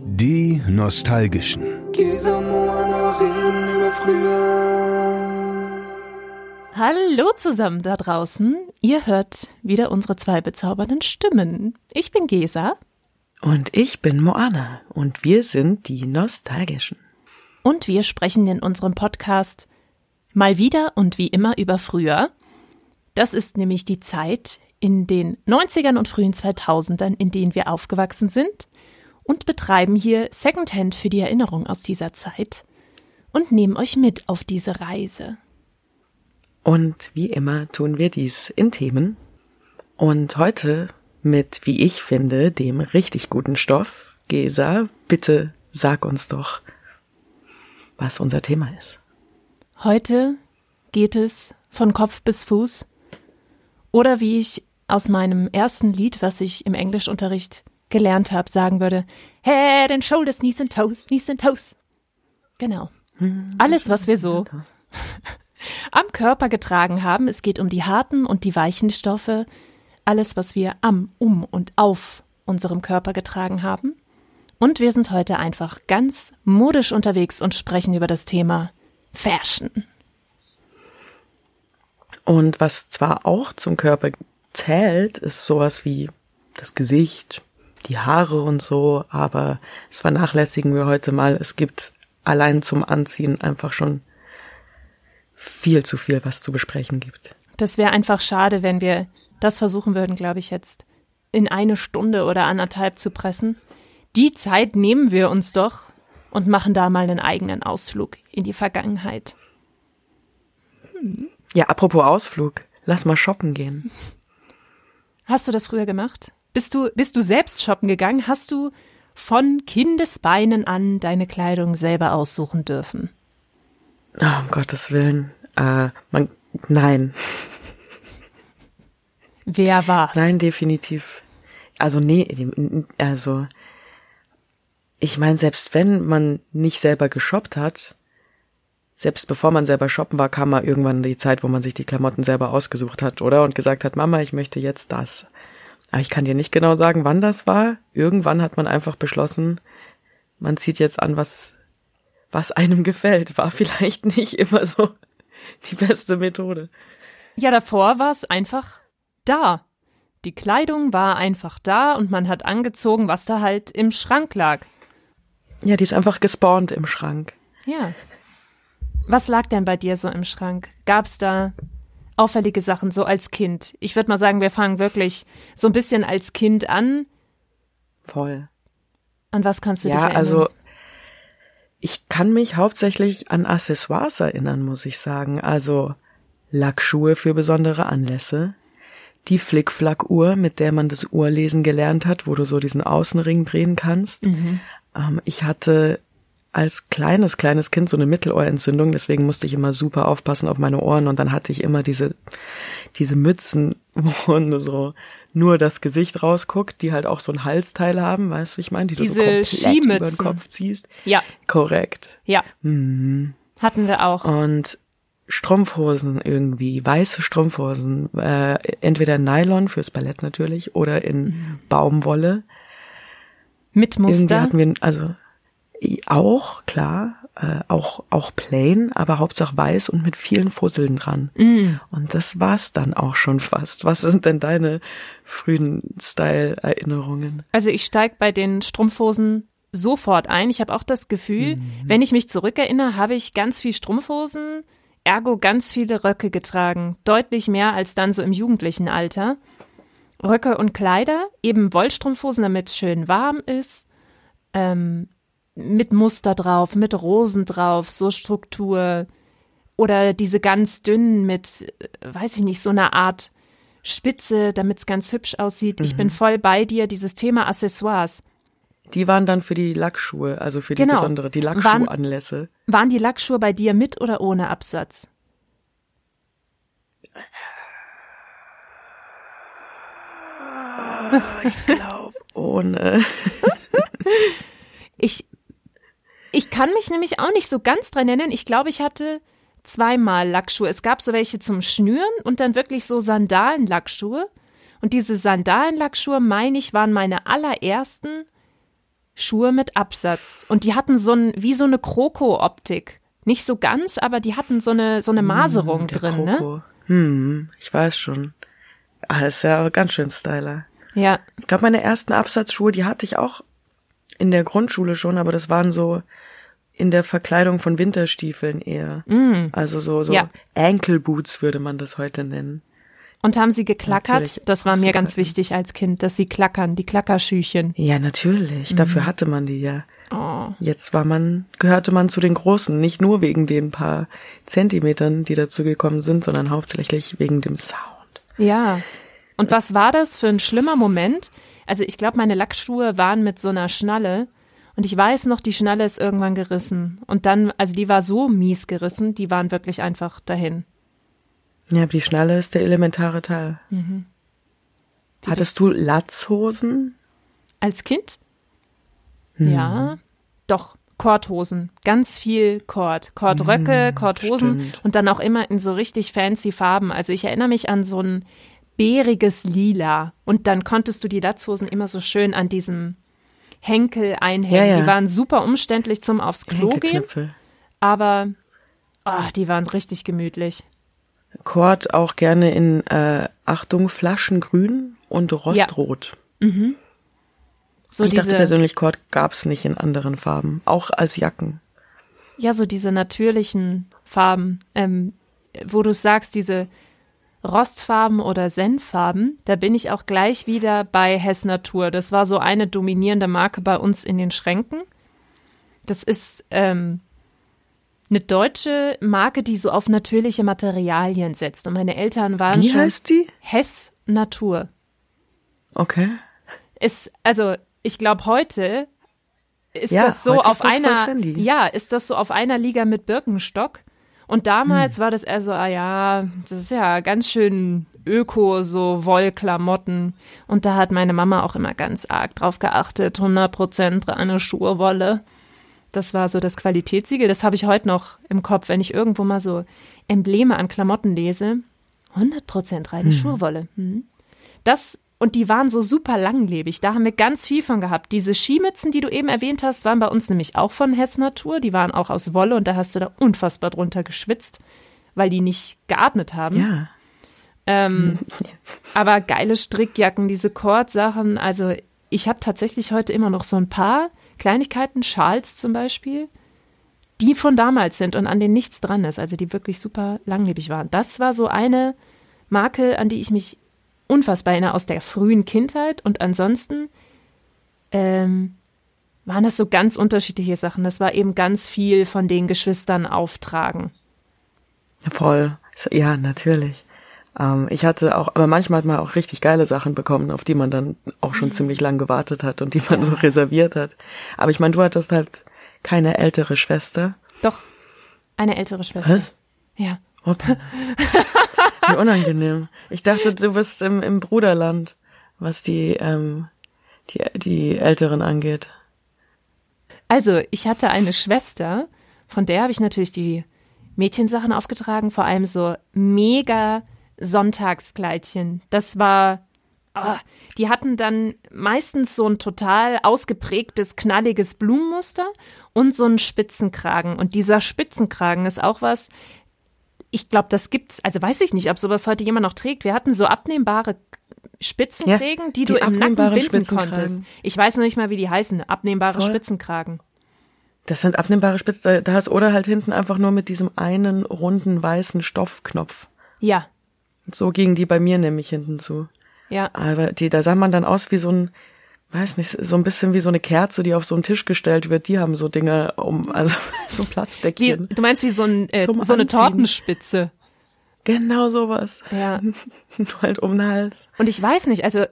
Die Nostalgischen. Hallo zusammen da draußen. Ihr hört wieder unsere zwei bezaubernden Stimmen. Ich bin Gesa. Und ich bin Moana. Und wir sind die Nostalgischen. Und wir sprechen in unserem Podcast mal wieder und wie immer über früher. Das ist nämlich die Zeit in den 90ern und frühen 2000ern, in denen wir aufgewachsen sind und betreiben hier Secondhand für die Erinnerung aus dieser Zeit und nehmen euch mit auf diese Reise. Und wie immer tun wir dies in Themen. Und heute mit, wie ich finde, dem richtig guten Stoff. Gesa, bitte sag uns doch, was unser Thema ist. Heute geht es von Kopf bis Fuß oder wie ich aus meinem ersten Lied, was ich im Englischunterricht gelernt habe, sagen würde, Head and Shoulders, Knees and Toes, Knees and Toes. Genau. Alles, was wir so am Körper getragen haben. Es geht um die harten und die weichen Stoffe. Alles, was wir am, um und auf unserem Körper getragen haben. Und wir sind heute einfach ganz modisch unterwegs und sprechen über das Thema Fashion. Und was zwar auch zum Körper zählt, ist sowas wie das Gesicht, die Haare und so, aber das vernachlässigen wir heute mal. Es gibt allein zum Anziehen einfach schon viel zu viel, was zu besprechen gibt. Das wäre einfach schade, wenn wir das versuchen würden, glaube ich, jetzt in eine Stunde oder anderthalb zu pressen. Die Zeit nehmen wir uns doch und machen da mal einen eigenen Ausflug in die Vergangenheit. Ja, apropos Ausflug, lass mal shoppen gehen. Hast du das früher gemacht? Bist du, bist du selbst shoppen gegangen? Hast du von Kindesbeinen an deine Kleidung selber aussuchen dürfen? Oh, um Gottes Willen. Äh, man, nein. Wer war's? Nein, definitiv. Also nee, also ich meine, selbst wenn man nicht selber geshoppt hat, selbst bevor man selber shoppen war, kam mal irgendwann die Zeit, wo man sich die Klamotten selber ausgesucht hat, oder? Und gesagt hat, Mama, ich möchte jetzt das. Aber ich kann dir nicht genau sagen, wann das war. Irgendwann hat man einfach beschlossen, man zieht jetzt an, was, was einem gefällt. War vielleicht nicht immer so die beste Methode. Ja, davor war es einfach da. Die Kleidung war einfach da und man hat angezogen, was da halt im Schrank lag. Ja, die ist einfach gespawnt im Schrank. Ja. Was lag denn bei dir so im Schrank? Gab's da auffällige Sachen so als Kind? Ich würde mal sagen, wir fangen wirklich so ein bisschen als Kind an. Voll. An was kannst du ja, dich erinnern? also ich kann mich hauptsächlich an Accessoires erinnern, muss ich sagen. Also Lackschuhe für besondere Anlässe, die Flickflack-Uhr, mit der man das Uhrlesen gelernt hat, wo du so diesen Außenring drehen kannst. Mhm. Ähm, ich hatte als kleines, kleines Kind so eine Mittelohrentzündung, deswegen musste ich immer super aufpassen auf meine Ohren und dann hatte ich immer diese, diese Mützen, wo so nur das Gesicht rausguckt, die halt auch so ein Halsteil haben, weißt du, wie ich meine? Die Diese du so komplett Skimützen. über den Kopf ziehst. Ja, Korrekt. ja, Mhm. hatten wir auch. Und Strumpfhosen irgendwie, weiße Strumpfhosen, äh, entweder Nylon fürs Ballett natürlich oder in Mhm. Baumwolle. Mit Irgendwie Muster. hatten wir, also auch, klar, äh, auch, auch plain, aber Hauptsache weiß und mit vielen Fusseln dran. Mm. Und das war's dann auch schon fast. Was sind denn deine frühen Style-Erinnerungen? Also ich steig bei den Strumpfhosen sofort ein. Ich habe auch das Gefühl, Mhm. wenn ich mich zurückerinnere, habe ich ganz viel Strumpfhosen, ergo ganz viele Röcke getragen. Deutlich mehr als dann so im jugendlichen Alter. Röcke und Kleider, eben Wollstrumpfhosen, damit es schön warm ist. Ähm, mit Muster drauf, mit Rosen drauf, so Struktur. Oder diese ganz dünnen mit, äh, weiß ich nicht, so einer Art Spitze, damit es ganz hübsch aussieht. Ich bin voll bei dir, dieses Thema Accessoires. Die waren dann für die Lackschuhe, also für die Genau. besondere, die Waren- Lackschuhanlässe. Waren die Lackschuhe bei dir mit oder ohne Absatz? Ich glaube, ohne. Ich, ich kann mich nämlich auch nicht so ganz dran erinnern. Ich glaube, ich hatte zweimal Lackschuhe. Es gab so welche zum Schnüren und dann wirklich so Sandalenlackschuhe. Und diese Sandalenlackschuhe, meine ich, waren meine allerersten Schuhe mit Absatz. Und die hatten so ein, wie so eine Kroko-Optik. Nicht so ganz, aber die hatten so eine, so eine Maserung Hm, der drin, ne? Kroko. Hm, ich weiß schon. Ah, ist ja ganz schön styler. Ja. Ich glaube, meine ersten Absatzschuhe, die hatte ich auch in der Grundschule schon, aber das waren so in der Verkleidung von Winterstiefeln eher. Also so, so Ja. Ankle Boots würde man das heute nennen. Und haben sie geklackert? Natürlich. Das war mir ganz wichtig als Kind, dass sie klackern, die Klackerschüchen. Ja, natürlich. Dafür hatte man die ja. Oh. Jetzt war man, gehörte man zu den Großen, nicht nur wegen den paar Zentimetern, die dazu gekommen sind, sondern hauptsächlich wegen dem Sound. Ja. Und was war das für ein schlimmer Moment? Also ich glaube, meine Lackschuhe waren mit so einer Schnalle. Und ich weiß noch, die Schnalle ist irgendwann gerissen. Und dann, also die war so mies gerissen, die waren wirklich einfach dahin. Ja, die Schnalle ist der elementare Teil. Mhm. Hattest du Latzhosen? Als Kind? Hm. Ja, doch. Korthosen, ganz viel Kord. Kordröcke, Kordhosen Hm, stimmt. und dann auch immer in so richtig fancy Farben. Also ich erinnere mich an so ein beeriges Lila und dann konntest du die Latzhosen immer so schön an diesem Henkel einhängen. Ja, ja. Die waren super umständlich zum aufs Klo gehen, aber ah, die waren richtig gemütlich. Kord auch gerne in, äh, Achtung, Flaschengrün und Rostrot. So ich dachte diese, persönlich, Kord gab's nicht in anderen Farben, auch als Jacken. ja, so diese natürlichen Farben, ähm, wo du sagst, diese Rostfarben oder Senffarben, da bin ich auch gleich wieder bei Hess Natur. Das war so eine dominierende Marke bei uns in den Schränken. Das ist ähm, eine deutsche Marke, die so auf natürliche Materialien setzt. Und meine Eltern waren Wie schon heißt die? Hess Natur. Okay. Ist, also, ich glaube, heute ist Ja, das so heute ist auf das einer, ja, ist das so auf einer Liga mit Birkenstock. Und damals war das eher so, ah ja, das ist ja ganz schön öko, so Wollklamotten. Und da hat meine Mama auch immer ganz arg drauf geachtet, 100% reine Schurwolle. Das war so das Qualitätssiegel. Das habe ich heute noch im Kopf, wenn ich irgendwo mal so Embleme an Klamotten lese. 100% reine Schurwolle. Mhm. Das, und die waren so super langlebig. Da haben wir ganz viel von gehabt. Diese Skimützen, die du eben erwähnt hast, waren bei uns nämlich auch von Hess Natur. Die waren auch aus Wolle und da hast du da unfassbar drunter geschwitzt, weil die nicht geatmet haben. Ja. Ähm, aber geile Strickjacken, diese Kordsachen. Also ich habe tatsächlich heute immer noch so ein paar Kleinigkeiten, Schals zum Beispiel, die von damals sind und an denen nichts dran ist. Also die wirklich super langlebig waren. Das war so eine Marke, an die ich mich unfassbar erinnere aus der frühen Kindheit. Und ansonsten ähm, waren das so ganz unterschiedliche Sachen. Das war eben ganz viel von den Geschwistern auftragen. Voll. Ja, natürlich. Ähm, ich hatte auch, aber manchmal hat man auch richtig geile Sachen bekommen, auf die man dann auch schon ziemlich lang gewartet hat und die man so reserviert hat. Aber ich meine, du hattest halt keine ältere Schwester. Doch, eine ältere Schwester. Hä? Ja. Wie unangenehm. Ich dachte, du bist im, im Bruderland, was die, ähm, die, die Älteren angeht. Also, ich hatte eine Schwester, von der habe ich natürlich die Mädchensachen aufgetragen, vor allem so mega Sonntagskleidchen. Das war, ah, die hatten dann meistens so ein total ausgeprägtes, knalliges Blumenmuster und so einen Spitzenkragen. Und dieser Spitzenkragen ist auch was, ich glaube, das gibt's, also weiß ich nicht, ob sowas heute jemand noch trägt. Wir hatten so abnehmbare Spitzenkrägen, Ja, die du die im Nacken binden Spitzenkragen. konntest. Ich weiß noch nicht mal, wie die heißen. Abnehmbare Voll. Spitzenkragen. Das sind abnehmbare Spitze, da hast oder halt hinten einfach nur mit diesem einen runden weißen Stoffknopf. Ja, So gingen die bei mir nämlich hinten zu. ja. Aber die, da sah man dann aus wie so ein, weiß nicht, so ein bisschen wie so eine Kerze, die auf so einen Tisch gestellt wird. Die haben so Dinge um, also so Wie, Platzdeckchen. du meinst wie so, ein, äh, so eine. Tortenspitze. Genau sowas. Ja. Nur halt um den Hals. Und ich weiß nicht, also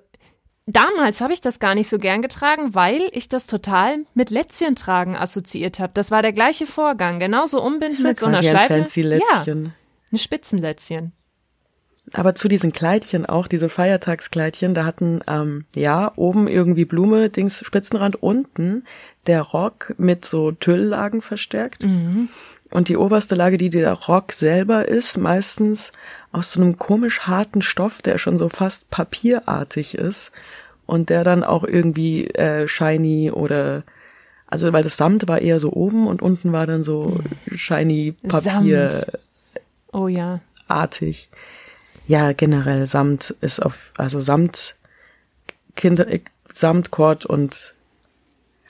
damals habe ich das gar nicht so gern getragen, weil ich das total mit Lätzchen tragen assoziiert habe. Das war der gleiche Vorgang. Genauso umbinden ja mit so einer quasi ein Schleife. fancy Ja, Lätzchen. ein Spitzenlätzchen. Aber zu diesen Kleidchen auch, diese Feiertagskleidchen, da hatten, ähm, ja, oben irgendwie Blume, Dings, Spitzenrand, unten der Rock mit so Tülllagen verstärkt. Und die oberste Lage, die der Rock selber ist, meistens aus so einem komisch harten Stoff, der schon so fast papierartig ist und der dann auch irgendwie äh, shiny oder Also weil das Samt war eher so oben und unten war dann so shiny Papier Samt. Oh ja. artig. Ja, generell Samt ist auf, also Samt, Kinder, äh, Samtkord und,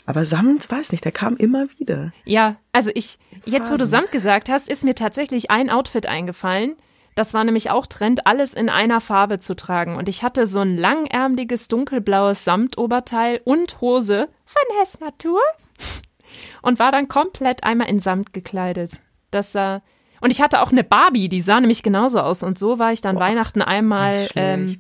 aber Samt, weiß nicht, der kam immer wieder. Ja, also ich, jetzt wo du. Samt gesagt hast, ist mir tatsächlich ein Outfit eingefallen. Das war nämlich auch Trend, alles in einer Farbe zu tragen. Und ich hatte so ein langärmliches dunkelblaues Samtoberteil und Hose von Hess Natur und war dann komplett einmal in Samt gekleidet. Das sah und ich hatte auch eine Barbie, die sah nämlich genauso aus. Und so war ich dann Boah, Weihnachten einmal ähm,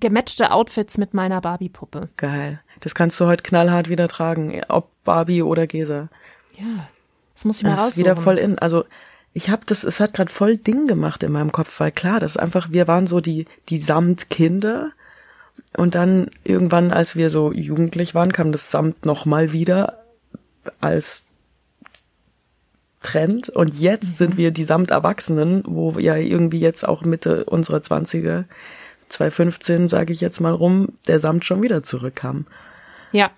gematchte Outfits mit meiner Barbie-Puppe. Geil. Das kannst du heute knallhart wieder tragen, ob Barbie oder Gesa. Ja, das muss ich mal Das raussuchen. ist wieder voll in. Also ich habe das, es hat gerade voll Ding gemacht in meinem Kopf, weil klar, das ist einfach, wir waren so die die Samtkinder und dann irgendwann, als wir so jugendlich waren, kam das Samt noch mal wieder als Trend und jetzt sind wir die Samterwachsenen, wo wir ja irgendwie jetzt auch Mitte unserer Zwanziger, 2015, sage ich jetzt mal rum, der Samt schon wieder zurückkam. Ja,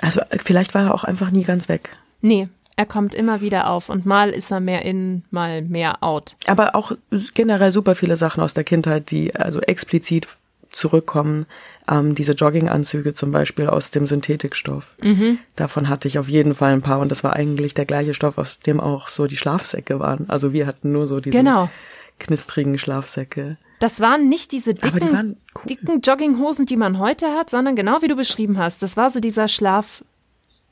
Also vielleicht war er auch einfach nie ganz weg. Nee, er kommt immer wieder auf und mal ist er mehr in, mal mehr out. Aber auch generell super viele Sachen aus der Kindheit, die also explizit zurückkommen. Ähm, diese Jogginganzüge zum Beispiel aus dem Synthetikstoff. Mhm. Davon hatte ich auf jeden Fall ein paar und das war eigentlich der gleiche Stoff, aus dem auch so die Schlafsäcke waren. Also wir hatten nur so diese Genau. knistrigen Schlafsäcke. Das waren nicht diese die dicken, waren cool. dicken Jogginghosen, die man heute hat, sondern genau wie du beschrieben hast. Das war so dieser Schlaf,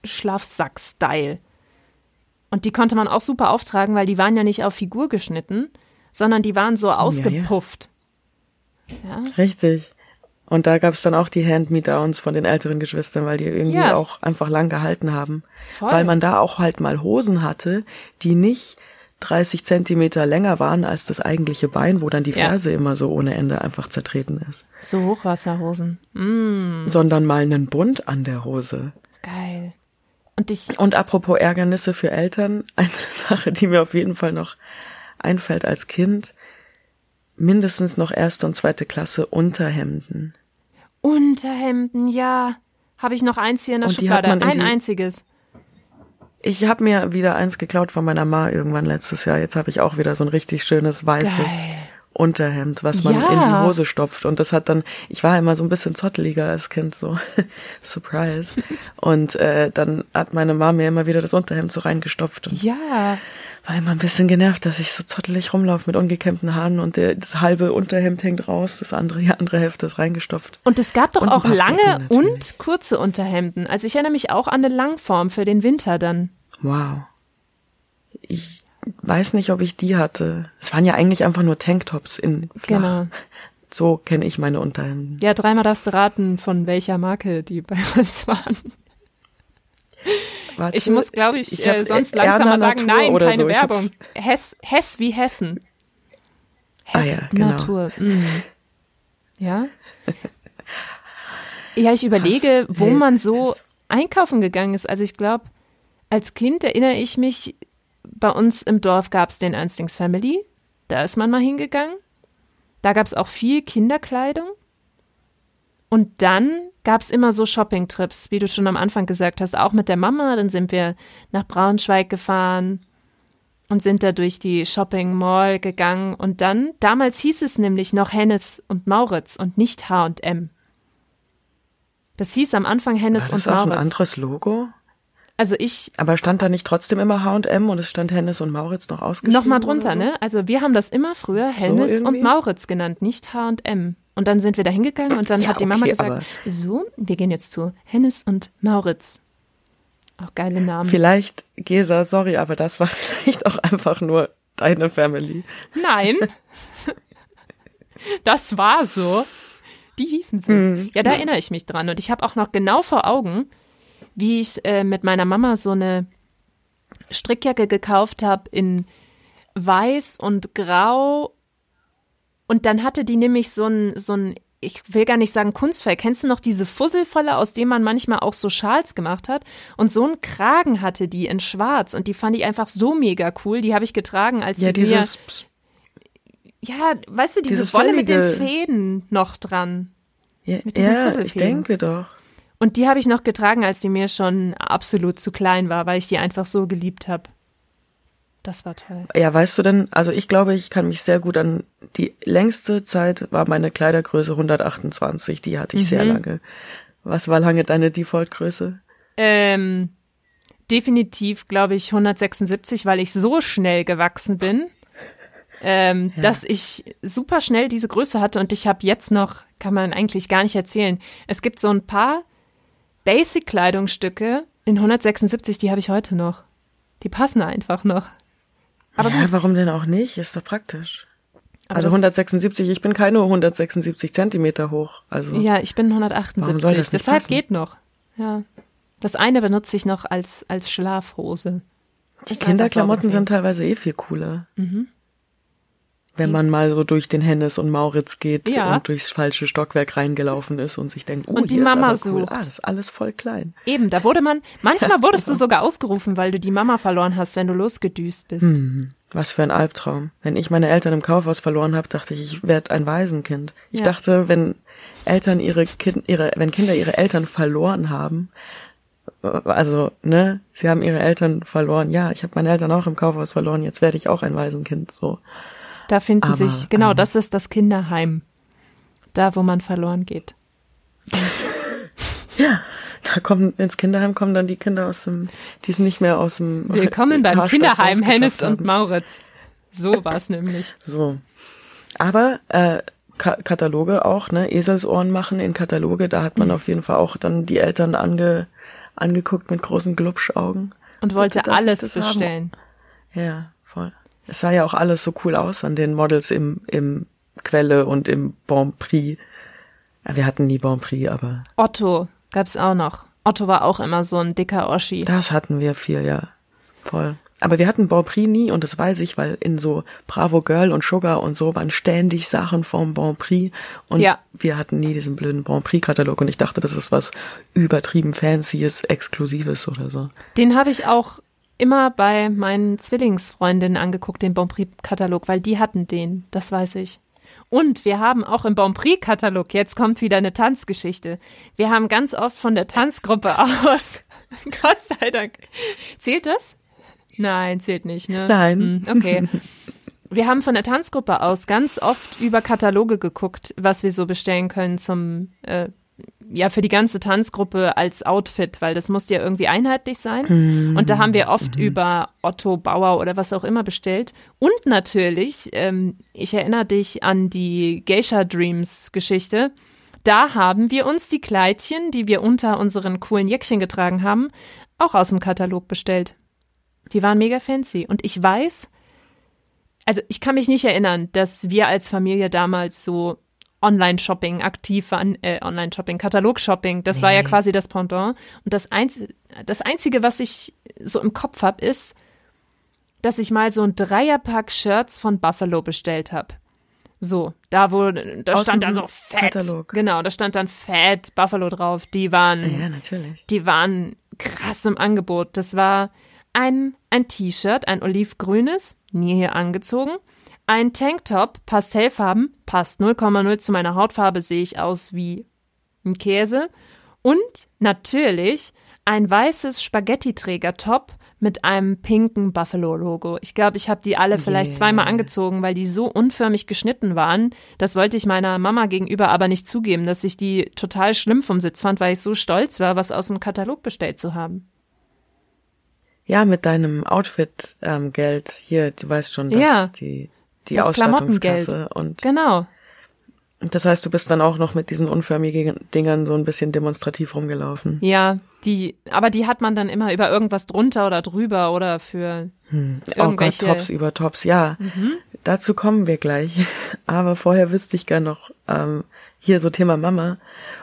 Schlafsack-Style. Und die konnte man auch super auftragen, weil die waren ja nicht auf Figur geschnitten, sondern die waren so ausgepufft. Ja, Richtig. Und da gab es dann auch die Hand-Me-Downs von den älteren Geschwistern, weil die irgendwie Ja. auch einfach lang gehalten haben. Voll. Weil man da auch halt mal Hosen hatte, die nicht 30 Zentimeter länger waren als das eigentliche Bein, wo dann die Ja. Ferse immer so ohne Ende einfach zertreten ist. so Hochwasserhosen. Mm, Sondern mal einen Bund an der Hose. geil. Und ich, Und apropos Ärgernisse für Eltern, eine Sache, die mir auf jeden Fall noch einfällt als Kind, mindestens noch erste und zweite Klasse Unterhemden. Unterhemden, ja. Habe ich noch eins hier in der Und Schublade. Ein die- einziges. Ich habe mir wieder eins geklaut von meiner Ma irgendwann letztes Jahr. Jetzt habe ich auch wieder so ein richtig schönes weißes Geil. Unterhemd, was man Ja. in die Hose stopft. Und das hat dann, ich war immer so ein bisschen zotteliger als Kind, so Surprise. Und äh, dann hat meine Mama mir immer wieder das Unterhemd so reingestopft und Ja. War immer ein bisschen genervt, dass ich so zottelig rumlaufe mit ungekämmten Haaren und der, das halbe Unterhemd hängt raus, das andere, die andere Hälfte ist reingestopft. Und es gab doch Und auch lange und kurze Unterhemden. Also ich erinnere mich auch an eine Langform für den Winter dann. Wow. Ich weiß nicht, ob ich die hatte. Es waren ja eigentlich einfach nur Tanktops in flach. Genau. So kenne ich meine Unterhemden. Ja, dreimal darfst du raten, von welcher Marke die bei uns waren. Warte, Ich muss, glaube ich, ich äh, sonst Erna langsam mal sagen, nein, keine so. Werbung. Hess, Hess wie Hessen. Ah Hess ja, genau. Natur. Mm. Ja? Ja, ich überlege, wo man so einkaufen gegangen ist. Also ich glaube, als Kind erinnere ich mich, bei uns im Dorf gab es den Ernstings Family. Da ist man mal hingegangen. Da gab es auch viel Kinderkleidung. Und dann gab es immer so Shopping-Trips, wie du schon am Anfang gesagt hast, auch mit der Mama. Dann sind wir nach Braunschweig gefahren und sind da durch die Shopping Mall gegangen. Und dann, damals hieß es nämlich noch Hennes und Mauritz und nicht H&M. Das hieß am Anfang Hennes War das und auch ein Mauritz. anderes Logo? Also ich Aber stand da nicht trotzdem immer H&M und es stand Hennes und Mauritz noch ausgeschrieben? noch mal oder drunter, so? ne? Also wir haben das immer früher Hennes und irgendwie? Mauritz genannt, nicht H&M. Und dann sind wir da hingegangen und dann Ja, hat die Mama okay, gesagt, so, wir gehen jetzt zu Hennes und Mauritz. Auch geile Namen. Vielleicht, Gesa, sorry, aber das war vielleicht auch einfach nur deine Family. Nein. das war so. Die hießen so. Hm. Ja, da erinnere ich mich dran. Und ich habe auch noch genau vor Augen, wie ich äh, mit meiner Mama so eine Strickjacke gekauft habe in weiß und grau. Und dann hatte die nämlich so ein, so ein, ich will gar nicht sagen Kunstfell. Kennst du noch diese Fusselvolle, aus dem man manchmal auch so Schals gemacht hat? Und so einen Kragen hatte die in schwarz. Und die fand ich einfach so mega cool. Die habe ich getragen, als Ja, die mir dieses, ja, weißt du, diese Dieses Wolle mit den Fäden noch dran. ja, mit diesen ja ich denke doch. Und die habe ich noch getragen, als die mir schon absolut zu klein war, weil ich die einfach so geliebt habe. Das war toll. Ja, weißt du denn, also ich glaube, ich kann mich sehr gut an die längste Zeit war meine Kleidergröße 128, die hatte ich mhm. sehr lange. Was war lange deine Default-Größe? Ähm, definitiv, glaube ich, 176, weil ich so schnell gewachsen bin, ähm, ja. dass ich super schnell diese Größe hatte und ich habe jetzt noch, kann man eigentlich gar nicht erzählen. Es gibt so ein paar Basic-Kleidungsstücke in 176, die habe ich heute noch. Die passen einfach noch. Aber ja, warum denn auch nicht? Ist doch praktisch. Aber also 176, ich bin keine 176 Zentimeter hoch. Also ja, ich bin 178. Deshalb passen? geht noch. Ja. Das eine benutze ich noch als, als Schlafhose. Die Kinderklamotten sind teilweise eh viel cooler. Mhm. Wenn man mal so durch den Hennes und Mauritz geht ja. und durchs falsche Stockwerk reingelaufen ist und sich denkt, oh, und die Mama sucht. Cool. Ah, das ist alles voll klein. Eben, da wurde man, manchmal wurdest du sogar ausgerufen, weil du die Mama verloren hast, wenn du losgedüst bist. Mhm. Was für ein Albtraum. Wenn ich meine Eltern im Kaufhaus verloren habe, dachte ich, ich werde ein Waisenkind. Ich ja. dachte, wenn Eltern ihre kind, ihre, wenn Kinder ihre Eltern verloren haben, also, ne, sie haben ihre Eltern verloren. Ja, ich habe meine Eltern auch im Kaufhaus verloren, jetzt werde ich auch ein Waisenkind, so. Da finden Aber, sich, genau, ähm, das ist das Kinderheim. Da, wo man verloren geht. ja, da kommen, ins Kinderheim kommen dann die Kinder aus dem, die sind nicht mehr aus dem. Willkommen beim Kinderheim Hennes und Mauritz. So war es nämlich. So. Aber, äh, Ka Kataloge auch, ne, Eselsohren machen in Kataloge, da hat man mhm. auf jeden Fall auch dann die Eltern ange, angeguckt mit großen Glubschaugen. Und wollte alles bestellen. Haben. Ja, voll. Es sah ja auch alles so cool aus an den Models im, im Quelle und im Bon Prix. Wir hatten nie Bon Prix, aber. Otto gab's auch noch. Otto war auch immer so ein dicker Oschi. Das hatten wir viel, ja. Voll. Aber wir hatten Bon Prix nie und das weiß ich, weil in so Bravo Girl und Sugar und so waren ständig Sachen vom Bon Prix und ja. wir hatten nie diesen blöden Bon Prix Katalog und ich dachte, das ist was übertrieben Fancyes, Exklusives oder so. Den habe ich auch immer bei meinen Zwillingsfreundinnen angeguckt, den Bon Prix-Katalog, weil die hatten den, das weiß ich. Und wir haben auch im Bon Prix-Katalog, jetzt kommt wieder eine Tanzgeschichte. Wir haben ganz oft von der Tanzgruppe aus, Gott sei Dank. Zählt das? Nein, zählt nicht, ne? Nein. Hm, okay. Wir haben von der Tanzgruppe aus ganz oft über Kataloge geguckt, was wir so bestellen können zum äh, ja für die ganze Tanzgruppe als Outfit, weil das musste ja irgendwie einheitlich sein. Mhm. Und da haben wir oft mhm. über Otto Bauer oder was auch immer bestellt. Und natürlich, ähm, ich erinnere dich an die Geisha Dreams Geschichte. Da haben wir uns die Kleidchen, die wir unter unseren coolen Jäckchen getragen haben, auch aus dem Katalog bestellt. Die waren mega fancy. Und ich weiß, also ich kann mich nicht erinnern, dass wir als Familie damals so Online-Shopping aktiv waren, äh, Online-Shopping, Katalog-Shopping. Das nee. war ja quasi das Pendant. Und das, Einz das Einzige, was ich so im Kopf habe, ist, dass ich mal so ein Dreierpack Shirts von Buffalo bestellt habe. So, da wo, da Aus stand dann so Fat. Katalog. Genau, da stand dann Fat Buffalo drauf. Die waren, ja, natürlich. Die waren krass im Angebot. Das war ein, ein T-Shirt, ein olivgrünes, nie hier angezogen ein Tanktop, Pastellfarben, passt 0,0 zu meiner Hautfarbe, sehe ich aus wie ein Käse. Und natürlich ein weißes Spaghetti-Träger-Top mit einem pinken Buffalo-Logo. Ich glaube, ich habe die alle vielleicht yeah. zweimal angezogen, weil die so unförmig geschnitten waren. Das wollte ich meiner Mama gegenüber aber nicht zugeben, dass ich die total schlimm vom Sitz fand, weil ich so stolz war, was aus dem Katalog bestellt zu haben. Ja, mit deinem Outfit-Geld ähm, hier, du weißt schon, dass ja. die die das Ausstattungskasse und genau. Das heißt, du bist dann auch noch mit diesen unförmigen Dingern so ein bisschen demonstrativ rumgelaufen. Ja, die, aber die hat man dann immer über irgendwas drunter oder drüber oder für hm. irgendwelche. Oh Gott, Tops über Tops, ja. Mhm. Dazu kommen wir gleich. Aber vorher wüsste ich gern noch, ähm, hier so Thema Mama,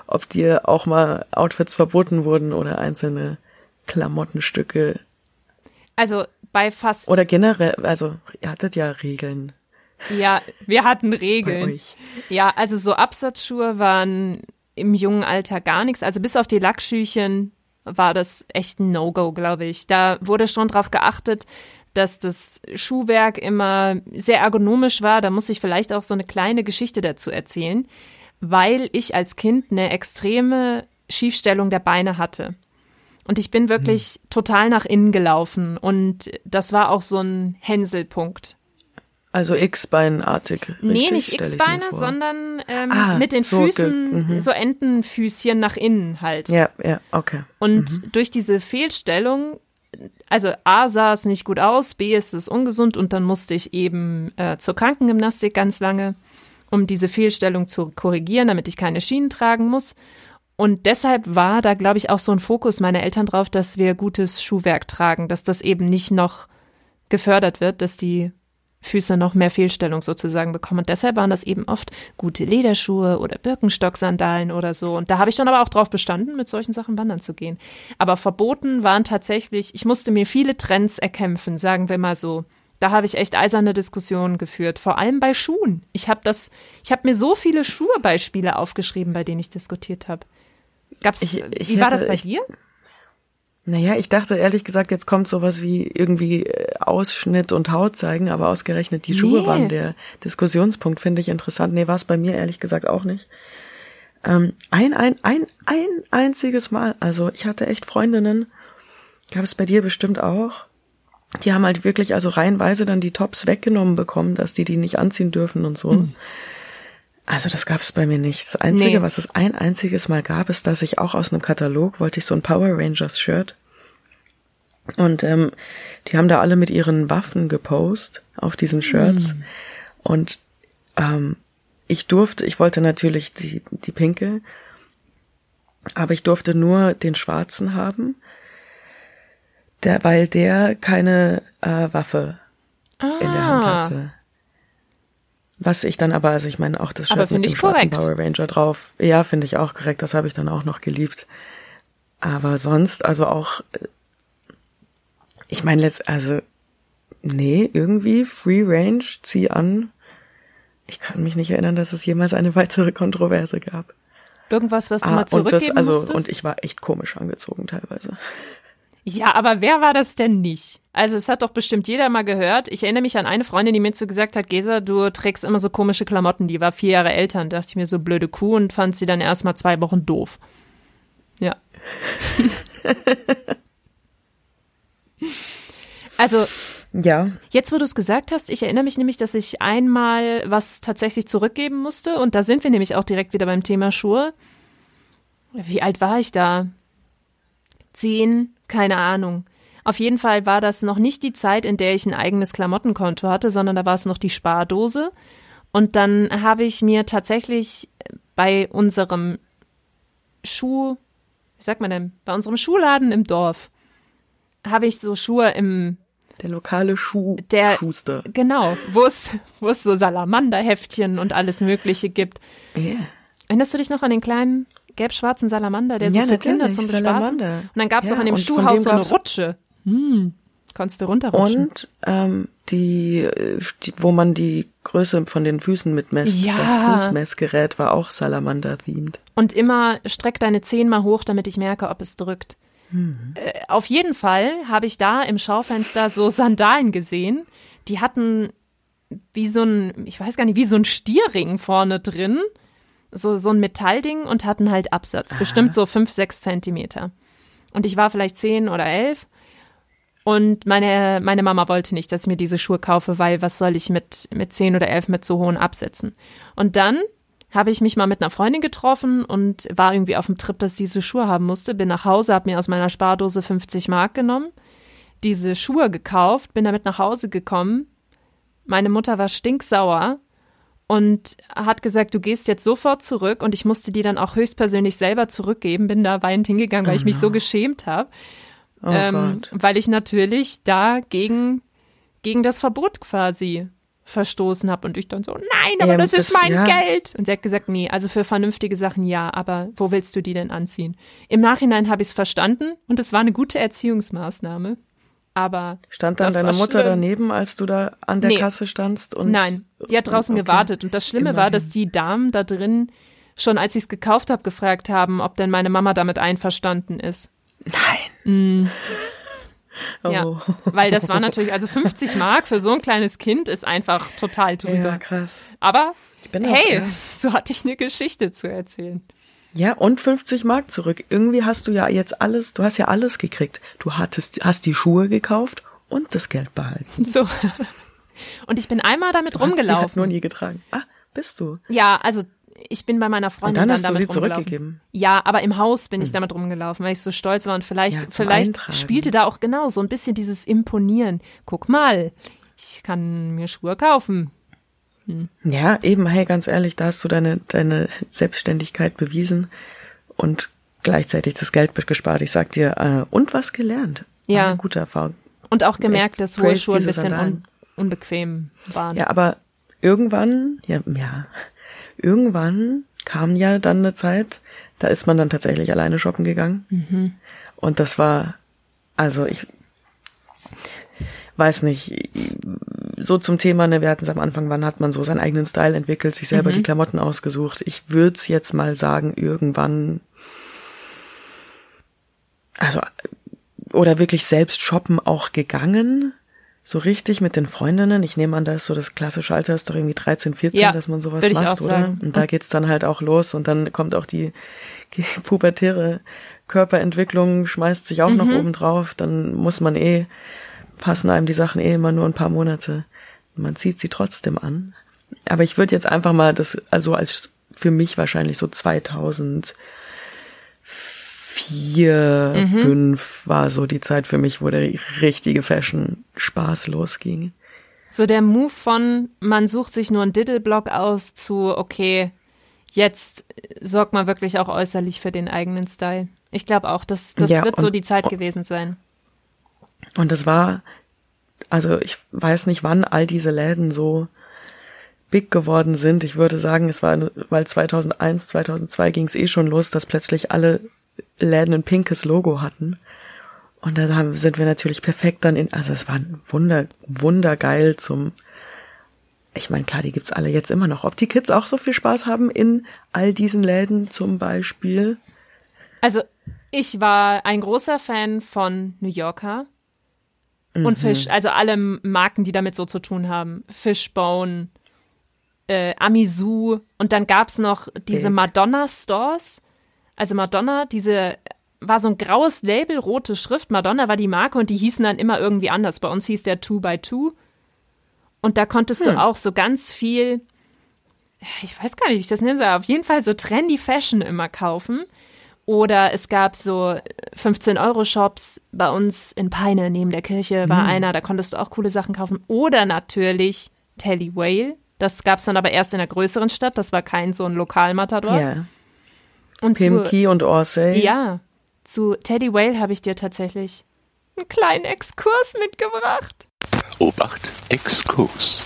ob dir auch mal Outfits verboten wurden oder einzelne Klamottenstücke. Also bei fast. Oder generell, also ihr hattet ja Regeln. Ja, wir hatten Regeln. Ja, also so Absatzschuhe waren im jungen Alter gar nichts. Also bis auf die Lackschüchen war das echt ein No-Go, glaube ich. Da wurde schon drauf geachtet, dass das Schuhwerk immer sehr ergonomisch war. Da muss ich vielleicht auch so eine kleine Geschichte dazu erzählen, weil ich als Kind eine extreme Schiefstellung der Beine hatte. Und ich bin wirklich hm. total nach innen gelaufen und das war auch so ein Hänselpunkt. Also X-Beinartig. Nee, nicht X-Beine, sondern ähm, ah, mit den Füßen, so, mhm. so Entenfüßchen nach innen halt. Ja, ja, okay. Und mhm. durch diese Fehlstellung, also A sah es nicht gut aus, B ist es ungesund und dann musste ich eben äh, zur Krankengymnastik ganz lange, um diese Fehlstellung zu korrigieren, damit ich keine Schienen tragen muss. Und deshalb war da, glaube ich, auch so ein Fokus meiner Eltern drauf, dass wir gutes Schuhwerk tragen, dass das eben nicht noch gefördert wird, dass die Füße noch mehr Fehlstellung sozusagen bekommen. Und deshalb waren das eben oft gute Lederschuhe oder Birkenstock-Sandalen oder so. Und da habe ich dann aber auch drauf bestanden, mit solchen Sachen wandern zu gehen. Aber verboten waren tatsächlich, ich musste mir viele Trends erkämpfen, sagen wir mal so. Da habe ich echt eiserne Diskussionen geführt, vor allem bei Schuhen. Ich habe das, ich habe mir so viele Schuhbeispiele aufgeschrieben, bei denen ich diskutiert habe. Gab's, ich, ich wie war das bei ich, dir? Naja, ich dachte ehrlich gesagt, jetzt kommt sowas wie irgendwie äh, Ausschnitt und Haut zeigen, aber ausgerechnet die Schuhe nee. waren der Diskussionspunkt, finde ich interessant. Nee, war es bei mir ehrlich gesagt auch nicht. Ähm, ein, ein, ein, ein einziges Mal, also ich hatte echt Freundinnen, gab es bei dir bestimmt auch, die haben halt wirklich also reihenweise dann die Tops weggenommen bekommen, dass die die nicht anziehen dürfen und so. Mhm. Also das gab es bei mir nicht. Das Einzige, nee. was es ein einziges Mal gab, ist, dass ich auch aus einem Katalog wollte ich so ein Power Rangers Shirt. Und ähm, die haben da alle mit ihren Waffen gepost auf diesen Shirts. Mm. Und ähm, ich durfte, ich wollte natürlich die, die pinke, aber ich durfte nur den schwarzen haben, der, weil der keine äh, Waffe ah. in der Hand ah. hatte. Was ich dann aber, also ich meine auch das Shirt mit dem schwarzen Power Ranger drauf. Ja, finde ich auch korrekt. Das habe ich dann auch noch geliebt. Aber sonst, also auch, äh, ich meine letzt, also nee, irgendwie Free Range, zieh an. Ich kann mich nicht erinnern, dass es jemals eine weitere Kontroverse gab. Irgendwas, was du ah, mal zurückgeben und das, also, musstest? Und ich war echt komisch angezogen teilweise. Ja, aber wer war das denn nicht? Also es hat doch bestimmt jeder mal gehört. Ich erinnere mich an eine Freundin, die mir so gesagt hat, Gesa, du trägst immer so komische Klamotten. Die war vier Jahre älter und dachte ich mir so blöde Kuh und fand sie dann erst mal zwei Wochen doof. Ja. also ja. Jetzt, wo du es gesagt hast, ich erinnere mich nämlich, dass ich einmal was tatsächlich zurückgeben musste und da sind wir nämlich auch direkt wieder beim Thema Schuhe. Wie alt war ich da? Zehn, keine Ahnung. Auf jeden Fall war das noch nicht die Zeit, in der ich ein eigenes Klamottenkonto hatte, sondern da war es noch die Spardose. Und dann habe ich mir tatsächlich bei unserem Schuh, wie sagt man denn, bei unserem Schuhladen im Dorf, habe ich so Schuhe im der lokale Schuh der, Schuster. Genau, wo es wo es so Salamanderheftchen und alles Mögliche gibt. Yeah. Erinnerst du dich noch an den kleinen gelb-schwarzen Salamander, der ja, so für Kinder zum Salamander. Und dann gab es ja, auch in dem Schuhhaus so eine Rutsche. Hm, konntest du runterrutschen. Und ähm, die, die, wo man die Größe von den Füßen mitmesst. Ja. Das Fußmessgerät war auch Salamander-themed. Und immer streck deine Zehen mal hoch, damit ich merke, ob es drückt. Mhm. Äh, auf jeden Fall habe ich da im Schaufenster so Sandalen gesehen. Die hatten wie so ein, ich weiß gar nicht, wie so ein Stierring vorne drin so, so ein Metallding und hatten halt Absatz, Aha. bestimmt so fünf, sechs Zentimeter. Und ich war vielleicht zehn oder elf. Und meine, meine Mama wollte nicht, dass ich mir diese Schuhe kaufe, weil was soll ich mit, mit zehn oder elf mit so hohen Absätzen? Und dann habe ich mich mal mit einer Freundin getroffen und war irgendwie auf dem Trip, dass ich diese Schuhe haben musste. Bin nach Hause, habe mir aus meiner Spardose 50 Mark genommen, diese Schuhe gekauft, bin damit nach Hause gekommen. Meine Mutter war stinksauer, und hat gesagt, du gehst jetzt sofort zurück und ich musste die dann auch höchstpersönlich selber zurückgeben, bin da weinend hingegangen, weil oh ich mich so geschämt habe, oh ähm, weil ich natürlich da gegen, gegen das Verbot quasi verstoßen habe und ich dann so, nein, aber ja, das, das, ist mein ja. Geld. Und sie hat gesagt, nee, also für vernünftige Sachen ja, aber wo willst du die denn anziehen? Im Nachhinein habe ich es verstanden und es war eine gute Erziehungsmaßnahme. Aber stand dann deine Mutter schlimm. daneben, als du da an der nee. Kasse standst und Nein, die hat draußen okay. gewartet und das Schlimme Immerhin. war, dass die Damen da drin schon als ich es gekauft habe gefragt haben, ob denn meine Mama damit einverstanden ist. Nein. Mm. Ja, oh. weil das war natürlich, also 50 Mark für so ein kleines Kind ist einfach total drüber. Ja, krass. Aber hey, so hatte ich eine Geschichte zu erzählen. Ja, und 50 Mark zurück. Irgendwie hast du ja jetzt alles, du hast ja alles gekriegt. Du hattest, hast die Schuhe gekauft und das Geld behalten. So. Und ich bin einmal damit Du hast sie halt rumgelaufen. nur nie getragen. Ah, bist du? Ja, also ich bin bei meiner Freundin Und dann dann, hast du damit sie rumgelaufen. zurückgegeben. Hm. Ja, aber im Haus bin ich damit rumgelaufen, weil ich so stolz war und vielleicht, Ja, vielleicht Eintragen. spielte da auch genau so ein bisschen dieses Imponieren. Guck mal, ich kann mir Schuhe kaufen. Ja, eben, hey, ganz ehrlich, da hast du deine, deine Selbstständigkeit bewiesen und gleichzeitig das Geld gespart. Ich sag dir, äh, und was gelernt. Ja. Eine gute Erfahrung. Und auch gemerkt, Echt, dass hohe Schuhe ein bisschen un unbequem waren. Ja, aber irgendwann, ja, ja, irgendwann kam ja dann eine Zeit, da ist man dann tatsächlich alleine shoppen gegangen. Mhm. Und das war, also ich weiß nicht, so zum Thema, ne, wir hatten es am Anfang, wann hat man so seinen eigenen Style entwickelt, sich Mhm. selber die Klamotten ausgesucht. Ich würde es jetzt mal sagen, irgendwann, also, oder wirklich selbst shoppen auch gegangen. So richtig mit den Freundinnen. Ich nehme an, da ist so das klassische Alter, ist doch irgendwie 13, 14, Ja, dass man sowas macht, oder? sagen. Und da geht's dann halt auch los und dann kommt auch die, die pubertäre Körperentwicklung, schmeißt sich auch noch Mhm. oben drauf. Dann muss man eh, passen einem die Sachen eh immer nur ein paar Monate. Man zieht sie trotzdem an. Aber ich würde jetzt einfach mal das, also als für mich wahrscheinlich so 2004, Mhm. fünf war so die Zeit für mich, wo der richtige Fashion-Spaß losging. So der Move von, man sucht sich nur einen Diddle-Block aus zu, okay, jetzt sorgt man wirklich auch äußerlich für den eigenen Style. Ich glaube auch, das, das Ja, wird so und- die Zeit gewesen sein. Und das war, also ich weiß nicht, wann all diese Läden so big geworden sind. Ich würde sagen, es war, weil 2001, 2002 ging es eh schon los, dass plötzlich alle Läden ein pinkes Logo hatten. Und da sind wir natürlich perfekt dann in, also es war wunder, wundergeil zum, ich meine, klar, die gibt's alle jetzt immer noch. Ob die Kids auch so viel Spaß haben in all diesen Läden zum Beispiel? Also ich war ein großer Fan von New Yorker Mhm. und Fish, also alle Marken, die damit so zu tun haben. Fishbone, äh, Amisu und dann gab's noch diese. Madonna-Stores. Also Madonna, diese war so ein graues Label, rote Schrift. Madonna war die Marke und die hießen dann immer irgendwie anders. Bei uns hieß der 2x2. Und da konntest Hm. du auch so ganz viel, ich weiß gar nicht, wie ich das nennen soll, auf jeden Fall so trendy Fashion immer kaufen. Oder es gab so 15-Euro-Shops bei uns in Peine neben der Kirche war einer, da konntest du auch coole Sachen kaufen. Oder natürlich Telly Whale. Das gab es dann aber erst in einer größeren Stadt. Das war kein so ein Lokalmatador. Ja. Und zu, Pimki und Orsay. ja, zu Teddy Whale habe ich dir tatsächlich einen kleinen Exkurs mitgebracht. Obacht, Exkurs.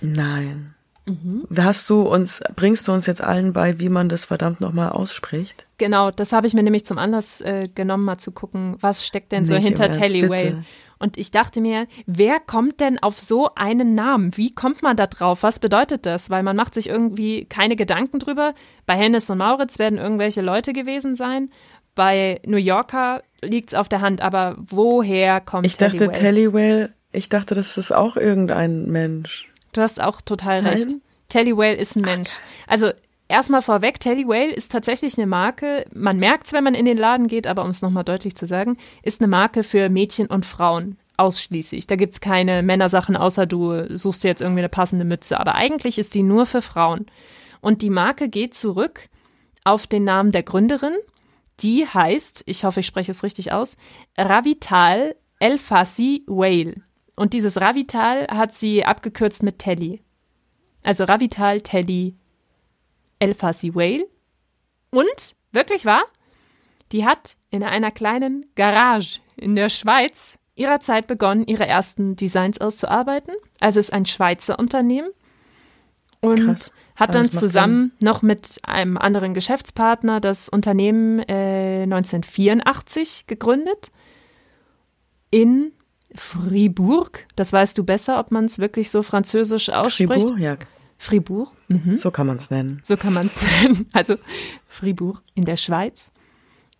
Nein. Mhm. Hast du uns, bringst du uns jetzt allen bei, wie man das verdammt nochmal ausspricht? Genau, das habe ich mir nämlich zum Anlass äh, genommen, mal zu gucken, was steckt denn so Nicht im hinter Ernst, Telly bitte. Und ich dachte mir, wer kommt denn auf so einen Namen? Wie kommt man da drauf? Was bedeutet das? Weil man macht sich irgendwie keine Gedanken drüber. Bei Hennes und Mauritz werden irgendwelche Leute gewesen sein. Bei New Yorker liegt's auf der Hand. Aber woher kommt Ich dachte? Tellywell, ich dachte, das ist auch irgendein Mensch. Du hast auch total Nein. recht. Telly Whale ist ein Mensch. Also erstmal vorweg, Telly Whale ist tatsächlich eine Marke, man merkt es, wenn man in den Laden geht, aber um es nochmal deutlich zu sagen, ist eine Marke für Mädchen und Frauen. Ausschließlich. Da gibt's keine Männersachen, außer du suchst dir jetzt irgendwie eine passende Mütze. Aber eigentlich ist die nur für Frauen. Und die Marke geht zurück auf den Namen der Gründerin. Die heißt, ich hoffe, ich spreche es richtig aus, Ravital El Fassi Whale. Und dieses Ravital hat sie abgekürzt mit Telly. Also Ravital Telly El Fassi Whale. Und, wirklich wahr, die hat in einer kleinen Garage in der Schweiz ihrer Zeit begonnen, ihre ersten Designs auszuarbeiten. Also ist ein Schweizer Unternehmen. Und Krass. hat dann zusammen noch mit einem anderen Geschäftspartner das Unternehmen äh, 1984 gegründet. In Fribourg. Das weißt du besser, ob man es wirklich so französisch ausspricht. Fribourg? Ja, Fribourg. Mhm. so kann man es nennen. So kann man es nennen. Also Fribourg in der Schweiz.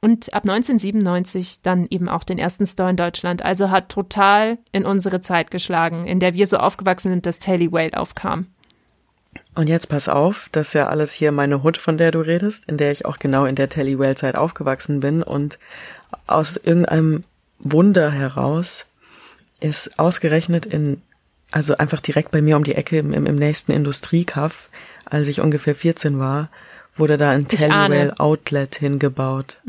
Und ab 1997 dann eben auch den ersten Store in Deutschland. Also hat total in unsere Zeit geschlagen, in der wir so aufgewachsen sind, dass Telly Whale aufkam. Und jetzt pass auf, das ist ja alles hier meine Hut, von der du redest, in der ich auch genau in der Telly Well Zeit aufgewachsen bin und aus irgendeinem Wunder heraus ist ausgerechnet in, also einfach direkt bei mir um die Ecke im, im nächsten Industriekaff, als ich ungefähr 14 war, wurde da ein. Tellywell Outlet hingebaut.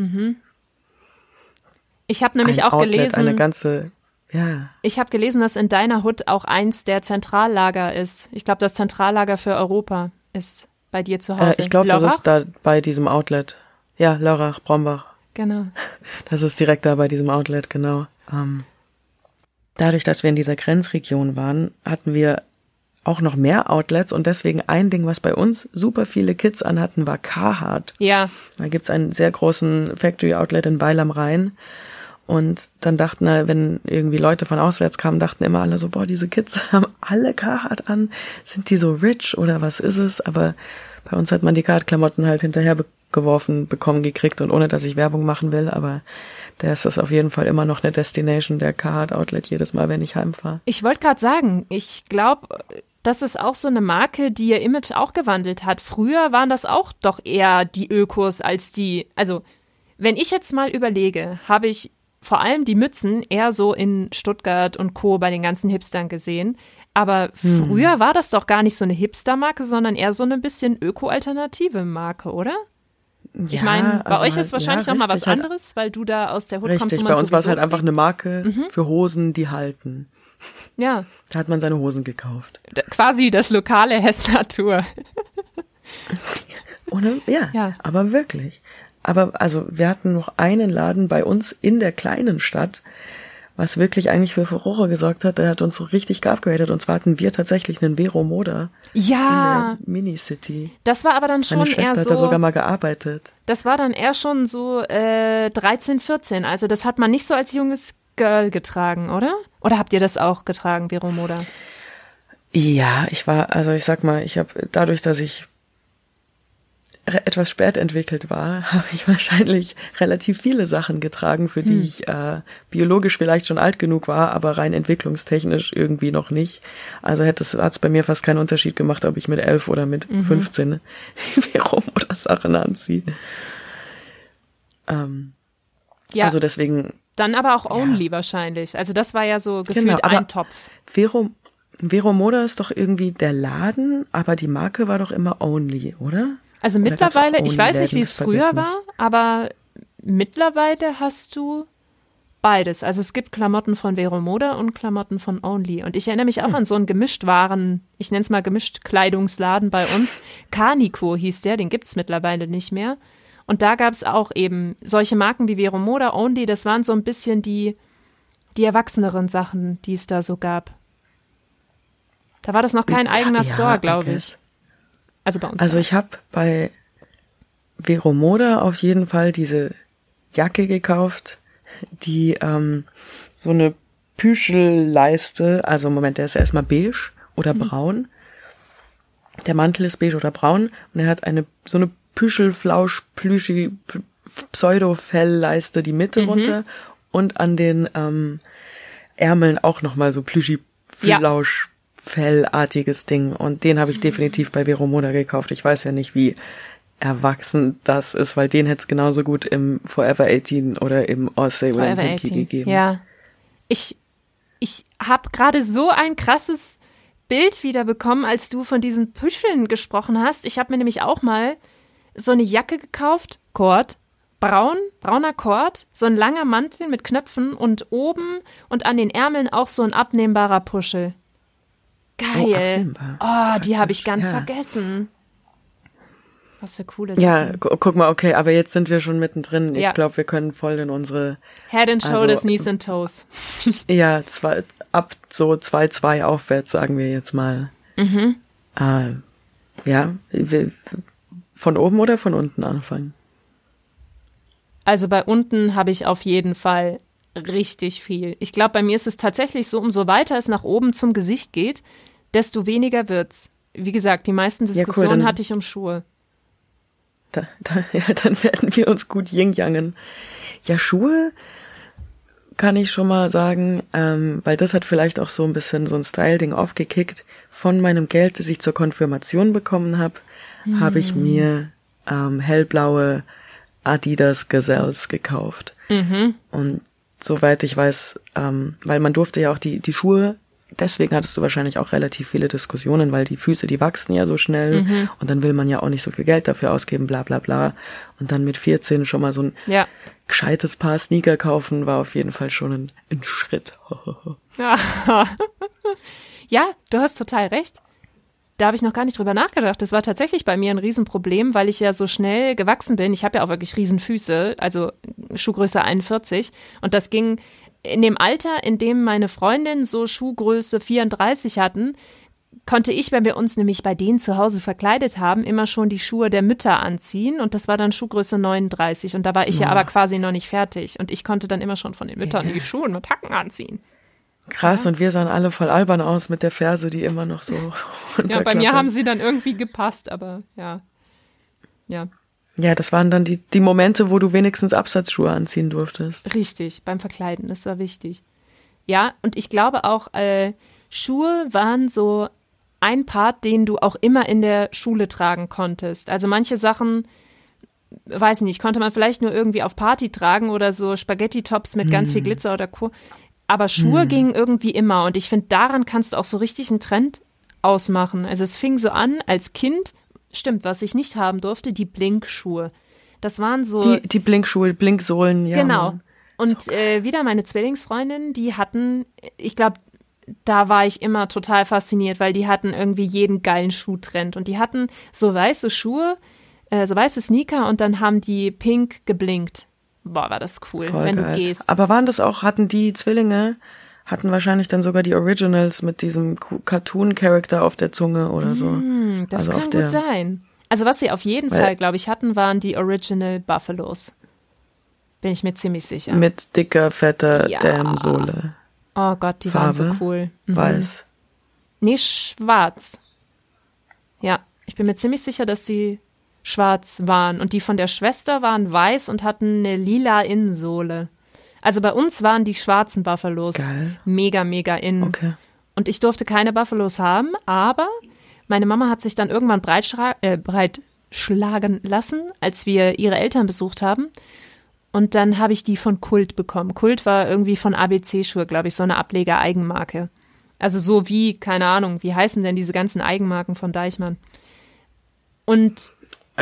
Ich habe nämlich ein auch Outlet, gelesen, eine ganze, ja, ich habe gelesen, dass in deiner Hut auch eins der Zentrallager ist. Ich glaube, das Zentrallager für Europa ist bei dir zu Hause. äh, ich glaube, das ist da bei diesem Outlet. Ja, Lörrach, Brombach. Genau. Das ist direkt da bei diesem Outlet, genau. Ähm, dadurch, dass wir in dieser Grenzregion waren, hatten wir auch noch mehr Outlets und deswegen ein Ding, was bei uns super viele Kids anhatten, war Carhartt. Ja, Da gibt's einen sehr großen Factory Outlet in Weil am Rhein. Und dann dachten, wenn irgendwie Leute von auswärts kamen, dachten immer alle so, boah, diese Kids haben alle Carhartt an. Sind die so rich oder was ist es? Aber bei uns hat man die Carhartt-Klamotten halt hinterher be geworfen, bekommen, gekriegt und ohne, dass ich Werbung machen will. Aber da ist das auf jeden Fall immer noch eine Destination, der Carhartt Outlet jedes Mal, wenn ich heimfahre. ich wollte gerade sagen, ich glaube, das ist auch so eine Marke, die ihr Image auch gewandelt hat. Früher waren das auch doch eher die Ökos als die, also wenn ich jetzt mal überlege, habe ich vor allem die Mützen eher so in Stuttgart und Co. bei den ganzen Hipstern gesehen. Aber Hm. früher war das doch gar nicht so eine Hipster-Marke, sondern eher so eine bisschen öko-alternative Marke, oder? Ich meine, bei euch ist wahrscheinlich noch mal was anderes, weil du da aus der Hut kommst. Richtig, wo man bei uns war es halt einfach eine Marke Mhm. für Hosen, die halten. Ja, Da hat man seine Hosen gekauft. d- quasi das lokale Hessnatur. Ohne, ja, Ja. aber wirklich. Aber also wir hatten noch einen Laden bei uns in der kleinen Stadt, was wirklich eigentlich für Furore gesorgt hat. Der hat uns so richtig geupgradet. Und zwar hatten wir tatsächlich einen Vero Moda Ja, in der Mini-City. das war aber dann schon Meine eher Schwester hat so. da sogar mal gearbeitet. Das war dann eher schon so äh, 13, 14. Also das hat man nicht so als junges Girl getragen, oder? Oder habt ihr das auch getragen, Vero Moda? Ja, ich war, also ich sag mal, ich habe dadurch, dass ich etwas spät entwickelt war, habe ich wahrscheinlich relativ viele Sachen getragen, für die ich äh, biologisch vielleicht schon alt genug war, aber rein entwicklungstechnisch irgendwie noch nicht. Also hätte es hat's bei mir fast keinen Unterschied gemacht, ob ich mit elf oder mit 15 Vero oder Sachen anziehe. Ähm, Ja, Also deswegen dann aber auch Only wahrscheinlich. Also das war ja so gefühlt Genau, aber- ein Topf. Vero Vero Moda ist doch irgendwie der Laden, aber die Marke war doch immer Only, oder? Also mittlerweile, ich weiß nicht, wie es früher war, aber mittlerweile hast du beides. Also es gibt Klamotten von Vero Moda und Klamotten von Only. Und ich erinnere mich auch an so einen Gemischtwaren, ich nenne es mal Gemischt-Kleidungsladen bei uns. Carnico hieß der, den gibt's mittlerweile nicht mehr. Und da gab's auch eben solche Marken wie Vero Moda, Only, das waren so ein bisschen die, die erwachseneren Sachen, die es da so gab. Da war das noch kein eigener Ja, Store, glaube ich. Also bei uns. Also ja. ich habe bei Vero Moda auf jeden Fall diese Jacke gekauft, die ähm, so eine Püschelleiste, also Moment, der ist erstmal beige oder Mhm. braun. Der Mantel ist beige oder braun und er hat eine so eine Püschelflausch plüschi Pseudo-Fellleiste die Mitte Mhm. runter und an den ähm, Ärmeln auch noch mal so plüschi Ja. Fellartiges Ding und den habe ich definitiv bei Vero Moda gekauft. Ich weiß ja nicht, wie erwachsen das ist, weil den hätte es genauso gut im Forever 18 oder im Orsay oder im Pinky 18. gegeben. Ja. Ich, ich habe gerade so ein krasses Bild wieder bekommen, als du von diesen Püscheln gesprochen hast. Ich habe mir nämlich auch mal so eine Jacke gekauft, Kord, braun, brauner Kord, so ein langer Mantel mit Knöpfen und oben und an den Ärmeln auch so ein abnehmbarer Puschel. Oh, Geil. abnehmbar. Oh, die habe ich ganz ja. vergessen. Was für coole Sachen. Ja, gu guck mal, okay, aber jetzt sind wir schon mittendrin. Ja. Ich glaube, wir können voll in unsere, Head and Also- Shoulders, Knees and Toes. ja, zwei, ab so 2-2 aufwärts, sagen wir jetzt mal. Mhm. Äh, ja, von oben oder von unten anfangen? Also bei unten habe ich auf jeden Fall richtig viel. Ich glaube, bei mir ist es tatsächlich so, umso weiter es nach oben zum Gesicht geht, desto weniger wird's. Wie gesagt, die meisten cool, Diskussionen dann- hatte ich um Schuhe. Da, da, ja, dann werden wir uns gut yin-yangen. Ja, Schuhe kann ich schon mal sagen, ähm, weil das hat vielleicht auch so ein bisschen so ein Style-Ding aufgekickt. Von meinem Geld, das ich zur Konfirmation bekommen habe, hm. habe ich mir ähm, hellblaue Adidas Gazelles gekauft. Mhm. Und soweit ich weiß, ähm, weil man durfte ja auch die, die Schuhe, deswegen hattest du wahrscheinlich auch relativ viele Diskussionen, weil die Füße, die wachsen ja so schnell Mhm. und dann will man ja auch nicht so viel Geld dafür ausgeben, bla bla bla. Und dann mit 14 schon mal so ein Ja. gescheites Paar Sneaker kaufen, war auf jeden Fall schon ein, ein Schritt. Ja, du hast total recht. Da habe ich noch gar nicht drüber nachgedacht. Das war tatsächlich bei mir ein Riesenproblem, weil ich ja so schnell gewachsen bin. Ich habe ja auch wirklich Riesenfüße, also Schuhgröße 41. Und das ging in dem Alter, in dem meine Freundin so Schuhgröße 34 hatten, konnte ich, wenn wir uns nämlich bei denen zu Hause verkleidet haben, immer schon die Schuhe der Mütter anziehen. Und das war dann Schuhgröße 39. Und da war ich ja aber quasi noch nicht fertig. Und ich konnte dann immer schon von den Müttern die Schuhe mit Hacken anziehen. Krass, und wir sahen alle voll albern aus mit der Ferse, die immer noch so Ja, bei mir haben sie dann irgendwie gepasst, aber ja. Ja, Ja, das waren dann die, die Momente, wo du wenigstens Absatzschuhe anziehen durftest. richtig, beim Verkleiden, das war wichtig. Ja, und ich glaube auch, äh, Schuhe waren so ein Part, den du auch immer in der Schule tragen konntest. Also manche Sachen, weiß nicht, konnte man vielleicht nur irgendwie auf Party tragen oder so Spaghetti-Tops mit ganz viel Glitzer oder Co. Aber Schuhe gingen irgendwie immer und ich finde, daran kannst du auch so richtig einen Trend ausmachen. Also es fing so an als Kind, stimmt, was ich nicht haben durfte, die Blink-Schuhe. Das waren so. Die, die Blinkschuhe, Blinksohlen, ja. Genau. Mann. Und äh, wieder meine Zwillingsfreundin, die hatten, ich glaube, da war ich immer total fasziniert, weil die hatten irgendwie jeden geilen Schuhtrend. Und die hatten so weiße Schuhe, äh, so weiße Sneaker und dann haben die pink geblinkt. Boah, war das cool, Voll wenn geil. du gehst. Aber waren das auch, hatten die Zwillinge, hatten wahrscheinlich dann sogar die Originals mit diesem Cartoon-Charakter auf der Zunge oder so. Hm, das Also kann gut sein. Also was sie auf jeden Fall, glaube ich, hatten, waren die Original Buffalos. Bin ich mir ziemlich sicher. Mit dicker, fetter Ja. Dämmsohle. oh Gott, die waren Farbe? so cool. Mhm. Weiß. Nee, schwarz. Ja, ich bin mir ziemlich sicher, dass sie schwarz waren. Und die von der Schwester waren weiß und hatten eine lila Innensohle. Also bei uns waren die schwarzen Buffalos Geil. mega, mega in. Okay. Und ich durfte keine Buffalos haben, aber meine Mama hat sich dann irgendwann breitschra- äh, breitschlagen lassen, als wir ihre Eltern besucht haben. Und dann habe ich die von Kult bekommen. Kult war irgendwie von ABC-Schuhe, glaube ich, so eine Ableger-Eigenmarke. Also so wie, keine Ahnung, wie heißen denn diese ganzen Eigenmarken von Deichmann? Und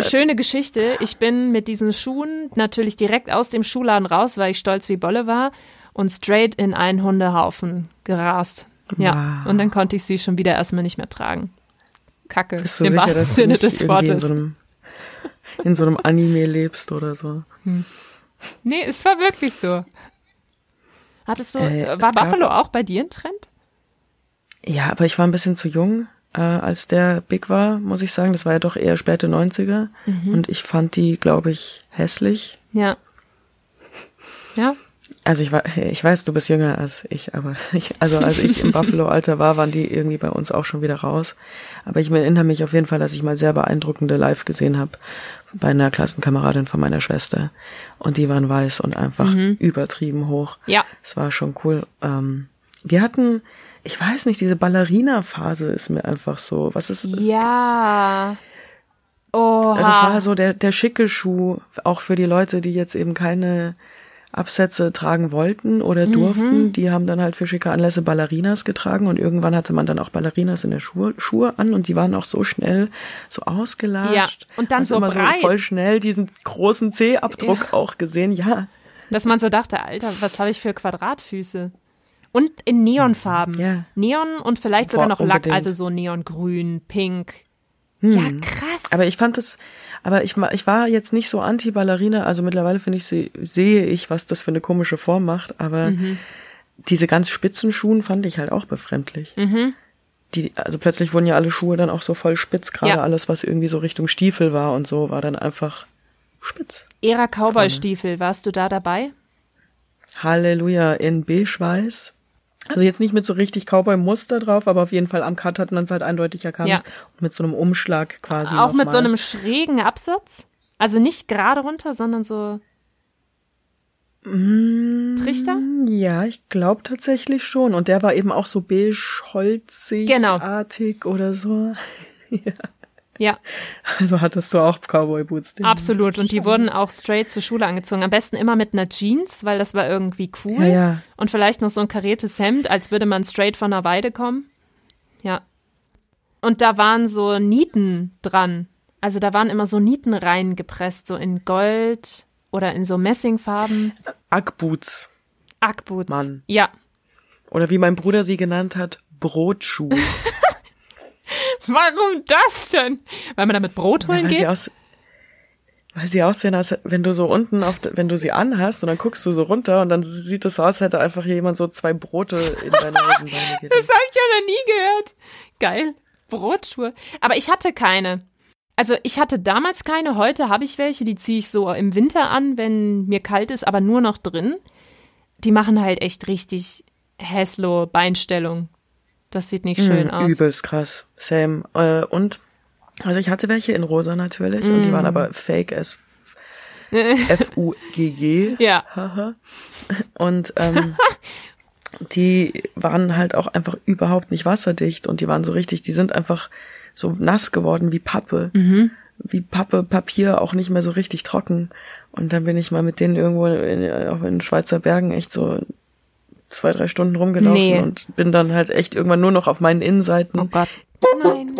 schöne Geschichte, ich bin mit diesen Schuhen natürlich direkt aus dem Schuhladen raus, weil ich stolz wie Bolle war und straight in einen Hundehaufen gerast. Ja, Wow. und dann konnte ich sie schon wieder erstmal nicht mehr tragen. Kacke, Bist du im sicher, wahrsten dass du Sinne des irgendwie in Wortes. so, einem, in so einem Anime lebst oder so? Nee, es war wirklich so. Hattest du, Äh, war Buffalo auch bei dir ein Trend? Ja, aber ich war ein bisschen zu jung, äh, als der big war, muss ich sagen. Das war ja doch eher späte 90er. Mhm. Und ich fand die, glaube ich, hässlich. Ja. Ja, Also ich war, ich weiß, du bist jünger als ich, aber ich, also als ich im Buffalo-Alter war, waren die irgendwie bei uns auch schon wieder raus. Aber ich erinnere mich auf jeden Fall, dass ich mal sehr beeindruckende Live gesehen habe bei einer Klassenkameradin von meiner Schwester. Und die waren weiß und einfach übertrieben hoch. ja. Es war schon cool. Ähm, wir hatten, ich weiß nicht, diese Ballerina-Phase ist mir einfach so. Was ist es? Ja. Oha. Also es war so der, der schicke Schuh, auch für die Leute, die jetzt eben keine Absätze tragen wollten Mhm. oder durften. Die haben dann halt für schicke Anlässe Ballerinas getragen und irgendwann hatte man dann auch Ballerinas in der Schuhe, Schuhe an und die waren auch so schnell so ausgelatscht. Ja, und dann Hast so immer breit. so voll schnell diesen großen C-Abdruck Ja. auch gesehen. Ja, Dass man so dachte, Alter, was habe ich für Quadratfüße? Und in Neonfarben. Ja. Neon und vielleicht sogar noch Lack, unbedingt. also so Neongrün, Pink. Ja, krass. Aber ich fand das, aber ich, ich war jetzt nicht so anti-Ballerina, also mittlerweile finde ich, sie, sehe ich, was das für eine komische Form macht, aber Mhm. diese ganz spitzen Schuhen fand ich halt auch befremdlich. Mhm. Die, also plötzlich wurden ja alle Schuhe dann auch so voll spitz, gerade Ja. alles, was irgendwie so Richtung Stiefel war und so, war dann einfach spitz. Ära Cowboy-Stiefel, warst du da dabei? Halleluja, in beige-weiß. Also jetzt nicht mit so richtig Cowboy-Muster drauf, aber auf jeden Fall am Cut hat man es halt eindeutig erkannt. Ja. Und mit so einem Umschlag quasi. Auch mit nochmal. so einem schrägen Absatz? Also nicht gerade runter, sondern so. Trichter? Ja, ich glaube tatsächlich schon. Und der war eben auch so beige-holzig Genau. artig oder so. Ja, Also hattest du auch Cowboy-Boots. absolut. Und die wurden auch straight zur Schule angezogen. Am besten immer mit einer Jeans, weil das war irgendwie cool. Ja, ja. Und vielleicht noch so ein kariertes Hemd, als würde man straight von der Weide kommen. Ja. Und da waren so Nieten dran. Also da waren immer so Nieten reingepresst, so in Gold oder in so Messingfarben. Ackboots. Ackboots. Mann. Ja. Oder wie mein Bruder sie genannt hat, Brotschuh. Warum das denn? Weil man damit Brot holen sie geht? aus, weil sie aussehen, als wenn du so unten auf, wenn du sie anhast und dann guckst du so runter und dann sieht es so aus, als hätte einfach jemand so zwei Brote in deine Hosenbeine gelegt. Das habe ich ja noch nie gehört. Geil. Brotschuhe. Aber ich hatte keine. Also ich hatte damals keine, heute habe ich welche, die ziehe ich so im Winter an, wenn mir kalt ist, aber nur noch drin. Die machen halt echt richtig Häslo Beinstellung. Das sieht nicht schön Mm, aus. Übelst krass. Same. Äh, und, also ich hatte welche in rosa natürlich und die waren aber fake as F-U-G-G. Ja. Und ähm, die waren halt auch einfach überhaupt nicht wasserdicht und die waren so richtig, die sind einfach so nass geworden wie Pappe. Mhm. Wie Pappe, Papier, auch nicht mehr so richtig trocken. Und dann bin ich mal mit denen irgendwo in, auch in den Schweizer Bergen echt so zwei, drei Stunden rumgelaufen Nee. und bin dann halt echt irgendwann nur noch auf meinen Innenseiten. Oh Gott. Nein.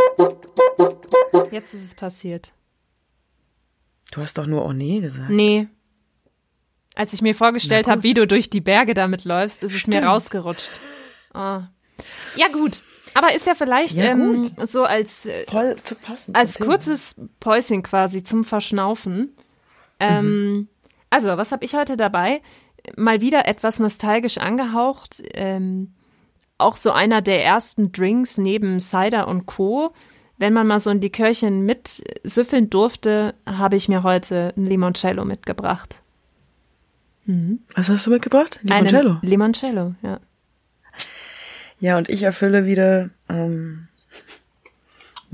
Jetzt ist es passiert. Du hast doch nur Oh nee gesagt. Nee. Als ich mir vorgestellt habe, wie du durch die Berge damit läufst, ist es mir Stimmt. rausgerutscht. Ah. Ja, gut. Aber ist ja vielleicht Ja, ähm, so als, äh, Voll zu passen. als kurzes Päuschen quasi zum Verschnaufen. Ähm, Also, was habe ich heute dabei? Mal wieder etwas nostalgisch angehaucht. Ähm, auch so einer der ersten Drinks neben Cider und Co. Wenn man mal so ein Likörchen mit süffeln durfte, habe ich mir heute ein Limoncello mitgebracht. Was hast du mitgebracht? Limoncello. Einen Limoncello, ja. Ja, und ich erfülle wieder ähm,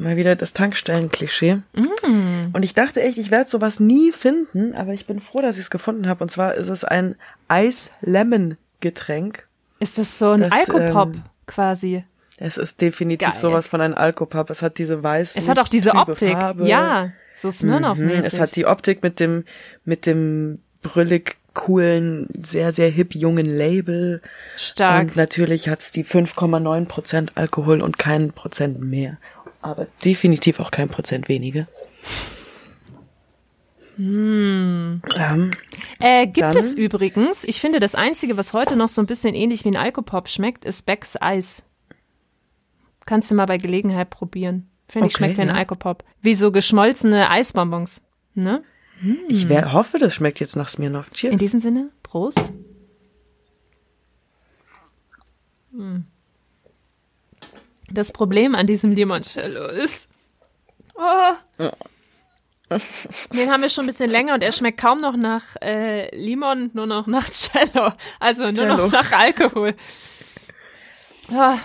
mal wieder das Tankstellen-Klischee. Mm. Und ich dachte echt, ich werde sowas nie finden, aber ich bin froh, dass ich es gefunden habe. Und zwar ist es ein Eis-Lemon-Getränk. Ist das so ein Das, Alkopop ähm, quasi? Es ist definitiv Geil. sowas von einem Alkopop. Es hat diese weiß. Es hat auch diese Optik. Farbe. Ja, so Mhm. Smirnoff-mäßig. Es hat die Optik mit dem, mit dem brüllig coolen, sehr, sehr hip jungen Label. Stark. Und natürlich hat's die 5,9 Prozent Alkohol und kein Prozent mehr. Aber definitiv auch kein Prozent weniger. Hm. Ähm, Äh, gibt Dann- es übrigens, ich finde, das Einzige, was heute noch so ein bisschen ähnlich wie ein Alkopop schmeckt, ist Becks Eis. Kannst du mal bei Gelegenheit probieren. Finde ich, Okay, schmeckt wie ein ja. Alkopop. Wie so geschmolzene Eisbonbons. Ne? Ich wär, hoffe, das schmeckt jetzt nach Smirnoff. In Cheers. diesem Sinne, Prost. Hm. Das Problem an diesem Limoncello ist, oh, den haben wir schon ein bisschen länger und er schmeckt kaum noch nach äh, Limon, nur noch nach Cello. Also nur Cello. noch nach Alkohol. Ah,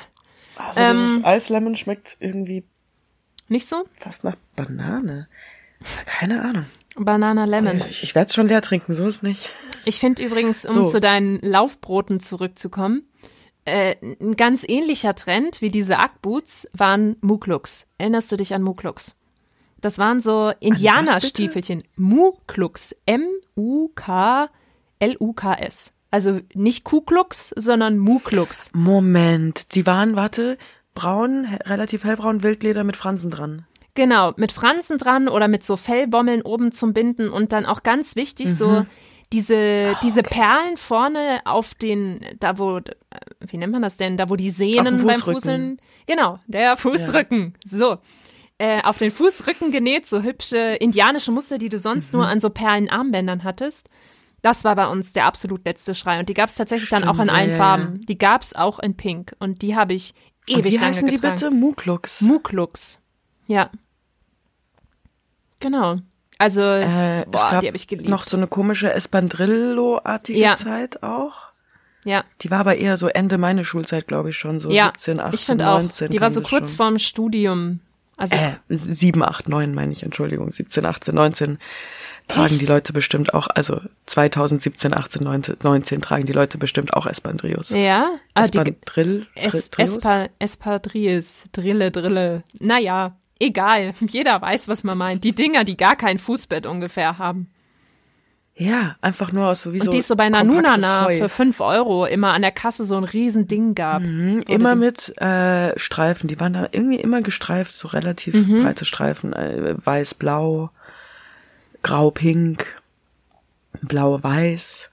Also ähm, dieses Eislemon schmeckt irgendwie nicht so? fast nach Banane. Keine Ahnung. Banana Lemon. Ich, ich werde es schon leer trinken, so ist nicht. Ich finde übrigens, um So. zu deinen Laufbroten zurückzukommen, äh, ein ganz ähnlicher Trend wie diese Ackboots waren Mukluks. Erinnerst du dich an Mukluks? Das waren so Indianerstiefelchen. Mukluks. M-U-K-L-U-K-S. Also nicht Kuklux, sondern Mukluks. Moment, die waren, warte, braun, relativ hellbraun Wildleder mit Fransen dran. Genau, mit Fransen dran oder mit so Fellbommeln oben zum Binden und dann auch ganz wichtig, so diese, diese Perlen vorne auf den, da wo, äh, wie nennt man das denn, da wo die Sehnen beim. Fußeln, genau, der Fußrücken, so. Äh, auf den Fußrücken genäht, so hübsche indianische Muster, die du sonst nur an so Perlenarmbändern hattest. Das war bei uns der absolut letzte Schrei. Und die gab es tatsächlich dann auch in Stimmt, ja, allen ja, ja. Farben. Die gab es auch in Pink. Und die habe ich Und ewig wie lange heißen die getragen. bitte? Muklux. Muklux. Ja. Genau. Also, Äh, boah, es gab die habe ich geliebt. noch so eine komische Espandrillo-artige Ja. Zeit auch. ja, Die war aber eher so Ende meine Schulzeit, glaube ich schon, so ja. 17, 18, ich auch, 19. die war so kurz schon. vorm Studium. Also, Äh, 7, 8, 9 meine ich, Entschuldigung, 17, 18, 19. tragen Echt? die Leute bestimmt auch, also 2017, 18, 19, 19 tragen die Leute bestimmt auch Espandrillos. Ja, ah, die, Espandrill, es, Espadrilles, Drille, Drille. Naja, egal. Jeder weiß, was man meint. Die Dinger, die gar kein Fußbett ungefähr haben. Ja, einfach nur aus sowieso. Und die es so bei Nanunana für fünf Euro immer an der Kasse so ein riesen Ding gab. Mhm, immer die- mit äh, Streifen. Die waren da irgendwie immer gestreift, so relativ Mhm. breite Streifen. Äh, Weiß-Blau, Grau-Pink, Blau-Weiß.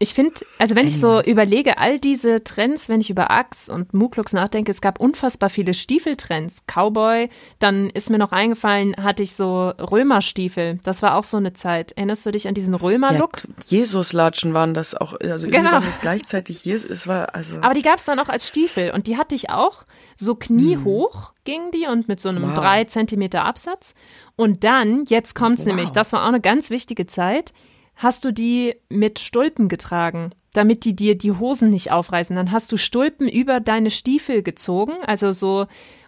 Ich finde, also wenn ich so überlege, all diese Trends, wenn ich über Axe und Muklux nachdenke, es gab unfassbar viele Stiefeltrends. Cowboy, dann ist mir noch eingefallen, hatte ich so Römerstiefel. Das war auch so eine Zeit. Erinnerst du dich an diesen Römerlook? Ja, Jesus-Latschen waren das auch. Also Genau. waren das gleichzeitig Jesus. Es war also. Aber die gab es dann auch als Stiefel und die hatte ich auch. So kniehoch gingen die und mit so einem Wow. drei Zentimeter Absatz. Und dann, jetzt kommt's Wow. nämlich, das war auch eine ganz wichtige Zeit, hast du die mit Stulpen getragen, damit die dir die Hosen nicht aufreißen. Dann hast du Stulpen über deine Stiefel gezogen, also so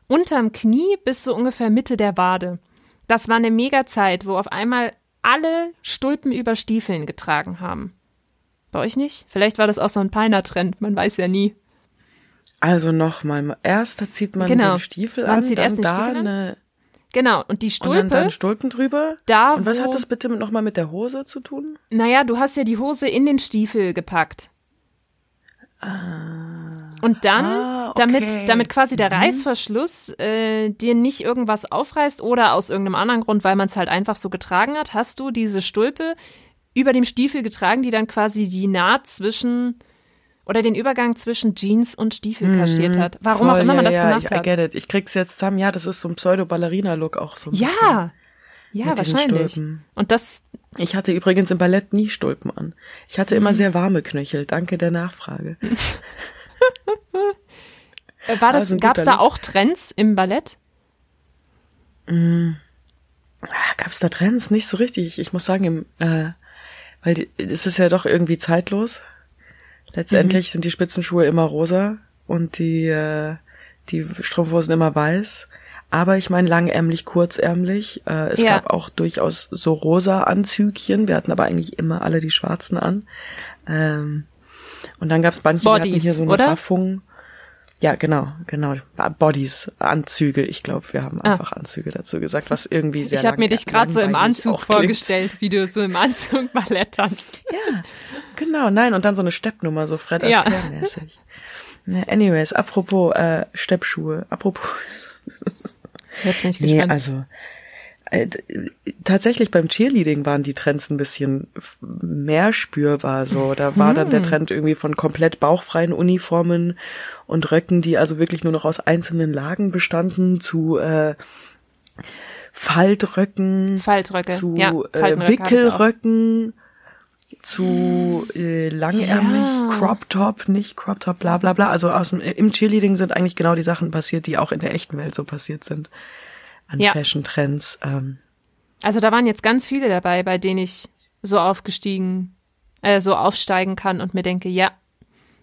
unterm Knie bis so ungefähr Mitte der Wade. Das war eine mega Zeit, wo auf einmal alle Stulpen über Stiefeln getragen haben. Bei euch nicht? Vielleicht war das auch so ein Peiner-Trend, man weiß ja nie. Also nochmal, erst zieht man Genau. den Stiefel Man an, zieht dann erst den da Stiefel an, eine Genau, und die und Stulpe, dann, dann Stulpen drüber. da und was wo, hat das bitte nochmal mit der Hose zu tun? naja, du hast ja die Hose in den Stiefel gepackt. Und dann, Ah, okay. damit, damit quasi der Reißverschluss äh, dir nicht irgendwas aufreißt oder aus irgendeinem anderen Grund, weil man es halt einfach so getragen hat, hast du diese Stulpe über dem Stiefel getragen, die dann quasi die Naht zwischen oder den Übergang zwischen Jeans und Stiefel kaschiert hat. Warum auch Voll, immer man ja, das ja, gemacht ich, I hat. get it. Ich krieg's jetzt zusammen. Ja, das ist so ein Pseudo-Ballerina-Look auch so ein bisschen. Ja, ja, wahrscheinlich. Und das, Ich hatte übrigens im Ballett nie Stulpen an. Ich hatte Mhm. immer sehr warme Knöchel. Danke der Nachfrage. war das, Also gab es da auch Trends im Ballett? Ah, Gab's da Trends? Nicht so richtig. Ich muss sagen, im, äh, weil die, es ist ja doch irgendwie zeitlos. Letztendlich sind die Spitzenschuhe immer rosa und die, äh, die Strumpfhosen immer weiß. Aber ich meine langärmlich, kurzärmlich. Äh, es Ja. gab auch durchaus so rosa Anzügchen. Wir hatten aber eigentlich immer alle die schwarzen an. Ähm, und dann gab's manche, die hatten Bodies, hier so eine oder? Raffung. Ja, genau, genau. Bodies, Anzüge. Ich glaube, wir haben Ah. einfach Anzüge dazu gesagt, was irgendwie sehr Ich habe mir dich gerade so im Anzug auch klingt. vorgestellt, wie du so im Anzug Ballett tanzt. Ja, genau, nein, und dann so eine Steppnummer, so Fred Ja. Astaire-mäßig. Ja, anyways, apropos äh, Steppschuhe, apropos. Jetzt bin ich Nee, gespannt. also äh, d- tatsächlich beim Cheerleading waren die Trends ein bisschen mehr spürbar so. Da war dann der Trend irgendwie von komplett bauchfreien Uniformen und Röcken, die also wirklich nur noch aus einzelnen Lagen bestanden, zu äh, Faltröcken, Faltröcke. zu ja, äh. Wickelröcken, zu äh, langärmlich, Ja. Crop Top, nicht Crop Top, bla bla bla. Also aus dem, im Cheerleading sind eigentlich genau die Sachen passiert, die auch in der echten Welt so passiert sind. An Ja. Fashion Trends. Ähm, Also da waren jetzt ganz viele dabei, bei denen ich so aufgestiegen, äh, so aufsteigen kann und mir denke, ja,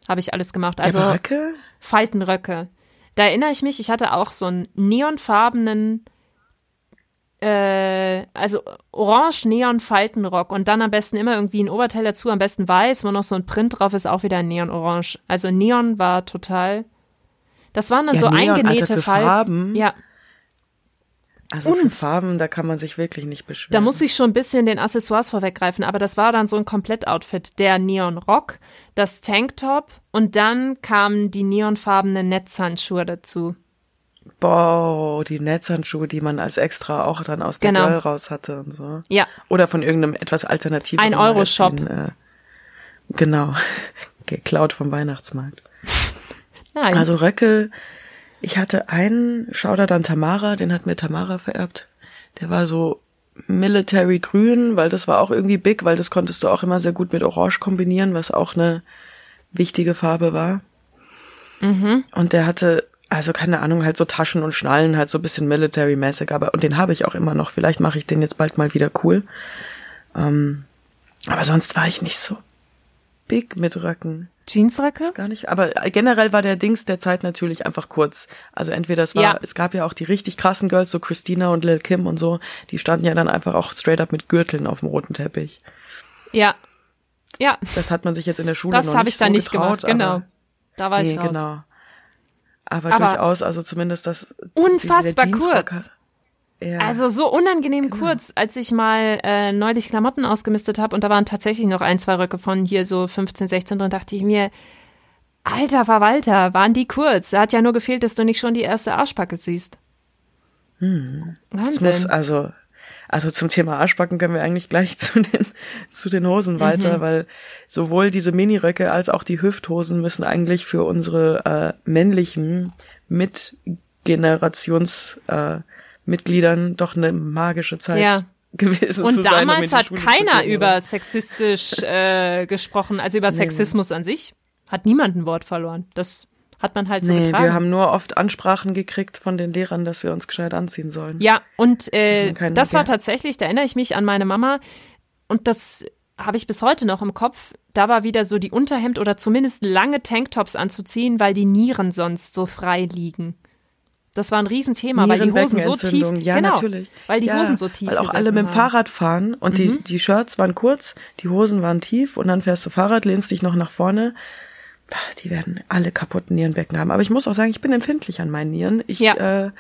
habe ich alles gemacht. Also ja, Röcke? Faltenröcke. Da erinnere ich mich, ich hatte auch so einen neonfarbenen, äh, also orange-neon-Faltenrock und dann am besten immer irgendwie ein Oberteil dazu, am besten weiß, wo noch so ein Print drauf ist, auch wieder ein Neon-Orange. Also Neon war total. Das waren dann Ja, so Neon, Alter, eingenähte für Falten. Farben. Ja, Also Und- Farben, da kann man sich wirklich nicht beschweren. Da muss ich schon ein bisschen den Accessoires vorweggreifen, aber das war dann so ein Komplettoutfit. Der Neon-Rock, das Tanktop und dann kamen die neonfarbenen Netzhandschuhe dazu. Boah, die Netzhandschuhe, die man als extra auch dann aus der Genau. Girl raus hatte und so. Ja, Oder von irgendeinem etwas alternativen Ein Euro-Shop. Äh, genau. Geklaut vom Weihnachtsmarkt. nein. Also Röcke, ich hatte einen, Shoutout an Tamara, den hat mir Tamara vererbt. Der war so Military Grün, weil das war auch irgendwie big, weil das konntest du auch immer sehr gut mit Orange kombinieren, was auch eine wichtige Farbe war. Mhm. Und der hatte, also keine Ahnung, halt so Taschen und Schnallen, halt so ein bisschen Military-mäßig, aber, und den habe ich auch immer noch. Vielleicht mache ich den jetzt bald mal wieder cool. Ähm, aber sonst war ich nicht so big mit Röcken. Jeansröcke? Gar nicht. Aber generell war der Dings der Zeit natürlich einfach kurz. Also entweder es war, Ja. es gab ja auch die richtig krassen Girls, so Christina und Lil Kim und so, die standen ja dann einfach auch straight up mit Gürteln auf dem roten Teppich. Ja. Ja, Das hat man sich jetzt in der Schule das noch habe nicht ich da so nicht getraut, gemacht. Genau. Aber, Da war ich nee, raus. genau. Aber, Aber- durchaus, also zumindest das. Unfassbar kurz. Ja. Also so unangenehm Genau. kurz, als ich mal äh, neulich Klamotten ausgemistet habe und da waren tatsächlich noch ein, zwei Röcke von hier so 15, 16 drin, dachte ich mir, alter Verwalter, waren die kurz. Da hat ja nur gefehlt, dass du nicht schon die erste Arschbacke siehst. Hm. Wahnsinn. muss also, also zum Thema Arschbacken können wir eigentlich gleich zu den, zu den Hosen weiter, weil sowohl diese Miniröcke als auch die Hüfthosen müssen eigentlich für unsere äh, männlichen Mitgenerations äh, Mitgliedern doch eine magische Zeit Ja. gewesen und zu sein. um in damals die hat Schule keiner über sexistisch äh, gesprochen, also über Sexismus an sich. Hat niemand ein Wort verloren. Das hat man halt so Nee, getragen. wir haben nur oft Ansprachen gekriegt von den Lehrern, dass wir uns gescheit anziehen sollen. Ja, und äh, das war tatsächlich, da erinnere ich mich an meine Mama und das habe ich bis heute noch im Kopf. Da war wieder so die Unterhemd oder zumindest lange Tanktops anzuziehen, weil die Nieren sonst so frei liegen. Das war ein Riesenthema, weil die Hosen so tief, ja, genau, natürlich. weil die ja, Hosen so tief Weil auch alle mit dem. Fahrrad fahren und die, die Shirts waren kurz, die Hosen waren tief und dann fährst du Fahrrad, lehnst dich noch nach vorne. Die werden alle kaputten Nierenbecken haben. Aber ich muss auch sagen, ich bin empfindlich an meinen Nieren. Ich Ja. äh,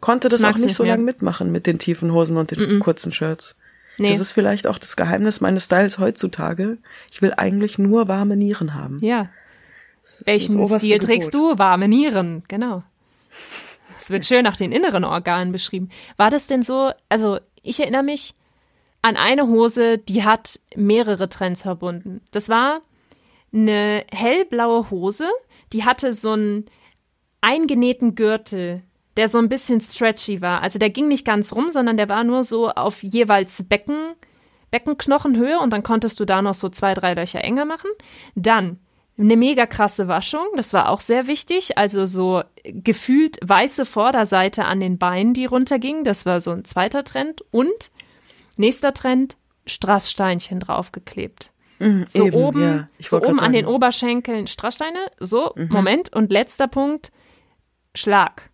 konnte das auch nicht nicht so lange mitmachen mit den tiefen Hosen und den kurzen Shirts. Nee. Das ist vielleicht auch das Geheimnis meines Styles heutzutage. Ich will eigentlich nur warme Nieren haben. Ja. Welchen Stil trägst Gebot. du? Warme Nieren, genau. Es wird schön nach den inneren Organen beschrieben. War das denn so, also ich erinnere mich an eine Hose, die hat mehrere Trends verbunden. Das war eine hellblaue Hose, die hatte so einen eingenähten Gürtel, der so ein bisschen stretchy war. Also der ging nicht ganz rum, sondern der war nur so auf jeweils Becken, Beckenknochenhöhe und dann konntest du da noch so zwei, drei Löcher enger machen. Dann eine mega krasse Waschung, das war auch sehr wichtig. Also so gefühlt weiße Vorderseite an den Beinen, die runterging. Das war so ein zweiter Trend. Und nächster Trend, Strasssteinchen draufgeklebt. Mhm, So eben, oben, ja. So oben an den sagen. Mhm. Oberschenkeln Strasssteine. So, Moment. Und letzter Punkt, Schlag.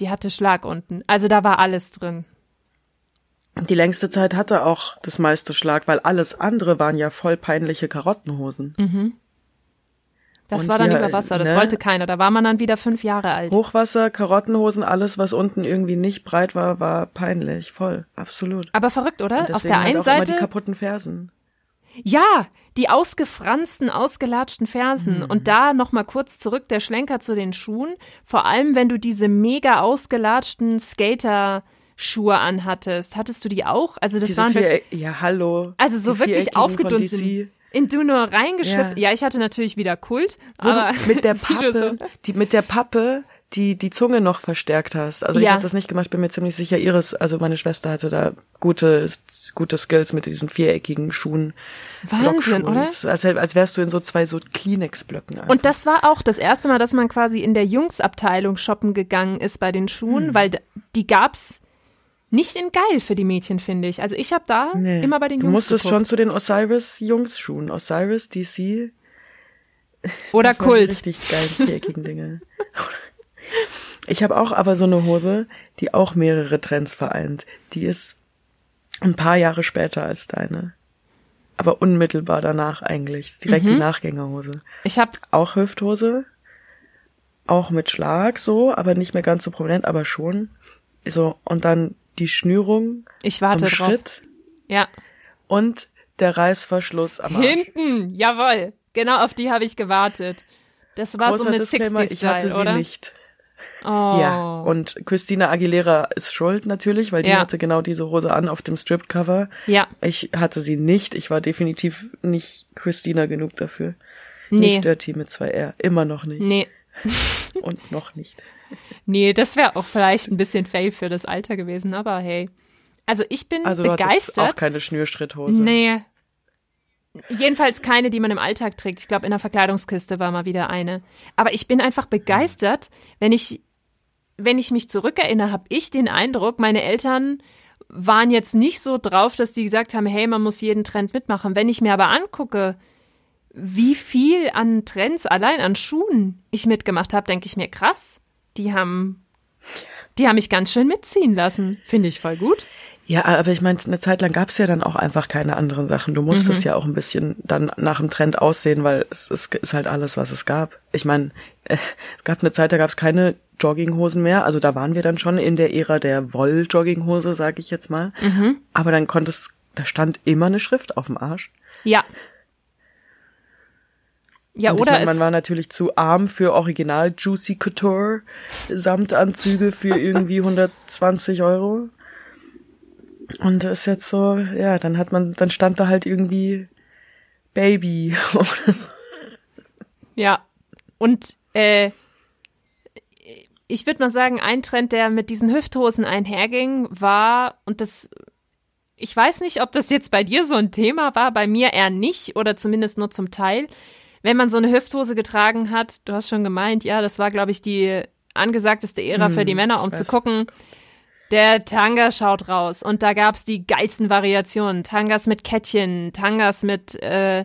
Die hatte Schlag unten. Also da war alles drin. Die längste Zeit hatte auch das meiste Schlag, weil alles andere waren ja voll peinliche Karottenhosen. Das Und war dann wir, über Wasser. Das ne? wollte keiner. Da war man dann wieder fünf Jahre alt. Hochwasser, Karottenhosen, alles, was unten irgendwie nicht breit war, war peinlich. Voll, absolut. Aber verrückt, oder? Auf der halt einen immer Seite die kaputten Fersen. Ja, die ausgefransten, ausgelatschten Fersen. Mhm. Und da nochmal kurz zurück der Schlenker zu den Schuhen. Vor allem, wenn du diese mega ausgelatschten Skater-Schuhe anhattest. Hattest du die auch? Also das Diese waren vier, ja, hallo. also so wirklich aufgedunsen. In du nur reingeschliffen. Ja. Ja. ich hatte natürlich wieder Kult. Wo aber mit der Pappe, die, mit der Pappe, die die Zunge noch verstärkt hast. Also ich Ja. habe das nicht gemacht, bin mir ziemlich sicher, Iris, also meine Schwester hatte da gute, gute Skills mit diesen viereckigen Schuhen. Wahnsinn, oder? Als, als wärst du in so zwei so Kleenex-Blöcken. Und das war auch das erste Mal, dass man quasi in der Jungsabteilung shoppen gegangen ist bei den Schuhen, Hm. weil die gab's nicht in geil für die Mädchen, finde ich. Also ich habe da Nee. immer bei den Du Jungs musstest geguckt. schon zu den Osiris-Jungs-Schuhen. Osiris, DC. Oder das die Kult. richtig geilen viereckigen Dinge. Ich habe auch aber so eine Hose, die auch mehrere Trends vereint. Die ist ein paar Jahre später als deine. Aber unmittelbar danach eigentlich. Ist direkt Mhm. die Nachgängerhose. Ich habe Auch Hüfthose. Auch mit Schlag so, aber nicht mehr ganz so prominent, aber schon. So, und dann die Schnürung ich warte am drauf. Schritt Ja. und der Reißverschluss am Arsch. Hinten, jawohl. Genau auf die habe ich gewartet. Das war so Großer eine Disclaimer, 60 ich hatte sie oder? nicht. Oh. Ja, und Christina Aguilera ist schuld natürlich, weil die Ja. hatte genau diese Hose an auf dem Strip-Cover. Ja. Ich hatte sie nicht. Ich war definitiv nicht Christina genug dafür. Nee. Nicht Dirty mit zwei R. Immer noch nicht. Nee. Und noch nicht. Nee, das wäre auch vielleicht ein bisschen fail für das Alter gewesen, aber hey. Also ich bin Also du begeistert. auch keine Schnürschritthose. Nee. Jedenfalls keine, die man im Alltag trägt. Ich glaube, in der Verkleidungskiste war mal wieder eine. Aber ich bin einfach begeistert, wenn ich, wenn ich mich zurückerinnere, habe ich den Eindruck, meine Eltern waren jetzt nicht so drauf, dass die gesagt haben, hey, man muss jeden Trend mitmachen. Wenn ich mir aber angucke, wie viel an Trends allein an Schuhen ich mitgemacht habe, denke ich mir krass. Die haben, die haben mich ganz schön mitziehen lassen. Finde ich voll gut. Ja, aber ich meine, eine Zeit lang gab es ja dann auch einfach keine anderen Sachen. Du musstest Mhm. ja auch ein bisschen dann nach dem Trend aussehen, weil es, es ist halt alles, was es gab. Ich meine, es gab eine Zeit, da gab es keine Jogginghosen mehr. Also da waren wir dann schon in der Ära der Woll-Jogginghose, sag ich jetzt mal. Mhm. Aber dann konntest, da stand immer eine Schrift auf dem Arsch. Ja. Ja, Und oder ich mein, man war natürlich zu arm für Original Juicy Couture Samtanzüge für irgendwie 120 Euro. Und das ist jetzt so, ja, dann hat man, dann stand da halt irgendwie Baby oder so. ja. Und äh, ich würde mal sagen, ein Trend, der mit diesen Hüfthosen einherging, war, und das, ich weiß nicht, ob das jetzt bei dir so ein Thema war, bei mir eher nicht oder zumindest nur zum Teil. Wenn man so eine Hüfthose getragen hat, du hast schon gemeint, ja, das war, glaube ich, die angesagteste Ära für die Männer, um zu gucken, der Tanga schaut raus. Und da gab's die geilsten Variationen. Tangas mit Kettchen, Tangas mit, äh,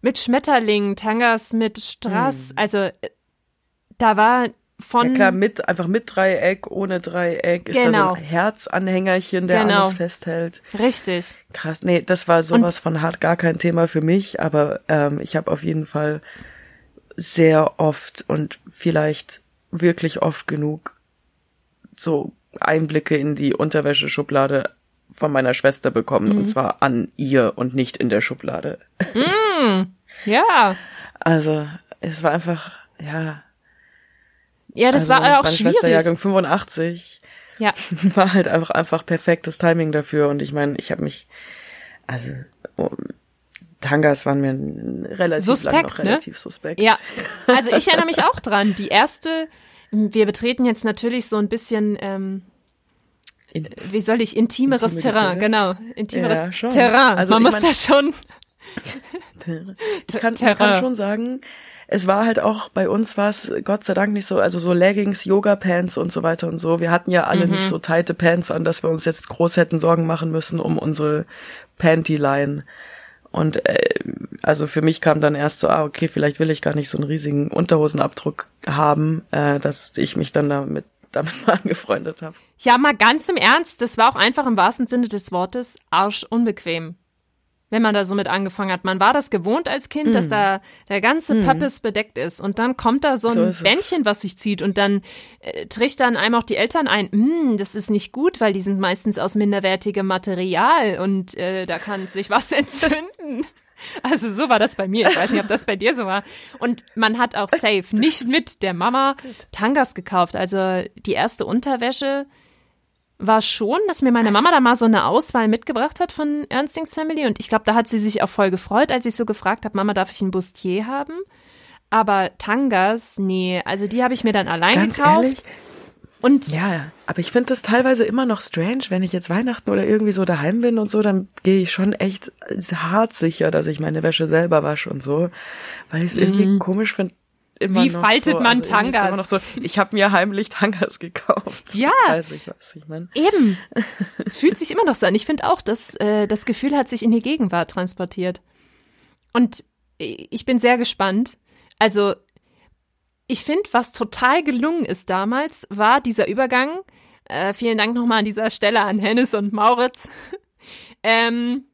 mit Schmetterling, Tangas mit Strass. Also äh, da war von Ja klar, mit, einfach mit Dreieck, ohne Dreieck, ist da Genau. so ein Herzanhängerchen, der Genau. alles festhält. richtig. Krass, nee, das war sowas von hart gar kein Thema für mich, aber ähm, ich habe auf jeden Fall sehr oft und vielleicht wirklich oft genug so Einblicke in die Unterwäscheschublade von meiner Schwester bekommen und zwar an ihr und nicht in der Schublade. Ja. Also es war einfach, ja. Ja, das also war auch meine schwierig. Schwester Jahrgang 85 Ja. war halt einfach einfach perfektes Timing dafür und ich meine, ich habe mich also oh, Tangas waren mir relativ Suspekt, noch ne? relativ suspekt. Ja, also ich erinnere mich auch dran. Die erste, wir betreten jetzt natürlich so ein bisschen, ähm, In- wie soll ich, intimeres Intime Terrain, Gefühle? genau, intimeres Ja. Terrain. Also Man muss mein- da schon, Ich kann, Terrain. kann schon sagen, es war halt auch, bei uns war es Gott sei Dank nicht so, also so Leggings, Yoga-Pants und so weiter und so. Wir hatten ja alle Mhm. nicht so tighte Pants an, dass wir uns jetzt groß hätten Sorgen machen müssen um unsere Panty-Line. Und äh, also für mich kam dann erst so, ah, okay, vielleicht will ich gar nicht so einen riesigen Unterhosenabdruck haben, äh, dass ich mich dann damit, damit mal angefreundet habe. ja mal ganz im Ernst, das war auch einfach im wahrsten Sinne des Wortes arschunbequem. Wenn man da so mit angefangen hat. Man war das gewohnt als Kind, dass da der ganze Pappes bedeckt ist. Und dann kommt da so ein. So es. Bändchen, was sich zieht. Und dann äh, trichtern einem auch die Eltern ein, "Hm, das ist nicht gut, weil die sind meistens aus minderwertigem Material und äh, da kann sich was entzünden. Also so war das bei mir. Ich weiß nicht, ob das bei dir so war. Und man hat auch safe nicht mit der Mama Tangas gekauft. Also die erste Unterwäsche war schon, dass mir meine Mama da mal so eine Auswahl mitgebracht hat von Ernstings Family. Und ich glaube, da hat sie sich auch voll gefreut, als ich so gefragt habe, Mama, darf ich ein Bustier haben? Aber Tangas, nee, also die habe ich mir dann allein Ganz gekauft. ehrlich, Und Ja, aber ich finde das teilweise immer noch strange, wenn ich jetzt Weihnachten oder irgendwie so daheim bin und so, dann gehe ich schon echt hart sicher, dass ich meine Wäsche selber wasche und so, weil ich es irgendwie komisch finde. Immer. Wie noch faltet so, man also Tangas? Immer noch so, ich habe mir heimlich Tangas gekauft. Ja. Weiß ich, was ich meine. Eben. es fühlt sich immer noch so an. Ich finde auch, dass äh, das Gefühl hat sich in die Gegenwart transportiert. Und ich bin sehr gespannt. Also, ich finde, was total gelungen ist damals, war dieser Übergang. Äh, vielen Dank nochmal an dieser Stelle an Hennes und Mauritz. ähm,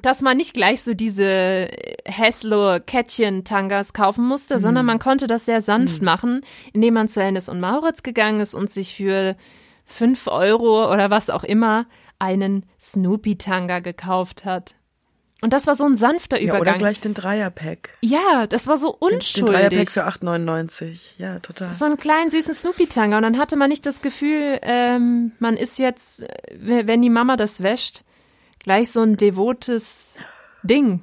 dass man nicht gleich so diese Haslo-Kettchen-Tangas kaufen musste, sondern man konnte das sehr sanft machen, indem man zu Hennes und Mauritz gegangen ist und sich für fünf Euro oder was auch immer einen Snoopy-Tanga gekauft hat. Und das war so ein sanfter Ja, oder Übergang. gleich den Dreierpack. Ja, das war so Den, den unschuldig. Dreierpack für 8,99. Ja, total. so einen kleinen süßen Snoopy-Tanga. Und dann hatte man nicht das Gefühl, ähm, man ist jetzt, äh, wenn die Mama das wäscht, gleich so ein devotes Ding.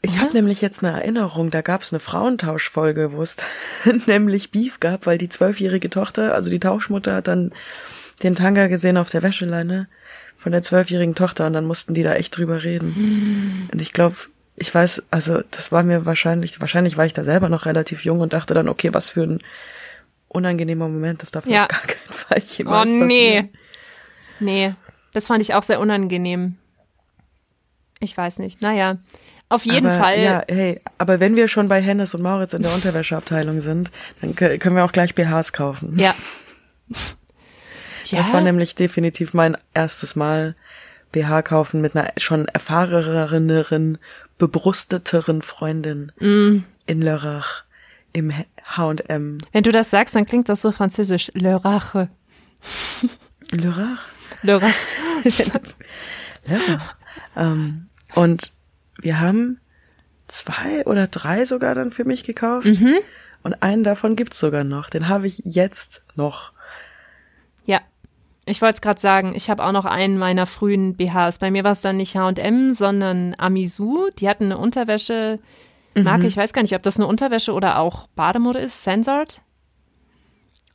Ich habe nämlich jetzt eine Erinnerung, da gab es eine Frauentauschfolge, wo es nämlich Beef gab, weil die zwölfjährige Tochter, also die Tauschmutter, hat dann den Tanga gesehen auf der Wäscheleine von der zwölfjährigen Tochter und dann mussten die da echt drüber reden. Und ich glaube, ich weiß, also das war mir wahrscheinlich, wahrscheinlich war ich da selber noch relativ jung und dachte dann, okay, was für ein unangenehmer Moment, das darf Ja. auf gar keinen Fall Oh jemals nee. passieren. Nee, das fand ich auch sehr unangenehm. Ich weiß nicht. Naja. Auf jeden aber, Fall. Ja, hey, aber wenn wir schon bei Hennes und Mauritz in der Unterwäscheabteilung sind, dann kö- können wir auch gleich BHs kaufen. Ja. Das war nämlich definitiv mein erstes Mal BH kaufen mit einer schon erfahreneren, bebrusteteren Freundin Mm. in Lörrach im H&M. Wenn du das sagst, dann klingt das so französisch. Le Rache. Lörrach? Lörrach. ähm, und wir haben zwei oder drei sogar dann für mich gekauft. Mhm. Und einen davon gibt's sogar noch. Den habe ich jetzt noch. Ja. Ich wollte es gerade sagen, ich habe auch noch einen meiner frühen BHs. Bei mir war es dann nicht H&M, sondern Amisu. Die hatten eine Unterwäsche Marke, ich weiß gar nicht, ob das eine Unterwäsche oder auch Bademode ist. Sensort?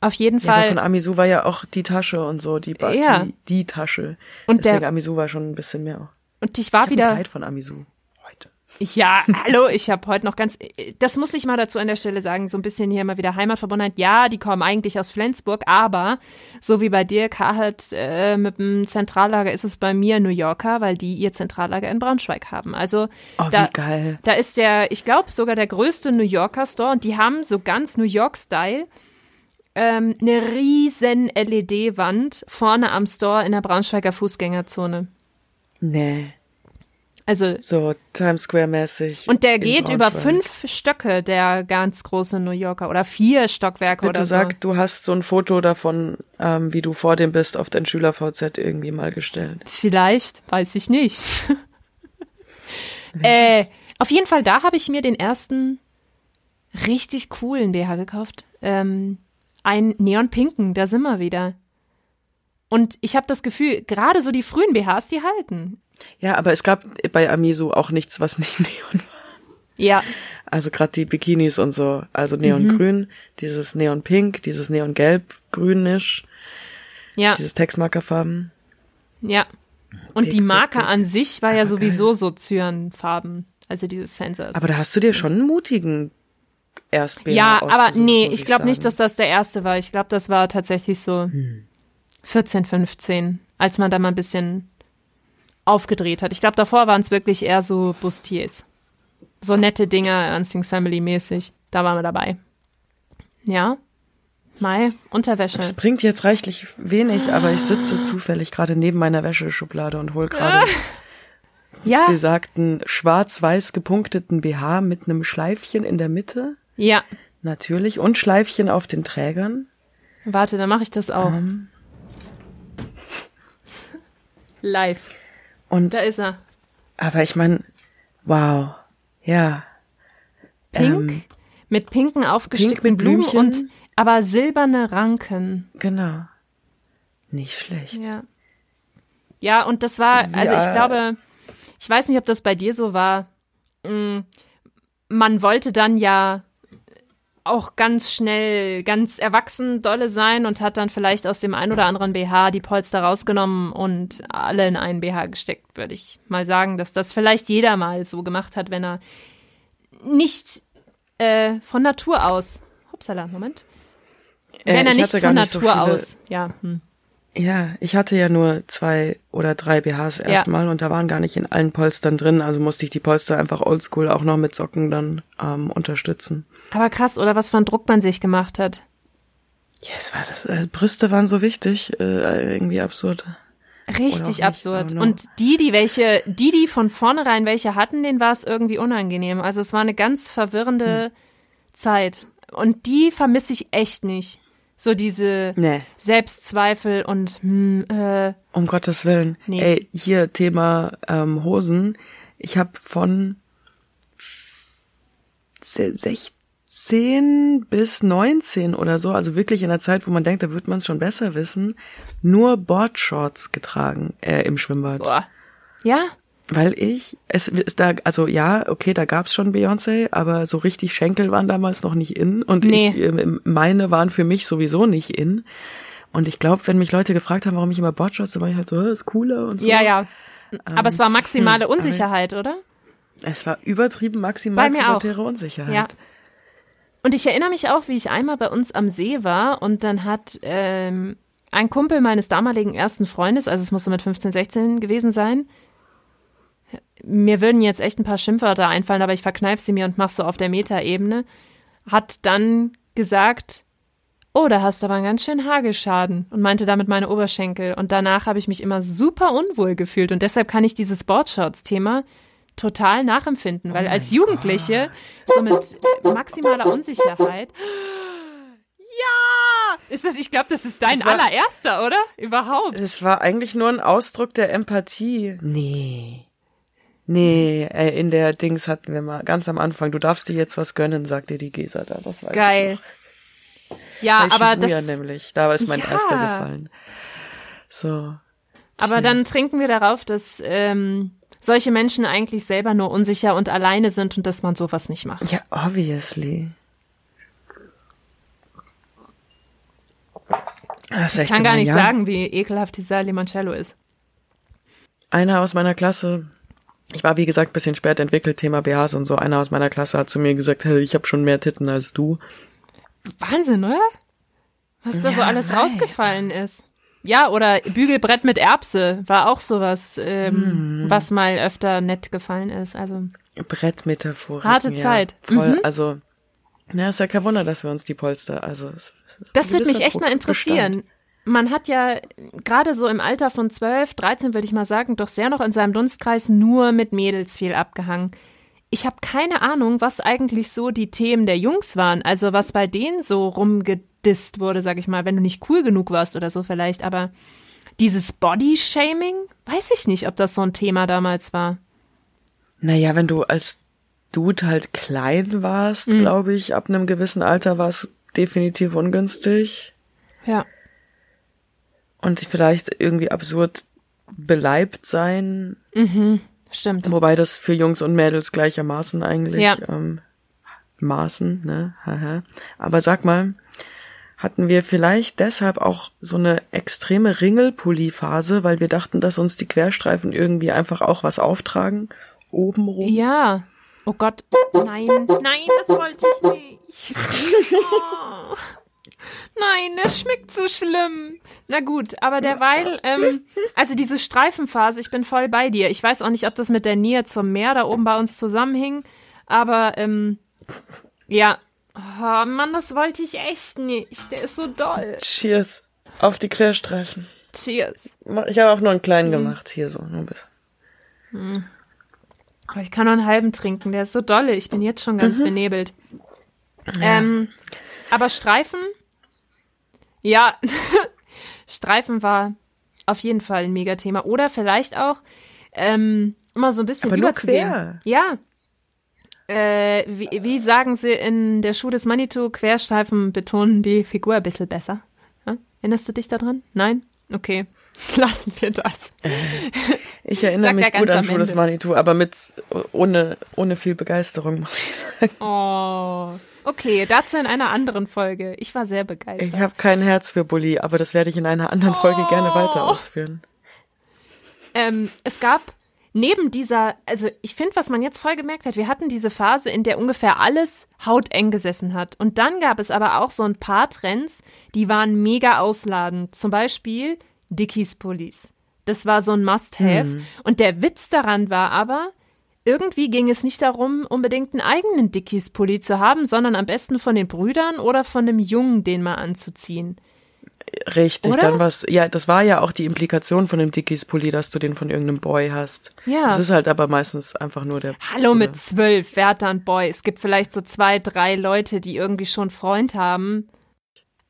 Auf jeden Ja, aber Fall. von Amisu war ja auch die Tasche und so, die, ba Ja. die, die Tasche. Und der- Deswegen Amisu war schon ein bisschen mehr. auch. und ich war Ich ein wieder. Kleid von Amisu. Heute. Ja, hallo, ich habe heute noch ganz, das muss ich mal dazu an der Stelle sagen, so ein bisschen hier mal wieder Heimatverbundenheit. Ja, die kommen eigentlich aus Flensburg, aber so wie bei dir, Carhartt, äh, mit dem Zentrallager ist es bei mir New Yorker, weil die ihr Zentrallager in Braunschweig haben. Also Oh, da, wie geil. da ist der, ich glaube sogar der größte New Yorker Store und die haben so ganz New York-Style ähm, eine riesen LED-Wand vorne am Store in der Braunschweiger Fußgängerzone. Nee. Also So Times Square mäßig. Und der geht über fünf Stöcke, der ganz große New Yorker, oder vier Stockwerke Bitte oder so. sag, du hast so ein Foto davon, ähm, wie du vor dem bist, auf dein Schüler-VZ irgendwie mal gestellt. Vielleicht, weiß ich nicht. äh, auf jeden Fall, da habe ich mir den ersten richtig coolen BH gekauft. Ähm, ein Neon-Pinken, da sind wir wieder. Und ich habe das Gefühl, gerade so die frühen BHs, die halten. Ja, aber es gab bei Amisu auch nichts, was nicht Neon war. Ja, Also gerade die Bikinis und so. Also Neongrün, dieses Neonpink, dieses Neongelb, grünisch, ja, dieses Textmarkerfarben. ja. Und Big, die Marke big. an sich war ja Aber sowieso so Cyanfarben. Also dieses Censored. Aber da hast du dir schon einen mutigen erst Ja, aber nee, muss ich glaube nicht, dass das der erste war. Ich glaube, das war tatsächlich so Hm. 14, 15, als man da mal ein bisschen aufgedreht hat. Ich glaube, davor waren es wirklich eher so Bustiers. So nette Dinger, Ernstings Family mäßig. Da waren wir dabei. Ja. Mai, Unterwäsche. Es bringt jetzt reichlich wenig, aber ich sitze zufällig gerade neben meiner Wäscheschublade und hol gerade Ja, besagten schwarz-weiß gepunkteten BH mit einem Schleifchen in der Mitte, ja. natürlich, und Schleifchen auf den Trägern. Warte, dann mache ich das auch. Ähm. Live. Und Da ist er. aber ich meine, wow, ja. Pink Ähm, mit pinken aufgestickten mit Blumen Blümchen. und aber silberne Ranken. genau. Nicht schlecht. Ja. Ja, und das war, also ich äh, glaube, ich weiß nicht, ob das bei dir so war. Mm, Man wollte dann ja auch ganz schnell ganz erwachsen dolle sein und hat dann vielleicht aus dem ein oder anderen BH die Polster rausgenommen und alle in einen BH gesteckt, würde ich mal sagen, dass das vielleicht jeder mal so gemacht hat, wenn er nicht äh, von Natur aus, hupsala, Moment, Äh, wenn er ich nicht von nicht so Natur viele- aus, ja, hm. Ja, ich hatte ja nur zwei oder drei BHs erstmal und da waren gar nicht in allen Polstern drin, also musste ich die Polster einfach oldschool auch noch mit Socken dann ähm, unterstützen. Aber krass, oder was für einen Druck man sich gemacht hat. Ja, es war das, also Brüste waren so wichtig, äh, irgendwie absurd. Richtig absurd. Und die, die welche, die, die von vornherein welche hatten, denen war es irgendwie unangenehm. Also es war eine ganz verwirrende hm. Zeit. Und die vermisse ich echt nicht. So diese nee. Selbstzweifel und hm, äh, Um Gottes Willen. Nee. Ey, hier Thema ähm, Hosen. Ich habe von 16, 10 bis 19 oder so, also wirklich in der Zeit, wo man denkt, da wird man es schon besser wissen, nur Boardshorts getragen äh, im Schwimmbad. Boah. Ja. Weil ich, es ist da, also ja, okay, da gab's schon Beyoncé, aber so richtig Schenkel waren damals noch nicht in und nee. Ähm, ich, meine waren für mich sowieso nicht in. Und ich glaube, wenn mich Leute gefragt haben, warum ich immer Boardshorts, dann war ich halt so, das ist cooler und so. Ja, ja. Aber ähm, es war maximale hm, Unsicherheit, oder? Es war übertrieben maximal pubertäre Unsicherheit. Ja. Und ich erinnere mich auch, wie ich einmal bei uns am See war und dann hat ähm, ein Kumpel meines damaligen ersten Freundes, also es muss so mit 15, 16 gewesen sein, mir würden jetzt echt ein paar Schimpfwörter einfallen, aber ich verkneife sie mir und mache so auf der Metaebene, hat dann gesagt, oh, da hast du aber einen ganz schön Hagelschaden und meinte damit meine Oberschenkel. Und danach habe ich mich immer super unwohl gefühlt und deshalb kann ich dieses Boardshorts-Thema total nachempfinden, weil Oh als Jugendliche so mit maximaler Unsicherheit. Ja! Ist das, ich glaube, das ist dein Das war- allererster, oder? Überhaupt. Es war eigentlich nur ein Ausdruck der Empathie. Nee. Nee, äh, in der Dings hatten wir mal ganz am Anfang, du darfst dir jetzt was gönnen, sagt dir die Gesa da. Das war Geil. Ja, Bei aber Shibuya das. nämlich. Da ist mein Ja. erster gefallen. So. Aber dann trinken wir darauf, dass ähm, solche Menschen eigentlich selber nur unsicher und alleine sind und dass man sowas nicht macht. Ja, obviously. Ich kann gar nicht ja. sagen, wie ekelhaft dieser Limoncello ist. Einer aus meiner Klasse, ich war wie gesagt ein bisschen spät entwickelt, Thema BHs und so, einer aus meiner Klasse hat zu mir gesagt, hey, ich habe schon mehr Titten als du. Wahnsinn, oder? Was da so alles mei. rausgefallen ist. Ja, oder Bügelbrett mit Erbse war auch sowas, ähm, Hm. was mal öfter nett gefallen ist. Also, Brettmetaphorik. Harte ja, Zeit. Voll, Mhm. also, na, ist ja kein Wunder, dass wir uns die Polster, also. das ein würde mich echt mal interessieren. Bestand. Man hat ja gerade so im Alter von 12, 13 würde ich mal sagen, doch sehr noch in seinem Dunstkreis nur mit Mädels viel abgehangen. Ich habe keine Ahnung, was eigentlich so die Themen der Jungs waren. Also was bei denen so rumgedisst wurde, sag ich mal, wenn du nicht cool genug warst oder so vielleicht. Aber dieses Body-Shaming, weiß ich nicht, ob das so ein Thema damals war. Naja, wenn du als Dude halt klein warst, Mhm. glaube ich, ab einem gewissen Alter war es definitiv ungünstig. Ja. Und vielleicht irgendwie absurd beleibt sein, Stimmt. wobei das für Jungs und Mädels gleichermaßen eigentlich Ja. ähm, Maßen, ne? Haha. Aber sag mal, hatten wir vielleicht deshalb auch so eine extreme Ringelpulli-Phase, weil wir dachten, dass uns die Querstreifen irgendwie einfach auch was auftragen? Obenrum? Ja. Oh Gott. Nein. Nein, das wollte ich nicht. Oh. Nein, das schmeckt so schlimm. Na gut, aber derweil, ähm, also diese Streifenphase, ich bin voll bei dir. Ich weiß auch nicht, ob das mit der Nähe zum Meer da oben bei uns zusammenhing, aber ähm, ja. Oh Mann, das wollte ich echt nicht. Der ist so doll. Cheers. Auf die Querstreifen. Cheers. Ich habe auch nur einen kleinen Mhm. gemacht, hier so. Nur ein bisschen. Oh, ich kann nur einen halben trinken, der ist so dolle. Ich bin jetzt schon ganz benebelt. Ähm, aber Streifen? Ja, Streifen war auf jeden Fall ein Megathema. Oder vielleicht auch ähm, immer so ein bisschen Aber nur überzugehen. quer. Ja. Äh, wie, wie sagen sie in der Schule des Manitou, Querstreifen betonen die Figur ein bisschen besser. Ja? Erinnerst du dich daran? Nein? Okay. Lassen wir das. Ich erinnere Sag mich gut an Schules Ende. Manitou, aber mit ohne ohne viel Begeisterung muss ich sagen. Oh. Okay, dazu in einer anderen Folge. Ich war sehr begeistert. Ich habe kein Herz für Bulli, aber das werde ich in einer anderen Folge gerne weiter ausführen. Ähm, es gab neben dieser, also ich finde, was man jetzt voll gemerkt hat, wir hatten diese Phase, in der ungefähr alles hauteng gesessen hat. Und dann gab es aber auch so ein paar Trends, die waren mega ausladend. Zum Beispiel Dickies Pullis. Das war so ein Must-Have. Und der Witz daran war aber, irgendwie ging es nicht darum, unbedingt einen eigenen Dickies-Pulli zu haben, sondern am besten von den Brüdern oder von einem Jungen, den mal anzuziehen. Richtig, Oder? dann war's ja, das war ja auch die Implikation von dem Dickies Pulli, dass du den von irgendeinem Boy hast. Ja. Das ist halt aber meistens einfach nur der Hallo mit zwölf, wer hat da einen Boy? Es gibt vielleicht so zwei, drei Leute, die irgendwie schon einen Freund haben.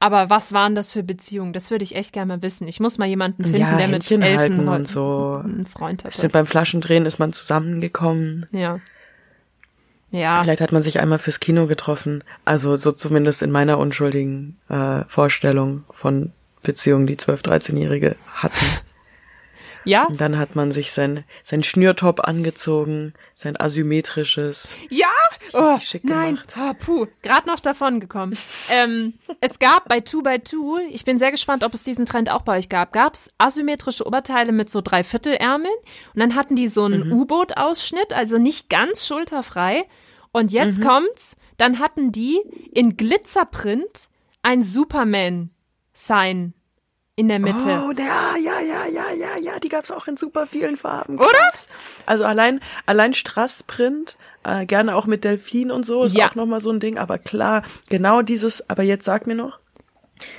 Aber was waren das für Beziehungen? Das würde ich echt gerne mal wissen. Ich muss mal jemanden finden, Ja, der mit Händchen Elfen halten und so. einen Freund Sind hatte. beim Flaschendrehen ist man zusammengekommen. Ja. Ja. Vielleicht hat man sich einmal fürs Kino getroffen. Also so zumindest in meiner unschuldigen äh, Vorstellung von Beziehungen, die 12-, 13-Jährige hatten. Ja? Und dann hat man sich sein, sein Schnürtop angezogen, sein asymmetrisches. Ja? Oh, schick nein. gemacht. Oh, puh. Gerade noch davon gekommen. ähm, es gab bei 2x2, ich bin sehr gespannt, ob es diesen Trend auch bei euch gab, gab es asymmetrische Oberteile mit so Dreiviertelärmeln und dann hatten die so einen U-Boot-Ausschnitt, also nicht ganz schulterfrei. Und jetzt kommt's, dann hatten die in Glitzerprint ein Superman-Sign in der Mitte. Oh, der, ja, ja, ja, ja, ja, die gab's auch in super vielen Farben. Oder? Also allein, allein Strassprint, äh, gerne auch mit Delfin und so, ist Ja. auch nochmal so ein Ding. Aber klar, genau dieses, aber jetzt sag mir noch,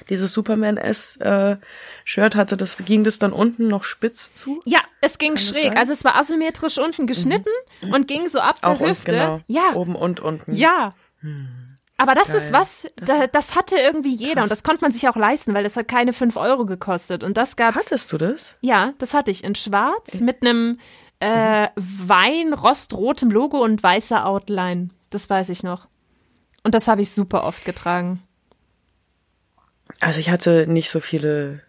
dieses Superman S äh, Shirt hatte, das ging das dann unten noch spitz zu? Ja, es ging das schräg. Mhm. Also es war asymmetrisch unten geschnitten und ging so ab der Auch Hüfte. genau. Ja, Oben und unten. ja. Aber das ist Geil. was, da, das hatte irgendwie jeder und das konnte man sich auch leisten, weil das hat keine fünf Euro gekostet. Und das gab's. Hattest du das? Ja, das hatte ich in schwarz mit einem äh, Wein-rostrotem Logo und weißer Outline. Das weiß ich noch. Und das habe ich super oft getragen. Also ich hatte nicht so viele.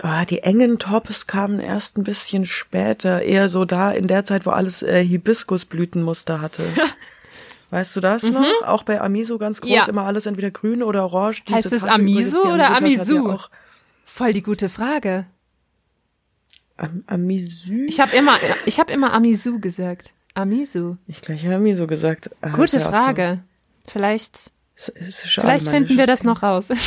Ah, die engen Tops kamen erst ein bisschen später, eher so da in der Zeit, wo alles äh, Hibiskusblütenmuster hatte. Weißt du das noch? Auch bei Amiso ganz groß, Mhm. Ja. immer alles entweder grün oder orange. Diese Heißt es Tasche Amiso oder ja Amisu? auch Voll die gute Frage. Am Amisu? Ich habe immer, ich habe immer Amisu gesagt. Amisu. Ich glaube, ich habe Amiso gesagt. Ah, Gute ja Frage. Vielleicht, So. Es ist schade, vielleicht finden wir das noch raus.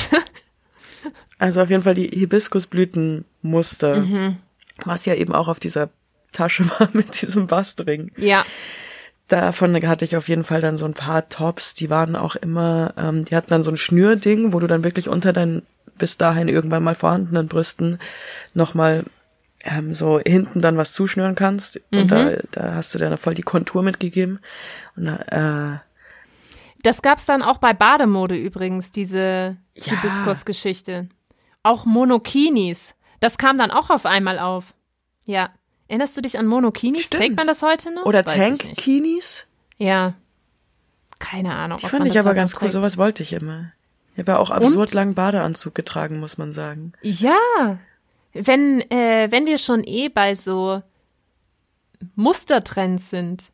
Also auf jeden Fall die Hibiskusblütenmuster, Mhm. was ja eben auch auf dieser Tasche war mit diesem Bastring. ja, Davon hatte ich auf jeden Fall dann so ein paar Tops, die waren auch immer, ähm, die hatten dann so ein Schnürding, wo du dann wirklich unter deinen bis dahin irgendwann mal vorhandenen Brüsten nochmal ähm, so hinten dann was zuschnüren kannst. Und da, Mhm. da hast du dann voll die Kontur mitgegeben. Und äh, das gab's dann auch bei Bademode übrigens, diese Ja. Hibiskus-Geschichte. Auch Monokinis. Das kam dann auch auf einmal auf. Ja. Erinnerst du dich an Monokinis? Stimmt. Trägt man das heute noch? oder. Tankkinis. Ja. Keine Ahnung. Die fand ich aber ganz cool, sowas wollte ich immer. Ich habe ja auch absurd langen Badeanzug getragen, muss man sagen. Ja, wenn, äh, wenn wir schon eh bei so Mustertrends sind,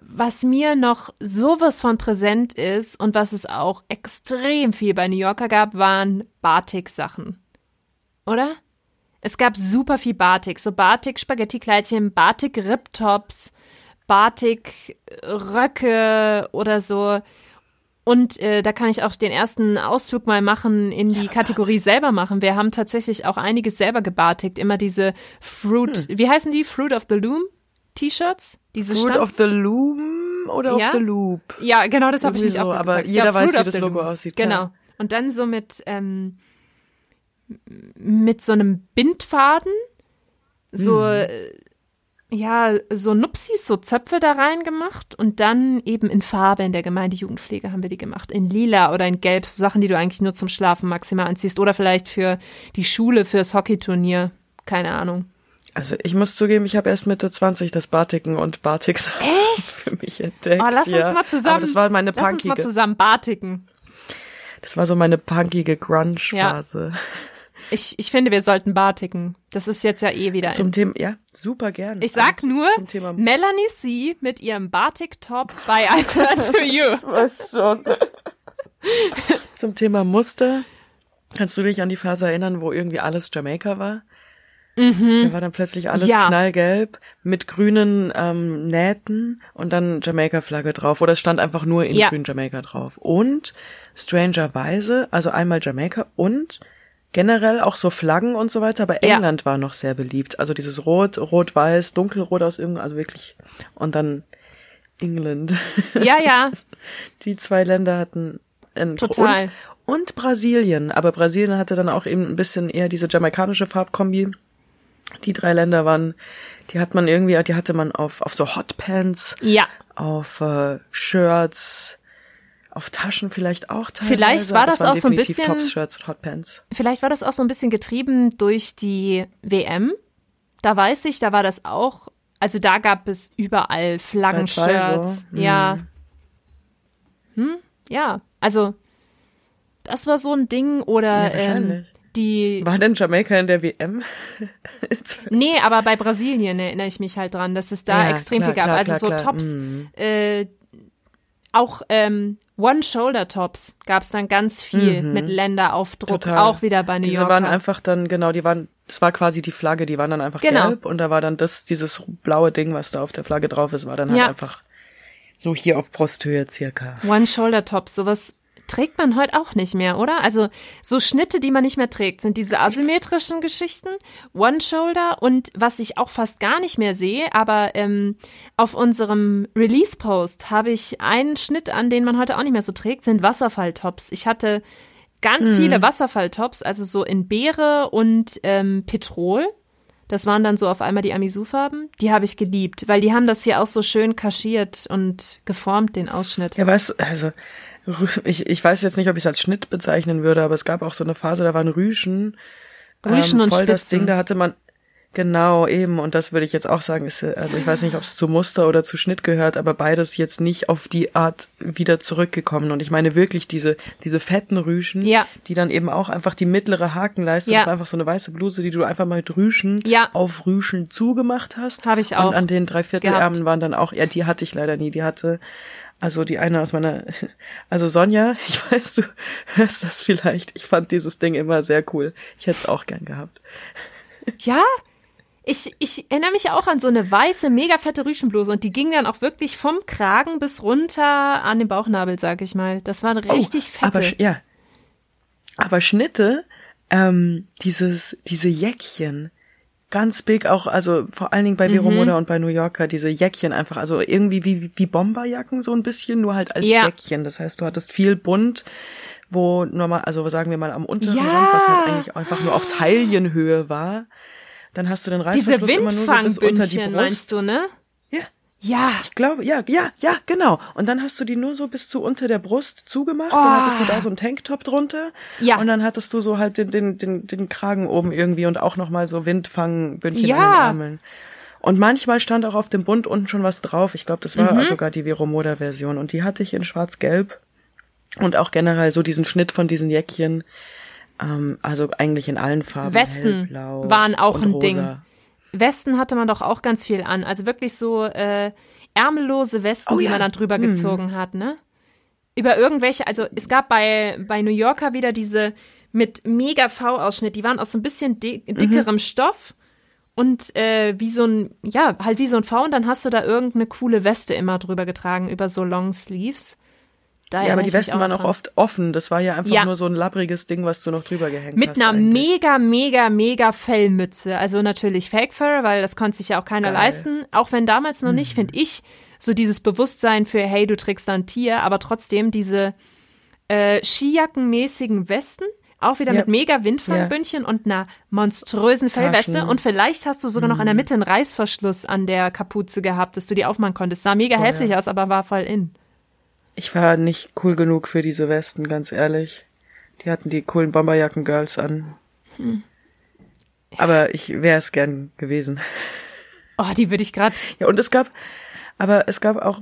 was mir noch sowas von präsent ist und was es auch extrem viel bei New Yorker gab, waren Batik-Sachen. Oder? Es gab super viel Batik, so Batik-Spaghetti-Kleidchen, Batik-Riptops, Batik-Röcke oder so. Und äh, da kann ich auch den ersten Ausflug mal machen in die Kategorie selber machen. Wir haben tatsächlich auch einiges selber gebartigt. Immer diese Fruit, wie heißen die? Fruit of the Loom T-Shirts? Diese Fruit Stamm- of the Loom oder Ja? of the Loop? Ja, genau, das habe ich mich so, auch aber jeder ja, weiß, wie das Logo Loom. aussieht, Genau. klar. Und dann so mit, ähm, mit so einem Bindfaden, so, äh, ja, so Nupsis, so Zöpfe da rein gemacht und dann eben in Farbe in der Gemeindejugendpflege haben wir die gemacht. In lila oder in gelb, so Sachen, die du eigentlich nur zum Schlafen maximal anziehst oder vielleicht für die Schule, fürs Hockeyturnier. Keine Ahnung. Also ich muss zugeben, ich habe erst Mitte 20 das Batiken und Batiks Echt? für mich entdeckt. Oh, lass uns ja. mal zusammen. Aber das war meine Lass uns mal punkige, zusammen batiken. das war so meine punkige Grunge-Phase. Ich, ich finde, wir sollten batiken. Das ist jetzt ja eh wieder Zum. Thema, ja, super gern. Ich sag Also, nur, zum Thema Melanie C. mit ihrem Batik-Top bei I Turn to You. was schon. zum Thema Muster. Kannst du dich an die Phase erinnern, wo irgendwie alles Jamaika war? Da war dann plötzlich alles Mhm. Ja. knallgelb mit grünen ähm, Nähten und dann Jamaika-Flagge drauf. Oder es stand einfach nur in Ja. grün Jamaika drauf. Und strangerweise, also einmal Jamaika und generell auch so Flaggen und so weiter. Aber Ja. England war noch sehr beliebt. Also dieses Rot, Rot-Weiß, Dunkelrot aus irgendeinem, also wirklich. Und dann England. Ja, ja. Die zwei Länder hatten ein Total. Und, und Brasilien. Aber Brasilien hatte dann auch eben ein bisschen eher diese jamaikanische Farbkombi. Die drei Länder waren, die hat man irgendwie, die hatte man auf, auf so Hotpants, Ja. auf äh, Shirts, auf Taschen vielleicht auch teilweise. Vielleicht war das auch so ein bisschen- Tops, Shirts und Hotpants. Vielleicht war das auch so ein bisschen getrieben durch die WM. Da weiß ich, da war das auch. Also da gab es überall 2-2 Flaggenshirts. so. Ja. Hm, ja. Also das war so ein Ding oder Ja, ähm. Die War denn Jamaika in der WM? Nee, aber bei Brasilien erinnere ich mich halt dran, dass es da Ja, extrem klar, viel gab. klar, also klar, so. Tops, Mhm. äh, auch ähm, One-Shoulder-Tops gab es dann ganz viel mit Länderaufdruck, Mhm. Total. auch wieder bei New Diese Yorker. waren einfach dann, genau, die waren, das war quasi die Flagge, die waren dann einfach Genau. gelb und da war dann das, dieses blaue Ding, was da auf der Flagge drauf ist, war dann halt Ja. einfach so hier auf Brusthöhe circa. One-Shoulder-Tops, sowas, trägt man heute auch nicht mehr, oder? Also so Schnitte, die man nicht mehr trägt, sind diese asymmetrischen Geschichten, One-Shoulder und was ich auch fast gar nicht mehr sehe, aber ähm, auf unserem Release-Post habe ich einen Schnitt an, den man heute auch nicht mehr so trägt, sind Wasserfalltops. Ich hatte ganz Mhm. viele Wasserfalltops, also so in Beere und ähm, Petrol. Das waren dann so auf einmal die Amisu-Farben. Die habe ich geliebt, weil die haben das hier auch so schön kaschiert und geformt, den Ausschnitt. Ja, weißt du, also ich, ich weiß jetzt nicht, ob ich es als Schnitt bezeichnen würde, aber es gab auch so eine Phase, da waren Rüschen. Rüschen und voll das Spitzen. Ding, da hatte man genau eben und das würde ich jetzt auch sagen, ist äh, also ich weiß nicht, ob es zu Muster oder zu Schnitt gehört, aber beides jetzt nicht auf die Art wieder zurückgekommen und ich meine wirklich diese diese fetten Rüschen, Ja. die dann eben auch einfach die mittlere Hakenleiste, Ja. das war einfach so eine weiße Bluse, die du einfach mal mit Rüschen Ja. auf Rüschen zugemacht hast. Habe ich auch Und an den Dreiviertelärmeln gehabt. waren dann auch, ja, die hatte ich leider nie, die hatte also die eine aus meiner, also Sonja, ich weiß, du hörst das vielleicht. Ich fand dieses Ding immer sehr cool. Ich hätte es auch gern gehabt. Ja, ich, ich erinnere mich auch an so eine weiße, mega fette Rüschenbluse und die ging dann auch wirklich vom Kragen bis runter an den Bauchnabel, sag ich mal. Das waren richtig Oh, aber, fette. sch- ja. Aber Schnitte, ähm, dieses, diese Jäckchen, ganz big auch, also vor allen Dingen bei Vero Mhm. Und bei New Yorker, diese Jäckchen einfach, also irgendwie wie, wie Bomberjacken so ein bisschen, nur halt als Ja. Jäckchen. Das heißt, du hattest viel bunt, wo normal, also sagen wir mal am unteren Ja. Rand, was halt eigentlich einfach nur auf Taillenhöhe war, dann hast du den Reißverschluss immer nur so bis unter die Brust. meinst du, ne? Ja. Ich glaube, ja, ja, ja, genau. Und dann hast du die nur so bis zu unter der Brust zugemacht. Dann hattest du da so einen Tanktop drunter. Oh. Ja. Und dann hattest du so halt den, den, den, den Kragen oben irgendwie und auch nochmal so Windfangbündchen Ja. an den Ärmeln. Und manchmal stand auch auf dem Bund unten schon was drauf. Ich glaube, das war Mhm. sogar die Veromoda-Version. Und die hatte ich in schwarz-gelb. Und auch generell so diesen Schnitt von diesen Jäckchen. Ähm, also eigentlich in allen Farben. Westen hellblau waren auch ein rosa. Ding. Westen hatte man doch auch ganz viel an. Also wirklich so äh, ärmellose Westen, Oh die ja. man dann drüber gezogen hat, ne? Über irgendwelche, also es gab bei, bei New Yorker wieder diese mit mega V-Ausschnitt, die waren aus so ein bisschen di dickerem Stoff und äh, wie so ein, ja, halt wie so ein V und dann hast du da irgendeine coole Weste immer drüber getragen, über so Long Sleeves. Da Ja, aber die Westen waren auch dran. oft offen. Das war ja einfach Ja. nur so ein labbriges Ding, was du noch drüber gehängt Mit hast. einer eigentlich. mega, mega, mega Fellmütze. Also natürlich Fake Fur, weil das konnte sich ja auch keiner Geil. leisten. Auch wenn damals noch nicht, finde ich, so dieses Bewusstsein für, hey, du trägst da ein Tier, aber trotzdem diese äh, Skijackenmäßigen Westen. Auch wieder Ja. mit mega Windfangbündchen und einer monströsen Fellweste. Und vielleicht hast du sogar noch in der Mitte einen Reißverschluss an der Kapuze gehabt, dass du die aufmachen konntest. Sah mega hässlich aus, aber war voll in. Ich war nicht cool genug für diese Westen, ganz ehrlich. Die hatten die coolen Bomberjacken-Girls an. Hm. Aber ich wäre es gern gewesen. Oh, die würde ich gerade. Ja, und es gab, aber es gab auch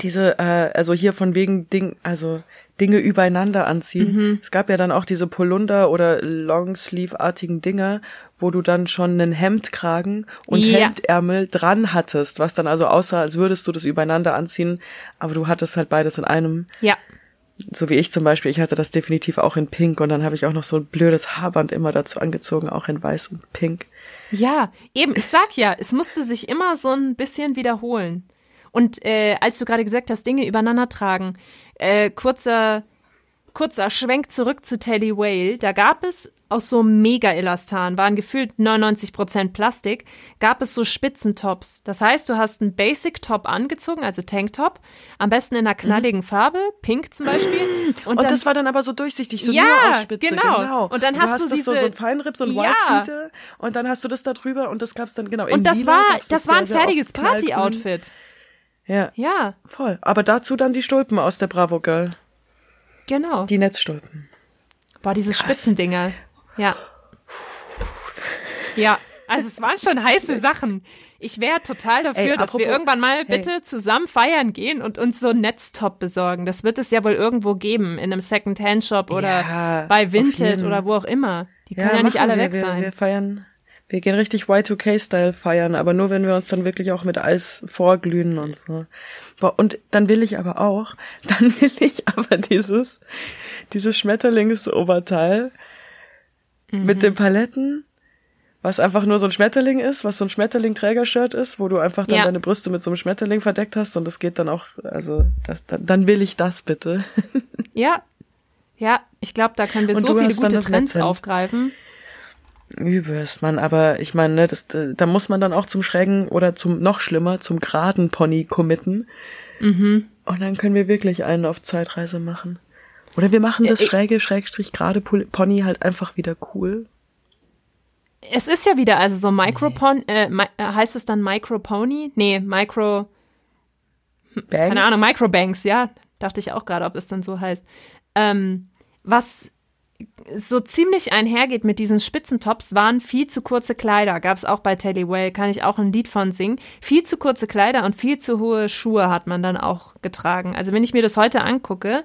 diese, äh, also hier von wegen Ding, also Dinge übereinander anziehen. Mhm. Es gab ja dann auch diese Polunder oder Longsleeve-artigen Dinger, wo du dann schon einen Hemdkragen und Ja. Hemdärmel dran hattest, was dann also aussah, als würdest du das übereinander anziehen, aber du hattest halt beides in einem. Ja. So wie ich zum Beispiel, ich hatte das definitiv auch in Pink und dann habe ich auch noch so ein blödes Haarband immer dazu angezogen, auch in Weiß und Pink. Ja, eben, ich sag ja, es musste sich immer so ein bisschen wiederholen. Und äh, als du gerade gesagt hast, Dinge übereinander tragen, äh, kurzer, kurzer Schwenk zurück zu Teddy Whale, da gab es aus so Mega-Elastan, waren gefühlt 99% Plastik, gab es so Spitzentops. Das heißt, du hast einen Basic-Top angezogen, also Tanktop, am besten in einer knalligen Farbe, pink zum Beispiel. Und, Und, dann, das war dann aber so durchsichtig, so Ja, nur aus Spitze. genau. Und dann du hast hast du das so, diese- so ein Feinripp, so ein Ja. Und dann hast du das da drüber und das gab's dann, genau, in und das Lila war, das war ein sehr fertiges. Party-Outfit. Ja, Ja, voll. Aber dazu dann die Stulpen aus der Bravo Girl. genau. Die Netzstulpen. Boah, diese Spitzendinger. Ja. Ja, also es waren schon heiße Sachen. Ich wäre total dafür, Ey, dass wir irgendwann mal hey. bitte zusammen feiern gehen und uns so einen Netztop besorgen. Das wird es ja wohl irgendwo geben, in einem Second-Hand-Shop oder Ja, bei jeden. oder wo auch immer. Die können ja, nicht machen alle wir. weg wir, sein. Wir feiern, wir gehen richtig Y2K-Style feiern, aber nur wenn wir uns dann wirklich auch mit Eis vorglühen und so. Und dann will ich aber auch, dann will ich aber dieses, dieses Schmetterlingsoberteil Mhm. mit den Paletten, was einfach nur so ein Schmetterling ist, was so ein Schmetterling-Trägershirt ist, wo du einfach dann Ja. deine Brüste mit so einem Schmetterling verdeckt hast und das geht dann auch, also das, dann, dann will ich das bitte. Ja. Ja, ich glaube, da können wir Und so viele gute Trends Netzhemd. aufgreifen. Übelst, Mann. Aber ich meine, ne, das, da muss man dann auch zum schrägen oder zum noch schlimmer, zum geraden Pony committen. Mhm. Und dann können wir wirklich einen auf Zeitreise machen. Oder wir machen das ich- schräge, schrägstrich gerade Pony halt einfach wieder cool. Es ist ja wieder, also so Micropon, äh, mi äh, heißt es dann Micropony? Nee, Micro, Bangs? keine Ahnung, Microbanks, ja. Dachte ich auch gerade, ob es dann so heißt. Ähm, was so ziemlich einhergeht mit diesen Spitzentops, waren viel zu kurze Kleider. Gab es auch bei Telly Well, kann ich auch ein Lied von singen. Viel zu kurze Kleider und viel zu hohe Schuhe hat man dann auch getragen. Also wenn ich mir das heute angucke,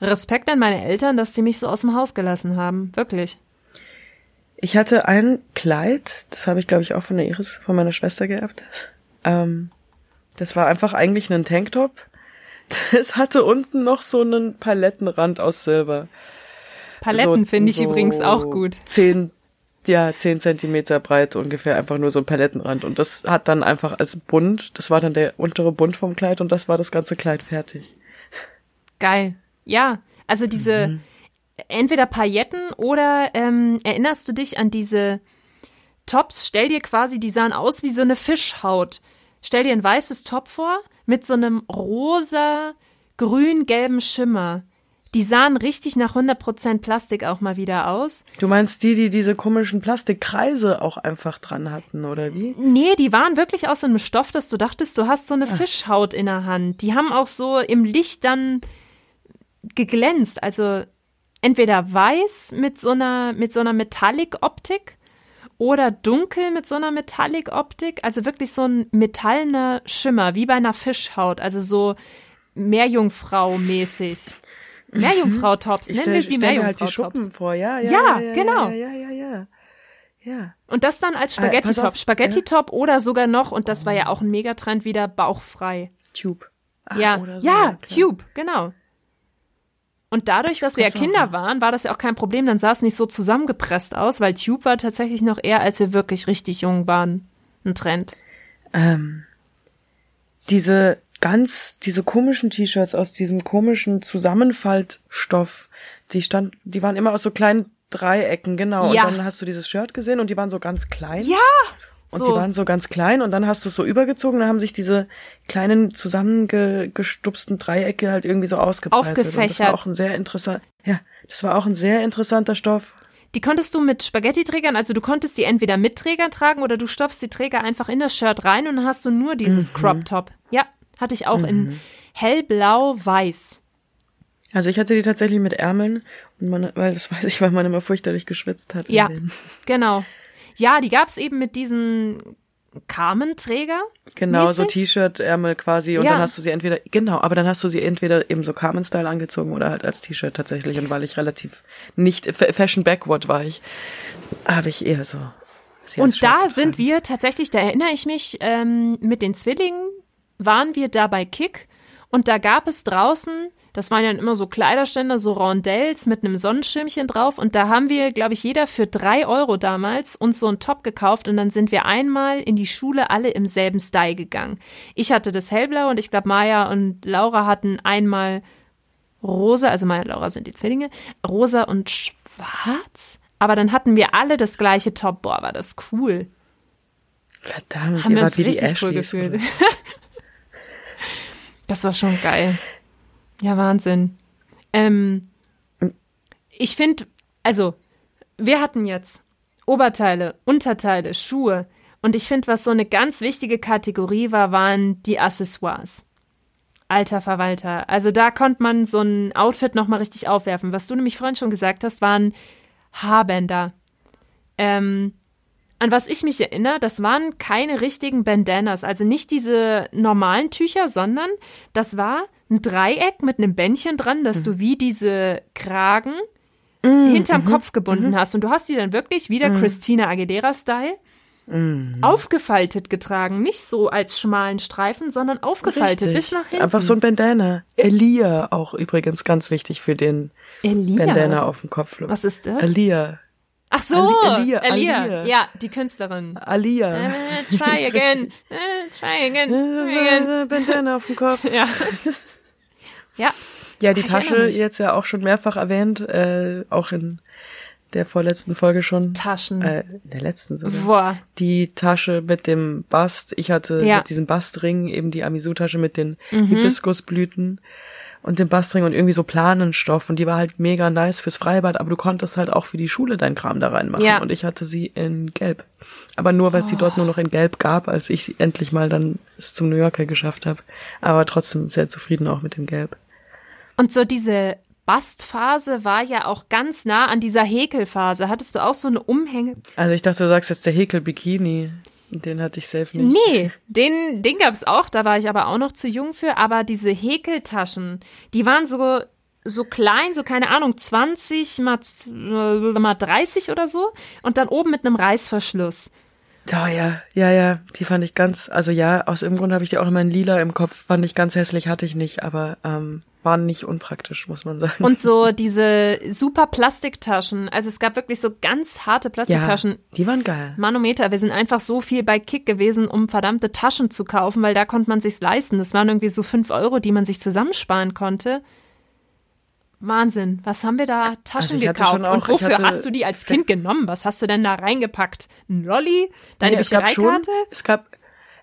Respekt an meine Eltern, dass die mich so aus dem Haus gelassen haben. Wirklich. Ich hatte ein Kleid, das habe ich glaube ich auch von der Iris, von meiner Schwester geerbt. Ähm, das war einfach eigentlich ein Tanktop. Es hatte unten noch so einen Palettenrand aus Silber. Paletten So- finde ich so übrigens auch gut. Zehn, ja, zehn Zentimeter breit ungefähr, einfach nur so ein Palettenrand. Und das hat dann einfach als Bund, das war dann der untere Bund vom Kleid und das war das ganze Kleid fertig. Geil. Ja, also diese Mhm. entweder Pailletten oder ähm, erinnerst du dich an diese Tops? Stell dir quasi, die sahen aus wie so eine Fischhaut. Stell dir ein weißes Top vor mit so einem rosa, grün-gelben Schimmer. Die sahen richtig nach 100% Plastik auch mal wieder aus. Du meinst die, die diese komischen Plastikkreise auch einfach dran hatten, oder wie? Nee, die waren wirklich aus so einem Stoff, dass du dachtest, du hast so eine Fischhaut in der Hand. Die haben auch so im Licht dann geglänzt. Also entweder weiß mit so einer, mit so einer Metallic-Optik oder dunkel mit so einer Metallic-Optik. Also wirklich so ein metallener Schimmer, wie bei einer Fischhaut. Also so Meerjungfrau-mäßig. Meerjungfrau-Tops, Ich nennen stell, wir sie mir halt die Meerjungfrau-Tops. Vor, ja, ja. Ja, ja, genau. Ja, ja, ja, ja. Ja. Und das dann als pass Spaghetti-Top. Spaghetti-Top oder sogar noch, und das war ja auch ein Megatrend wieder, bauchfrei. Tube. Ah, ja, so, ja. Tube, genau. Und dadurch, dass wir ja Kinder waren, war das ja auch kein Problem. Dann sah es nicht so zusammengepresst aus, weil Tube war tatsächlich noch eher, als wir wirklich richtig jung waren, ein Trend. Ähm, diese ganz, diese komischen T-Shirts aus diesem komischen Zusammenfaltstoff, die stand, die waren immer aus so kleinen Dreiecken, genau. Ja. Und dann hast du dieses Shirt gesehen und die waren so ganz klein. Ja! Und so. die waren so ganz klein und dann hast du es so übergezogen, dann haben sich diese kleinen zusammengestupsten Dreiecke halt irgendwie so ausgebreitet. Und das Aufgefächert. war auch ein sehr interessant, ja, das war auch ein sehr interessanter Stoff. Die konntest du mit Spaghetti-Trägern, also du konntest die entweder mit Trägern tragen oder du stopfst die Träger einfach in das Shirt rein und dann hast du nur dieses Crop-Top. Ja, hatte ich auch in hellblau-weiß. Also ich hatte die tatsächlich mit Ärmeln und man, weil das weiß ich, weil man immer fürchterlich geschwitzt hat. Ja, genau. Ja, die gab's eben mit diesen Kamenträger. Genau, so. T-Shirt-Ärmel quasi und Ja. dann hast du sie entweder, genau, aber dann hast du sie entweder eben so Carmen-Style angezogen oder halt als T-Shirt tatsächlich und weil ich relativ nicht, fa- fashion backward war ich, habe ich eher so. Und da sind wir tatsächlich, da erinnere ich mich, ähm, mit den Zwillingen waren wir da bei Kick und da gab es draußen, das waren ja immer so Kleiderständer, so Rondells mit einem Sonnenschirmchen drauf und da haben wir, glaube ich, jeder für drei Euro damals uns so einen Top gekauft und dann sind wir einmal in die Schule alle im selben Style gegangen. Ich hatte das hellblau und ich glaube Maya und Laura hatten einmal rosa, also Maya und Laura sind die Zwillinge, rosa und schwarz. Aber dann hatten wir alle das gleiche Top. Boah, war das cool. Verdammt, Haben wir uns richtig cool gefühlt. Das war schon geil. Ja, Wahnsinn. Ähm, ich finde, also, wir hatten jetzt Oberteile, Unterteile, Schuhe. Und ich finde, was so eine ganz wichtige Kategorie war, waren die Accessoires. Alter Verwalter. Also da konnte man so ein Outfit nochmal richtig aufwerfen. Was du nämlich vorhin schon gesagt hast, waren Haarbänder. Ähm, an was ich mich erinnere, das waren keine richtigen Bandanas, also nicht diese normalen Tücher, sondern das war ein Dreieck mit einem Bändchen dran, dass du wie diese Kragen hinterm Kopf gebunden hast. Und du hast die dann wirklich wieder Christina Aguilera-Style aufgefaltet getragen. Nicht so als schmalen Streifen, sondern aufgefaltet Richtig. bis nach hinten. Einfach so ein Bandana. Elia auch übrigens ganz wichtig für den Elia. Bandana auf dem Kopf. Was ist das? Elia. Ach so, Ali- Elia, Elia. Alia. Ja, die Künstlerin. Alia. Äh, try again. Äh, try again. Again. Bandana auf dem Kopf. Ja. Ja. Ja, die erinnere Tasche jetzt ja auch schon mehrfach erwähnt, äh, auch in der vorletzten Folge schon. Taschen. Äh, in der letzten sogar. Boah. Die Tasche mit dem Bast. Ich hatte Ja. mit diesem Bastring eben die Amisu-Tasche mit den Mhm. Hibiskusblüten und dem Bastring und irgendwie so Planenstoff und die war halt mega nice fürs Freibad, aber du konntest halt auch für die Schule deinen Kram da reinmachen Ja. und ich hatte sie in Gelb. Aber nur, weil es sie dort nur noch in Gelb gab, als ich sie endlich mal dann es zum New Yorker geschafft habe. Aber trotzdem sehr zufrieden auch mit dem Gelb. Und so diese Bastphase war ja auch ganz nah an dieser Häkelphase. Hattest du auch so eine Umhänge? Also ich dachte, du sagst jetzt der Häkel-Bikini. Den hatte ich safe nicht. Nee, den, den gab's auch, da war ich aber auch noch zu jung für. Aber diese Häkeltaschen, die waren so, so klein, so keine Ahnung, 20 mal, äh, mal 30 oder so. Und dann oben mit einem Reißverschluss. Ja, ja, ja, ja, die fand ich ganz, also ja, aus irgendeinem Grund habe ich die auch immer in lila im Kopf, fand ich ganz hässlich, hatte ich nicht, aber ähm, waren nicht unpraktisch, muss man sagen. Und so diese super Plastiktaschen. Also es gab wirklich so ganz harte ja, Plastiktaschen. die waren geil. Manometer, wir sind einfach so viel bei Kick gewesen, um verdammte Taschen zu kaufen, weil da konnte man sich's leisten. Das waren irgendwie so fünf Euro, die man sich zusammensparen konnte. Wahnsinn. Was haben wir da Taschen Also gekauft? auch- Und wofür hatte- hast du die als Kind genommen? Was hast du denn da reingepackt? Ein Lolli? Deine Nee, es gab schon, Büchereikarte? es gab,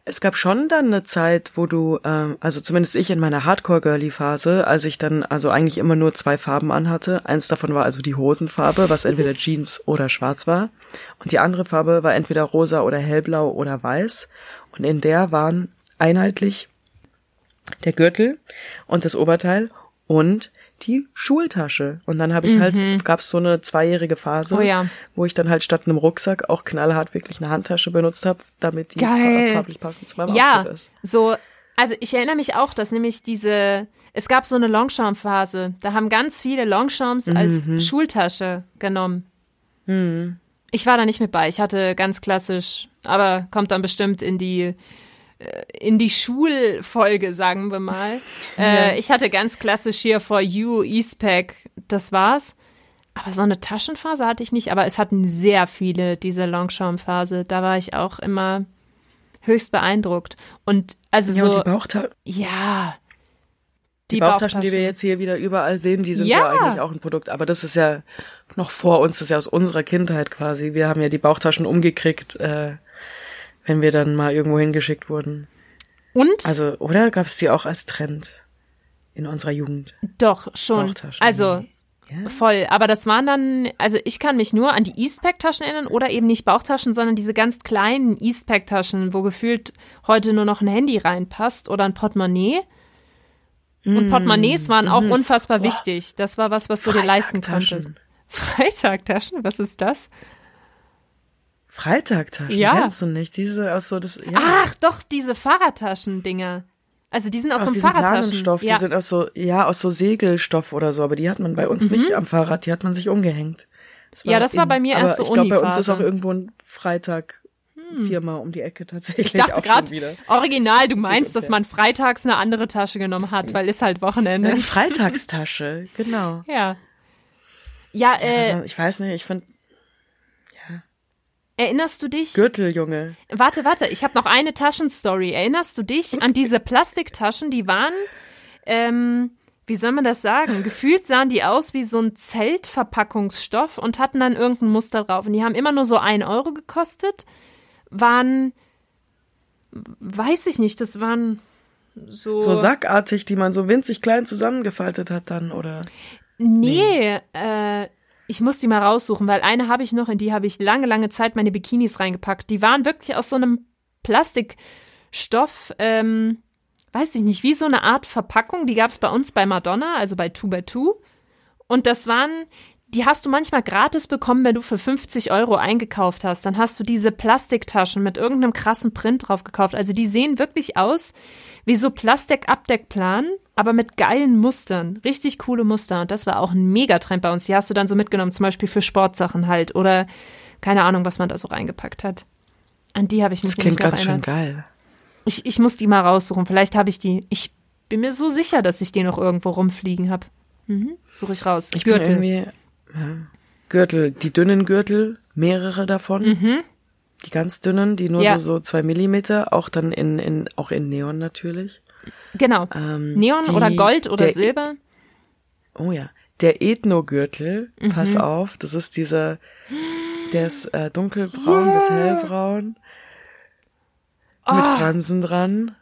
es gab schon dann eine Zeit, wo du, ähm, also zumindest ich in meiner Hardcore-Girly-Phase, als ich dann also eigentlich immer nur zwei Farben anhatte. Eins davon war also die Hosenfarbe, was entweder Jeans oder schwarz war. Und die andere Farbe war entweder rosa oder hellblau oder weiß. Und in der waren einheitlich der Gürtel und das Oberteil und die Schultasche. Und dann habe ich halt, gab's so eine zweijährige Phase, Mhm. Oh ja. wo ich dann halt statt einem Rucksack auch knallhart wirklich eine Handtasche benutzt habe, damit die farblich passend zu meinem Ja, Outfit ist. so, also ich erinnere mich auch, dass nämlich diese, es gab so eine Longchamp-Phase. Da haben ganz viele Longchamps als Mhm. Schultasche genommen. Ich war da nicht mit bei. Ich hatte ganz klassisch, aber kommt dann bestimmt in die in die Schulfolge, sagen wir mal. Äh, ich hatte ganz klassisch hier for you Eastpack, das war's. Aber so eine Taschenphase hatte ich nicht, aber es hatten sehr viele diese Longchamp-Phase. Da war ich auch immer höchst beeindruckt. Und also Ja, und so, die, Bauchta ja. die Bauchtaschen, die wir jetzt hier wieder überall sehen, die sind ja. Ja. eigentlich auch ein Produkt. Aber das ist ja noch vor uns, das ist ja aus unserer Kindheit quasi. Wir haben ja die Bauchtaschen umgekriegt, äh, wenn wir dann mal irgendwo hingeschickt wurden. Und Also, oder gab es die auch als Trend in unserer Jugend? doch schon. Also Ja. voll. Aber das waren dann, also ich kann mich nur an die Eastpack-Taschen erinnern oder eben nicht Bauchtaschen, sondern diese ganz kleinen Eastpack-Taschen, wo gefühlt heute nur noch ein Handy reinpasst oder ein Portemonnaie. Und Portemonnaies waren auch unfassbar wichtig. Das war was, was du dir leisten konntest. Freitagtaschen? Was ist das? Freitagtaschen, Ja. kennst du nicht? Diese aus so das, ja. Ach, doch, diese Fahrradtaschen-Dinger. Also die sind aus, aus so einem diesem Fahrradtaschen. Planenstoff, ja. die sind aus so, ja, aus so Segelstoff oder so, aber die hat man bei uns nicht am Fahrrad, die hat man sich umgehängt. Das Mhm. Ja, das war bei mir erst so ich glaube, bei uns ist auch irgendwo ein Freitag Firma um die Ecke tatsächlich. Ich dachte gerade, original, du meinst, dass man freitags eine andere Tasche genommen hat, weil ist halt Wochenende. Ja, die Freitagstasche, genau. Ja. Ja, äh, Also, ich weiß nicht, ich finde erinnerst du dich? Gürtel, Junge. Warte, warte, ich habe noch eine Taschenstory. Erinnerst du dich an diese Plastiktaschen, die waren, ähm, wie soll man das sagen? Gefühlt sahen die aus wie so ein Zeltverpackungsstoff und hatten dann irgendein Muster drauf. Und die haben immer nur so ein Euro gekostet. Waren, weiß ich nicht, das waren so. So sackartig, die man so winzig klein zusammengefaltet hat dann, oder? Nee, äh, ich muss die mal raussuchen, weil eine habe ich noch, in die habe ich lange, lange Zeit meine Bikinis reingepackt. Die waren wirklich aus so einem Plastikstoff, ähm, weiß ich nicht, wie so eine Art Verpackung. Die gab es bei uns bei Madonna, also bei 2x2. Und das waren, die hast du manchmal gratis bekommen, wenn du für 50 Euro eingekauft hast. Dann hast du diese Plastiktaschen mit irgendeinem krassen Print drauf gekauft. Also die sehen wirklich aus wie so Plastikabdeckplan, aber mit geilen Mustern. Richtig coole Muster. Und das war auch ein Megatrend bei uns. Die hast du dann so mitgenommen, zum Beispiel für Sportsachen halt. Oder keine Ahnung, was man da so reingepackt hat. An die habe ich mich Das klingt ganz schön geil. Ich, ich muss die mal raussuchen. Vielleicht habe ich die. Ich bin mir so sicher, dass ich die noch irgendwo rumfliegen habe. Mhm. Suche ich raus. Ich bin irgendwie, ja, Gürtel, die dünnen Gürtel, mehrere davon. Die ganz dünnen, die nur Mhm. Ja. so, so zwei Millimeter, auch dann in, in, auch in Neon natürlich. Genau. Ähm, Neon die- oder Gold oder der- Silber. Oh ja. Der Ethnogürtel, pass Mhm. auf, das ist dieser, der ist äh, dunkelbraun bis hellbraun. Mit Oh. Fransen dran.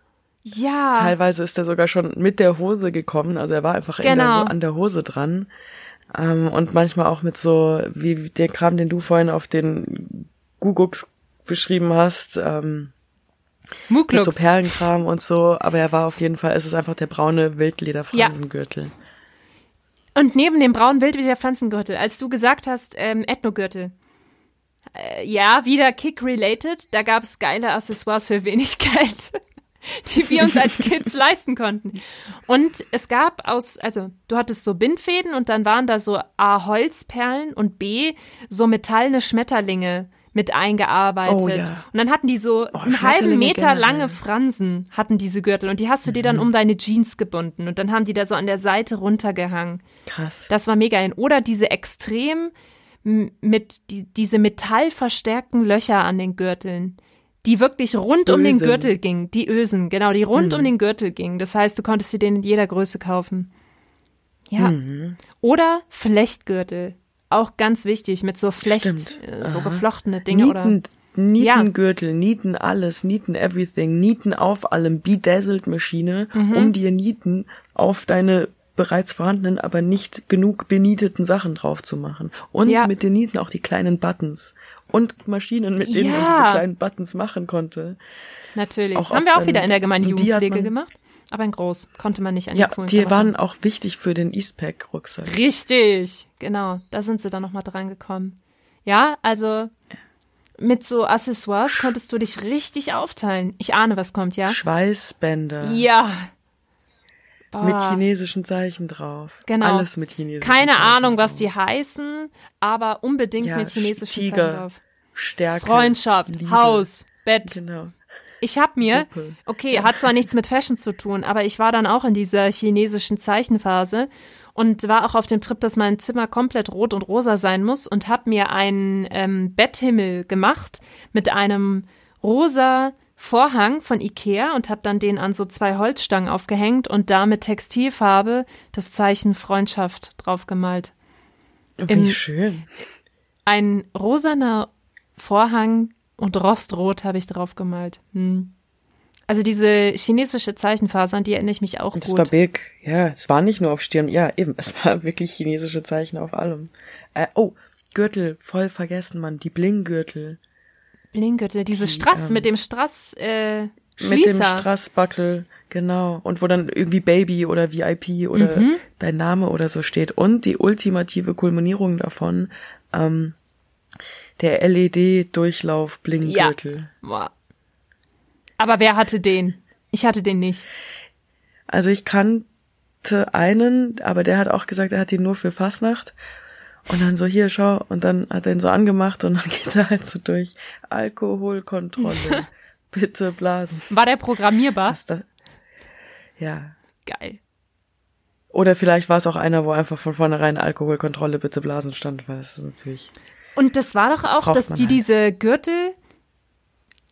Ja. Teilweise ist er sogar schon mit der Hose gekommen, also er war einfach in Genau. der, an der Hose dran. Ähm, und manchmal auch mit so, wie der Kram, den du vorhin auf den Gugux beschrieben hast, ähm, mit Muklux. so Perlenkram und so. Aber er war auf jeden Fall, es ist einfach der braune Wildlederfransengürtel. Und neben dem braunen Wildleder-Pflanzengürtel, als du gesagt hast, ähm, Ethnogürtel. Äh, ja, wieder Kick-related. Da gab es geile Accessoires für wenig Geld, die wir uns als Kids leisten konnten. Und es gab aus, also du hattest so Bindfäden und dann waren da so A, Holzperlen und B, so metallene Schmetterlinge mit eingearbeitet. Oh, ja. Und dann hatten die so Oh, einen halben Meter generell. lange Fransen, hatten diese Gürtel. Und die hast du dir dann um deine Jeans gebunden. Und dann haben die da so an der Seite runtergehangen. Krass. Das war mega. Oder diese extrem mit die, diese metallverstärkten Löcher an den Gürteln, die wirklich rund um den Ösen. Gürtel gingen. Die Ösen, genau, die rund um den Gürtel gingen. Das heißt, du konntest sie den in jeder Größe kaufen. Ja. Oder Flechtgürtel. Auch ganz wichtig, mit so Flecht, äh, so geflochtene Dinge oder. Nieten, Nietengürtel, Nieten alles, Nieten everything, Nieten auf allem, Bedazzled Maschine, Mhm. um dir Nieten auf deine bereits vorhandenen, aber nicht genug benieteten Sachen drauf zu machen. Und Ja. mit den Nieten auch die kleinen Buttons. Und Maschinen, mit denen man Ja. diese kleinen Buttons machen konnte. Natürlich. Auch Haben wir auch wieder in der Gemeinde Jugendpflege man- gemacht. Aber in groß. Konnte man nicht an Ja, die coolen die Karotten. waren auch wichtig für den Eastpack-Rucksack. Richtig, genau. Da sind sie dann nochmal dran gekommen. Ja, also mit so Accessoires konntest du dich richtig aufteilen. Ich ahne, was kommt, ja? Schweißbänder. Ja. Mit Boah. chinesischen Zeichen drauf. Genau. Alles mit chinesischen Keine Zeichen Ahnung, was drauf. die heißen, aber unbedingt Ja, mit chinesischen Tiger. Zeichen drauf. Stärke. Freundschaft, Liebe. Haus, Bett. Genau. Ich hab mir, Suppe. okay, hat zwar nichts mit Fashion zu tun, aber ich war dann auch in dieser chinesischen Zeichenphase und war auch auf dem Trip, dass mein Zimmer komplett rot und rosa sein muss und hab mir einen ähm, Betthimmel gemacht mit einem rosa Vorhang von Ikea und hab dann den an so zwei Holzstangen aufgehängt und da mit Textilfarbe das Zeichen Freundschaft draufgemalt. Wie Im- schön. Ein rosaner Vorhang und Rostrot habe ich draufgemalt. Hm. Also diese chinesische Zeichenfaser, an die erinnere ich mich auch Das gut. war big. Ja, es war nicht nur auf Stirn. Ja, eben. Es war wirklich chinesische Zeichen auf allem. Äh, oh, Gürtel. Voll vergessen, Mann. Die Blinggürtel. Blinggürtel, diese Die, Strass ähm, mit dem Strass äh, Mit dem Schließer. Strassbuckel. Genau. Und wo dann irgendwie Baby oder VIP oder Mhm. dein Name oder so steht. Und die ultimative Kulminierung davon, ähm, der LED-Durchlauf Blinggürtel. Boah. Aber wer hatte den? Ich hatte den nicht. Also ich kannte einen, aber der hat auch gesagt, er hat ihn nur für Fastnacht. Und dann so, hier, schau, und dann hat er ihn so angemacht und dann geht er halt so durch. Alkoholkontrolle. Bitte blasen. War der programmierbar? Ja. Geil. Oder vielleicht war es auch einer, wo einfach von vornherein Alkoholkontrolle, bitte blasen stand, weil das ist natürlich. Und das war doch auch, dass die halt. diese Gürtel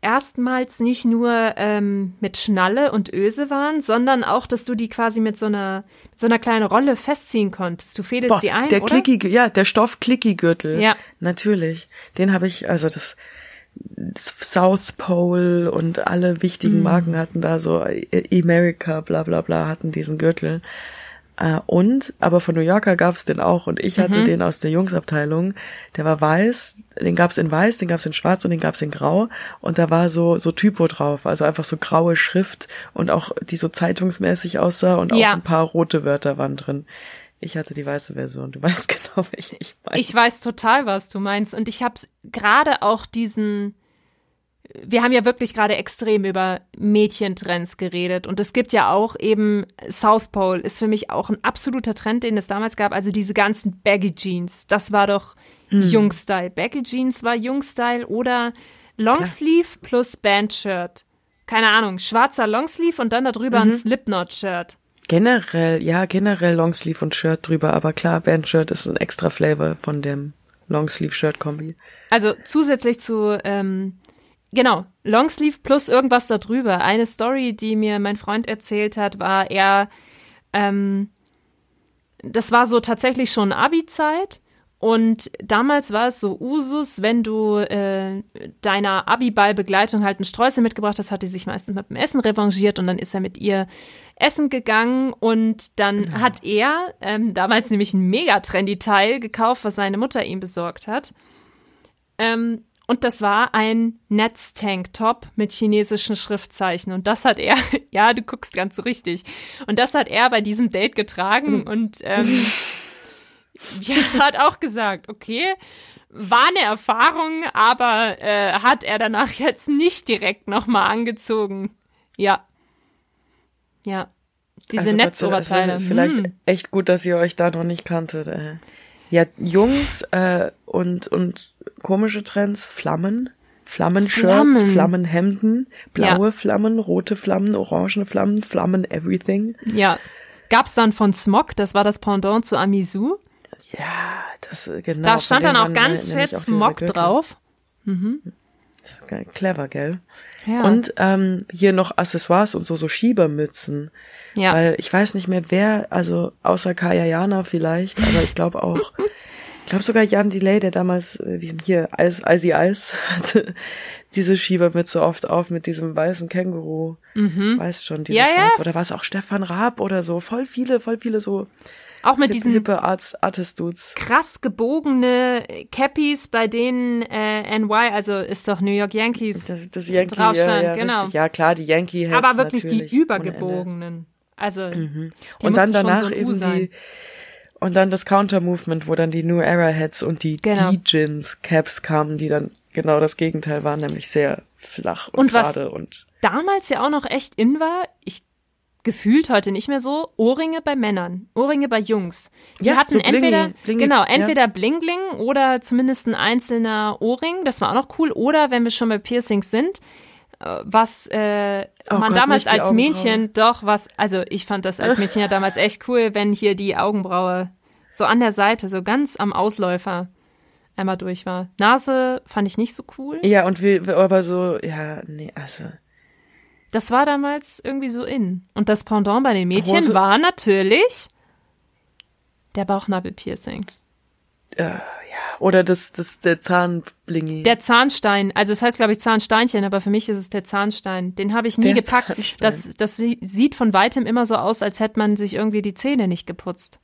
erstmals nicht nur ähm, mit Schnalle und Öse waren, sondern auch, dass du die quasi mit so einer, mit so einer kleinen Rolle festziehen konntest. Du fädelst Boah, die ein, der oder? Clicky, ja, der Stoff Clicky-Gürtel. Ja. Natürlich. Den habe ich, also das, South Pole und alle Mhm. wichtigen Marken hatten da so, äh, America, bla bla bla, hatten diesen Gürtel. Äh, Und, aber von New Yorker gab's den auch und ich Mhm. hatte den aus der Jungsabteilung. Der war weiß, den gab's in weiß, den gab's in schwarz und den gab's in grau und da war so so Typo drauf, also einfach so graue Schrift und auch die so zeitungsmäßig aussah und auch Ja. ein paar rote Wörter waren drin. Ich hatte die weiße Version. Du weißt genau, welche ich meine. Ich weiß total, was du meinst. Und ich habe gerade auch diesen. Wir haben ja wirklich gerade extrem über Mädchentrends geredet. Und es gibt ja auch eben South Pole ist für mich auch ein absoluter Trend, den es damals gab. Also diese ganzen Baggy Jeans. Das war doch Jungstyle. Baggy Jeans war Jungstyle oder Longsleeve plus Bandshirt. Keine Ahnung, schwarzer Longsleeve und dann darüber ein Slipknot-Shirt. Generell, ja, generell Longsleeve und Shirt drüber, aber klar, Bandshirt ist ein extra Flavor von dem Longsleeve-Shirt-Kombi. Also zusätzlich zu, ähm, genau, Longsleeve plus irgendwas darüber. Eine Story, die mir mein Freund erzählt hat, war er, ähm, das war so tatsächlich schon Abi-Zeit. Und damals war es so Usus, wenn du äh, deiner Abiball-Begleitung halt einen Streusel mitgebracht hast, hat die sich meistens mit dem Essen revanchiert und dann ist er mit ihr essen gegangen und dann ja. hat er ähm, damals nämlich ein mega trendy Teil gekauft, was seine Mutter ihm besorgt hat. Ähm, und das war ein Netztank-Top mit chinesischen Schriftzeichen. Und das hat er, ja, du guckst ganz so richtig. Und das hat er bei diesem Date getragen mhm. und ähm, ja, hat auch gesagt, okay, war eine Erfahrung, aber äh, hat er danach jetzt nicht direkt nochmal angezogen. Ja. Ja. Diese also Netzoberteile. Vielleicht hm. echt gut, dass ihr euch da noch nicht kanntet. Äh. Ja, Jungs äh, und, und komische Trends, Flammen. Flammenshirts, Flammen. Flammenhemden, blaue ja. Flammen, rote Flammen, orangene Flammen, Flammen everything. Ja. Gab's dann von Smog, das war das Pendant zu Amisu. Ja, das genau. Da stand dann auch ganz fett Smog drauf. Mhm. Das ist clever, gell? Ja. Und ähm, hier noch Accessoires und so so Schiebermützen. Ja. Weil ich weiß nicht mehr wer, also außer Kaya Jana vielleicht, aber ich glaube auch, ich glaube sogar Jan Delay, der damals äh, hier Eis, Icy Ice hatte diese Schiebermütze oft auf mit diesem weißen Känguru. Mhm. Weißt schon, diese ja, schwarze. Ja. Oder war es auch Stefan Raab oder so? Voll viele, voll viele so auch mit diesen hippe Arts, Artist Dudes. krass gebogene Cappies, bei denen äh, NY, also ist doch New York Yankees das, das Yankee, draufstand, ja, ja, genau. Richtig. Ja, klar, die Yankee Aber wirklich die übergebogenen. Also mhm. und dann danach so eben die und dann das Counter Movement, wo dann die New Era Heads und die genau. D-Gins Caps kamen, die dann genau das Gegenteil waren, nämlich sehr flach und, und was und damals ja auch noch echt in war, ich gefühlt heute nicht mehr so, Ohrringe bei Männern, Ohrringe bei Jungs. Die ja, hatten so entweder, blingy, genau, entweder ja. Bling Bling oder zumindest ein einzelner Ohrring, das war auch noch cool. Oder wenn wir schon bei Piercings sind, was äh, oh man Gott, damals als Mädchen doch was, also ich fand das als Mädchen ja damals echt cool, wenn hier die Augenbraue so an der Seite, so ganz am Ausläufer einmal durch war. Nase fand ich nicht so cool. Ja, und wie, aber so, ja, nee, also das war damals irgendwie so in. Und das Pendant bei den Mädchen Hose. war natürlich der Bauchnabelpiercing. Äh, ja, oder das, das, der Zahnblingi. Der Zahnstein. Also es heißt, glaube ich, Zahnsteinchen, aber für mich ist es der Zahnstein. Den habe ich nie der gepackt. Das, das sieht von weitem immer so aus, als hätte man sich irgendwie die Zähne nicht geputzt.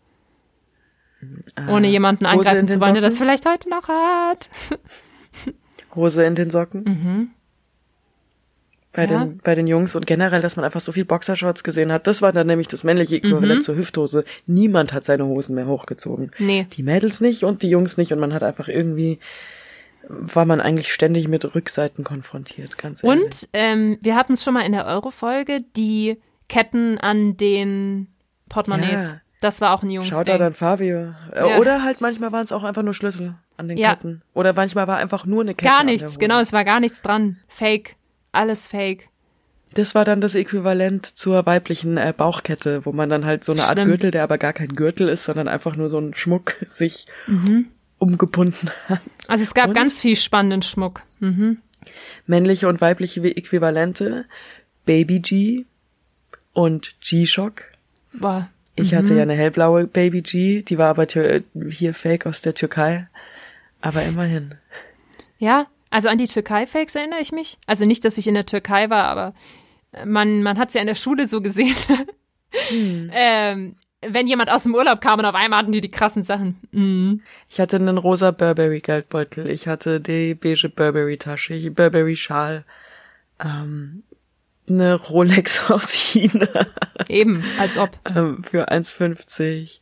Äh, Ohne jemanden angreifen zu wollen, der das vielleicht heute noch hat. Hose in den Socken? Mhm bei, ja. den, bei den Jungs und generell, dass man einfach so viel Boxershorts gesehen hat. Das war dann nämlich das männliche Äquivalent mhm. zur Hüfthose. Niemand hat seine Hosen mehr hochgezogen. Nee. Die Mädels nicht und die Jungs nicht und man hat einfach irgendwie war man eigentlich ständig mit Rückseiten konfrontiert, ganz ehrlich. Und ähm, wir hatten es schon mal in der Euro-Folge, die Ketten an den Portemonnaies. Ja. Das war auch ein Jungs. Schaut da dann Fabio. Äh, ja. Oder halt manchmal waren es auch einfach nur Schlüssel an den ja. Ketten. Oder manchmal war einfach nur eine Kette. Gar nichts, genau, es war gar nichts dran. Fake alles fake. Das war dann das Äquivalent zur weiblichen äh, Bauchkette, wo man dann halt so eine Art Gürtel, der aber gar kein Gürtel ist, sondern einfach nur so ein Schmuck sich mhm. umgebunden hat. Also es gab und ganz viel spannenden Schmuck. Mhm. Männliche und weibliche Äquivalente, Baby G und G-Shock. Boah. Ich mhm. hatte ja eine hellblaue Baby G, die war aber hier fake aus der Türkei. Aber immerhin. Ja, also an die Türkei-Fakes erinnere ich mich. Also nicht, dass ich in der Türkei war, aber man, man hat es ja in der Schule so gesehen. Hm. ähm, wenn jemand aus dem Urlaub kam und auf einmal hatten die die krassen Sachen. Mhm. Ich hatte einen rosa Burberry-Geldbeutel. Ich hatte die beige Burberry-Tasche, Burberry-Schal. Ähm, eine Rolex aus China. Eben, als ob. ähm, für 1,50.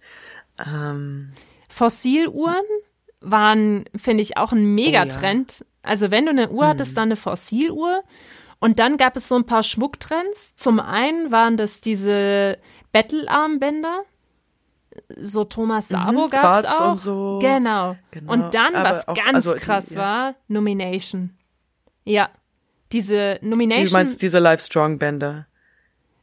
Ähm, Fossiluhren waren, finde ich, auch ein Megatrend. Also wenn du eine Uhr hattest, mhm. dann eine Fossiluhr. Und dann gab es so ein paar Schmucktrends. Zum einen waren das diese Bettelarmbänder. So Thomas mhm, Sabo mhm, gab es auch. Und so. Genau. genau. Und dann, Aber was auch, ganz also, krass ja. war, Nomination. Ja. Diese Nomination. Du meinst diese Livestrong-Bänder?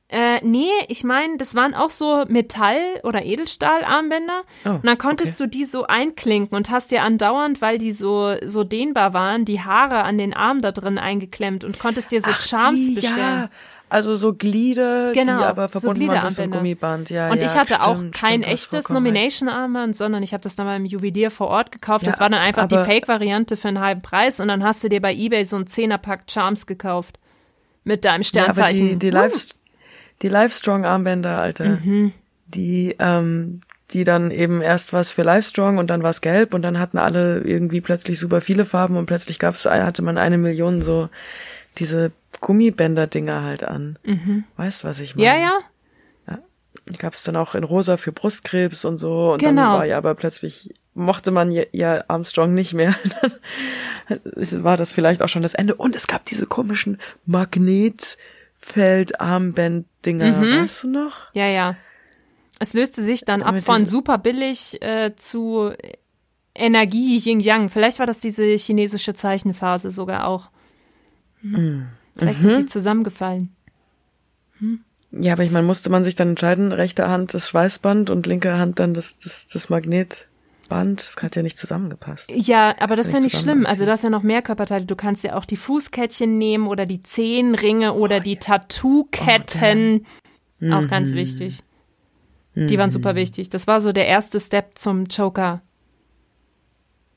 Äh, nee, ich meine, das waren auch so Metall- oder Edelstahlarmbänder. Oh, und dann konntest okay. du die so einklinken und hast dir andauernd, weil die so, so dehnbar waren, die Haare an den Arm da drin eingeklemmt und konntest dir so Ach, Charms die, bestellen. Ja. Also so Glieder, Genau, die aber so verbunden waren durch so ein. Gummiband. Ja, Und ja, ich hatte auch stimmt, kein stimmt, echtes. Nomination-Armband, sondern ich habe das dann beim Juwelier vor Ort gekauft. das Ja, war dann einfach die Fake-Variante für einen halben Preis und dann hast du dir bei Ebay so einen Zehnerpack Charms gekauft. Mit deinem Ja, aber Sternzeichen. die, die, Live, die Livestrong-Armbänder, Alter, Mhm. die, ähm, die dann eben erst was für Livestrong und dann war es gelb und dann hatten alle irgendwie plötzlich super viele Farben und plötzlich gab's, hatte man eine Million so diese Gummibänder-Dinger halt an. Weißt was ich meine? Mhm. ja, ja. Die gab's dann auch in rosa für Brustkrebs und so. Und Genau. dann war ja aber plötzlich, mochte man ja, ja Armstrong nicht mehr. Dann war das vielleicht auch schon das Ende. Und es gab diese komischen Magnetfeld-Armband-Dinger. Mhm. Weißt du noch? Ja, ja. Es löste sich dann ab von super billig äh, zu Energie Yin Yang. Vielleicht war das diese chinesische Zeichenphase sogar auch. Hm. Vielleicht sind die zusammengefallen. Ja, aber ich meine, musste man sich dann entscheiden, rechte Hand das Schweißband und linke Hand dann das, das, das Magnetband. Das hat ja nicht zusammengepasst. Ja, aber das ist ja nicht schlimm. Also du hast ja noch mehr Körperteile. Du kannst ja auch die Fußkettchen nehmen oder die Zehenringe oder die Tattoo-Ketten. auch ganz wichtig. Die waren super wichtig. Das war so der erste Step zum Joker.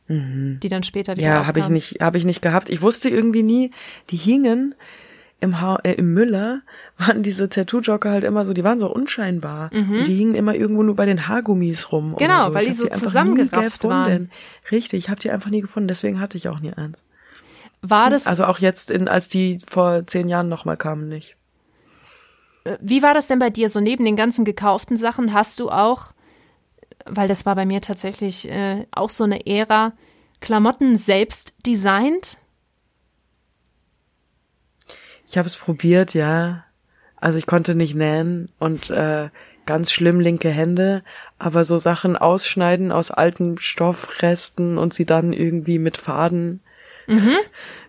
Die dann später wieder Ja, habe ich nicht, habe ich nicht gehabt. Ich wusste irgendwie nie, die hingen im, ha äh, im Müller, waren diese Tattoo-Joker halt immer so, die waren so unscheinbar. Und die hingen immer irgendwo nur bei den Haargummis rum. Mhm. Genau, so. weil ich die so einfach zusammengerafft waren. gefunden. Richtig, ich habe die einfach nie gefunden, deswegen hatte ich auch nie eins. War das, Also auch jetzt, in, als die vor zehn Jahren nochmal kamen, nicht. wie war das denn bei dir? So neben den ganzen gekauften Sachen hast du auch, weil das war bei mir tatsächlich äh, auch so eine Ära, Klamotten selbst designt? Ich habe es probiert, ja. Also ich konnte nicht nähen und äh, ganz schlimm linke Hände, aber so Sachen ausschneiden aus alten Stoffresten und sie dann irgendwie mit Faden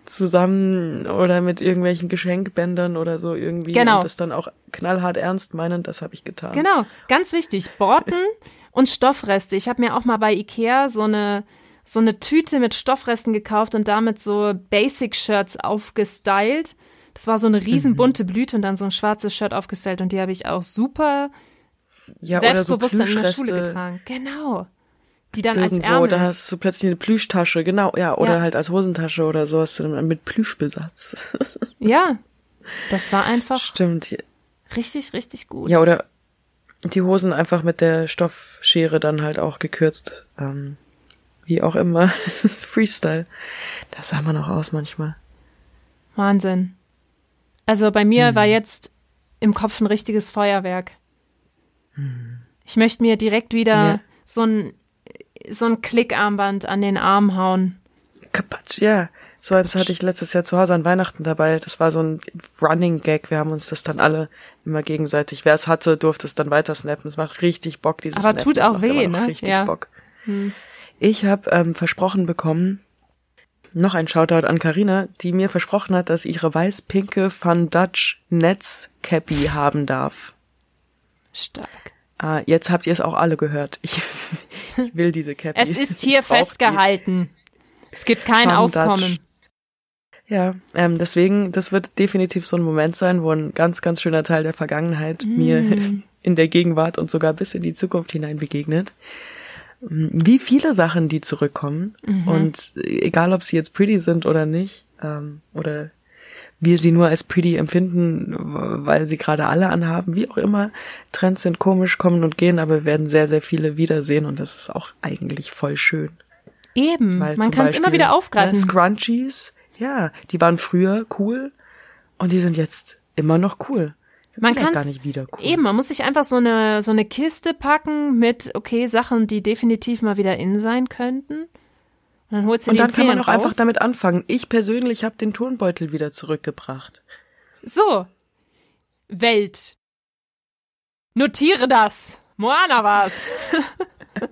zusammen oder mit irgendwelchen Geschenkbändern oder so irgendwie Genau. und das dann auch knallhart ernst meinen, das habe ich getan. Genau, ganz wichtig. Borten und Stoffreste. Ich habe mir auch mal bei Ikea so eine, so eine Tüte mit Stoffresten gekauft und damit so Basic-Shirts aufgestylt. Das war so eine riesen bunte Blüte und dann so ein schwarzes Shirt aufgestylt und die habe ich auch super Ja, oder so selbstbewusst in der Schule getragen. Genau. Die dann als irgendwo, Ärmel. da hast du plötzlich eine Plüschtasche, genau, ja, oder Ja. halt als Hosentasche oder so hast du dann mit Plüschbesatz. Ja, das war einfach Stimmt. richtig, richtig gut. Ja, oder die Hosen einfach mit der Stoffschere dann halt auch gekürzt. Ähm, wie auch immer. Freestyle. Das sah man auch aus manchmal. Wahnsinn. Also bei mir Hm. war jetzt im Kopf ein richtiges Feuerwerk. Ich möchte mir direkt wieder Ja. so ein so ein Klickarmband an den Arm hauen. Kapatsch, ja. So eins hatte ich letztes Jahr zu Hause an Weihnachten dabei. Das war so ein Running Gag. Wir haben uns das dann alle immer gegenseitig. Wer es hatte, durfte es dann weiter snappen. Es macht richtig Bock, dieses Aber Snappen. tut auch weh, ne? Richtig Ja. Bock. Ich habe ähm, versprochen bekommen, noch ein Shoutout an Karina, die mir versprochen hat, dass ihre weiß-pinke Fun Dutch Netz Cappy haben darf. Stark. Ah, jetzt habt ihr es auch alle gehört. Ich, ich will diese Cappy. Es ist hier Ich brauch die. festgehalten. Es gibt kein Fun Auskommen. Dutch. Ja, ähm, deswegen, das wird definitiv so ein Moment sein, wo ein ganz, ganz schöner Teil der Vergangenheit mir Mm. in der Gegenwart und sogar bis in die Zukunft hinein begegnet. Ähm, Wie viele Sachen, die zurückkommen Mhm. und egal, ob sie jetzt pretty sind oder nicht, ähm, oder wir sie nur als pretty empfinden, weil sie gerade alle anhaben, wie auch immer. Trends sind komisch, kommen und gehen, aber wir werden sehr, sehr viele wiedersehen und das ist auch eigentlich voll schön. Eben. Weil Man kann es immer wieder aufgreifen. Ne, Scrunchies, ja, die waren früher cool und die sind jetzt immer noch cool. Man kann gar nicht wieder cool. Eben, man muss sich einfach so eine, so eine Kiste packen mit, okay, Sachen, die definitiv mal wieder in sein könnten. Und dann holst du Und dann kann man auch einfach damit anfangen. Ich persönlich habe den Turnbeutel wieder zurückgebracht. So. Welt. Notiere das. Moana war's.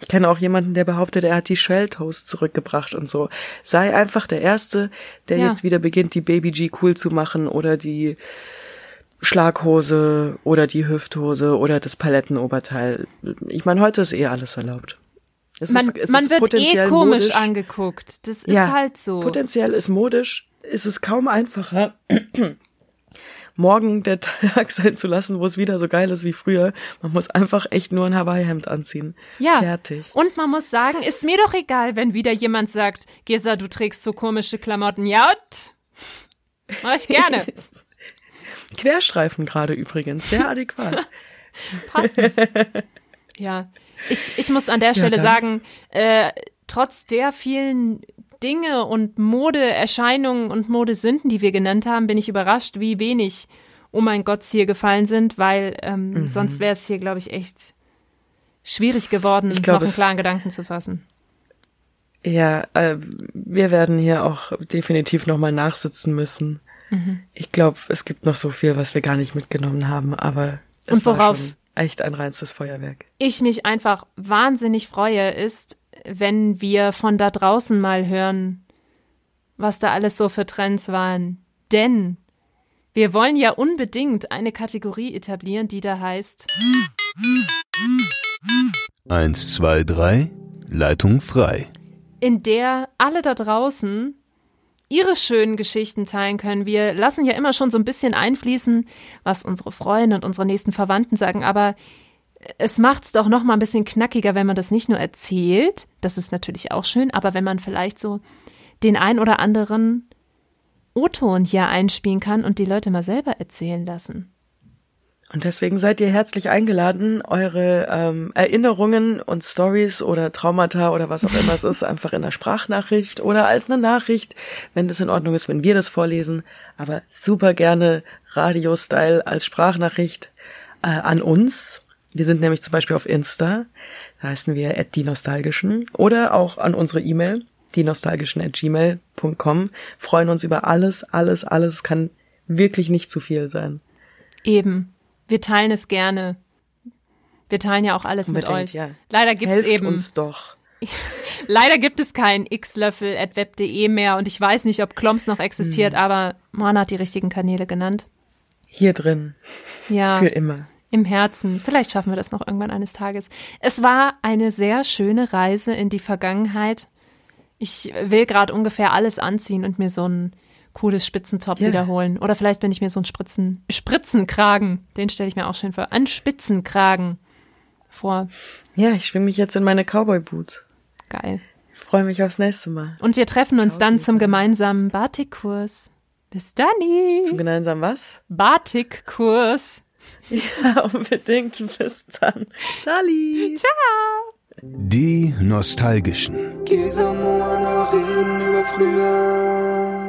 Ich kenne auch jemanden, der behauptet, er hat die Shell Toast zurückgebracht und so. Sei einfach der Erste, der Ja. jetzt wieder beginnt, die Baby G cool zu machen oder die Schlaghose oder die Hüfthose oder das Palettenoberteil. Ich meine, heute ist eh alles erlaubt. Es Man, ist, man wird eh komisch modisch. angeguckt. Das ist Ja, halt so. Potenziell ist modisch, ist es kaum einfacher, morgen der Tag sein zu lassen, wo es wieder so geil ist wie früher. Man muss einfach echt nur ein Hawaii-Hemd anziehen. Ja. Fertig. Und man muss sagen, ist mir doch egal, wenn wieder jemand sagt, Gesa, du trägst so komische Klamotten. Ja, und? Mach ich gerne. Querstreifen gerade übrigens, sehr adäquat. Passend. Ja. Ich, ich muss an der Stelle dann. sagen, äh, trotz der vielen Dinge und Modeerscheinungen und Modesünden, die wir genannt haben, bin ich überrascht, wie wenig Oh mein Gott hier gefallen sind, weil ähm, Mhm. sonst wäre es hier, glaube ich, echt schwierig geworden, glaub, noch einen klaren Gedanken zu fassen. Ja, äh, wir werden hier auch definitiv nochmal nachsitzen müssen. Mhm. Ich glaube, es gibt noch so viel, was wir gar nicht mitgenommen haben, aber es Und worauf- war schon echt ein reinstes Feuerwerk. ich mich einfach wahnsinnig freue, ist, wenn wir von da draußen mal hören, was da alles so für Trends waren. Denn wir wollen ja unbedingt eine Kategorie etablieren, die da heißt Eins, zwei, drei. Leitung frei. in der alle da draußen ihre schönen Geschichten teilen können. Wir lassen ja immer schon so ein bisschen einfließen, was unsere Freunde und unsere nächsten Verwandten sagen, aber es macht's doch noch mal ein bisschen knackiger, wenn man das nicht nur erzählt, das ist natürlich auch schön, aber wenn man vielleicht so den ein oder anderen O-Ton hier einspielen kann und die Leute mal selber erzählen lassen. Und deswegen seid ihr herzlich eingeladen, eure ähm, Erinnerungen und Stories oder Traumata oder was auch immer es ist, einfach in einer Sprachnachricht oder als eine Nachricht, wenn das in Ordnung ist, wenn wir das vorlesen. Aber super gerne Radio-Style als Sprachnachricht äh, an uns. Wir sind nämlich zum Beispiel auf Insta, da heißen wir at die Nostalgischen oder auch an unsere E-Mail, die nostalgischen at gmail.com. Freuen uns über alles, alles, alles. Es kann wirklich nicht zu viel sein. Eben. Wir teilen es gerne. Wir teilen ja auch alles mit Unbedingt, euch. ja. Leider gibt's Helft eben uns doch. Leider gibt es kein xlöffel.web.de mehr und ich weiß nicht, ob Kloms noch existiert, Hm. aber Moana hat die richtigen Kanäle genannt. Hier drin. Ja, Für immer. im Herzen. Vielleicht schaffen wir das noch irgendwann eines Tages. Es war eine sehr schöne Reise in die Vergangenheit. Ich will gerade ungefähr alles anziehen und mir so ein cooles Spitzentop Ja. wiederholen. Oder vielleicht, wenn ich mir so einen Spritzen, Spritzenkragen, den stelle ich mir auch schön vor, einen Spitzenkragen vor. Ja, ich schwing mich jetzt in meine Cowboy-Boots. Geil. Ich freue mich aufs nächste Mal. Und wir treffen uns dann zum gemeinsamen Batikkurs. Bis dann. Zum gemeinsamen was? Batikkurs. Ja, unbedingt. Bis dann. Sally. Die Nostalgischen. Gesa Moana reden über früher.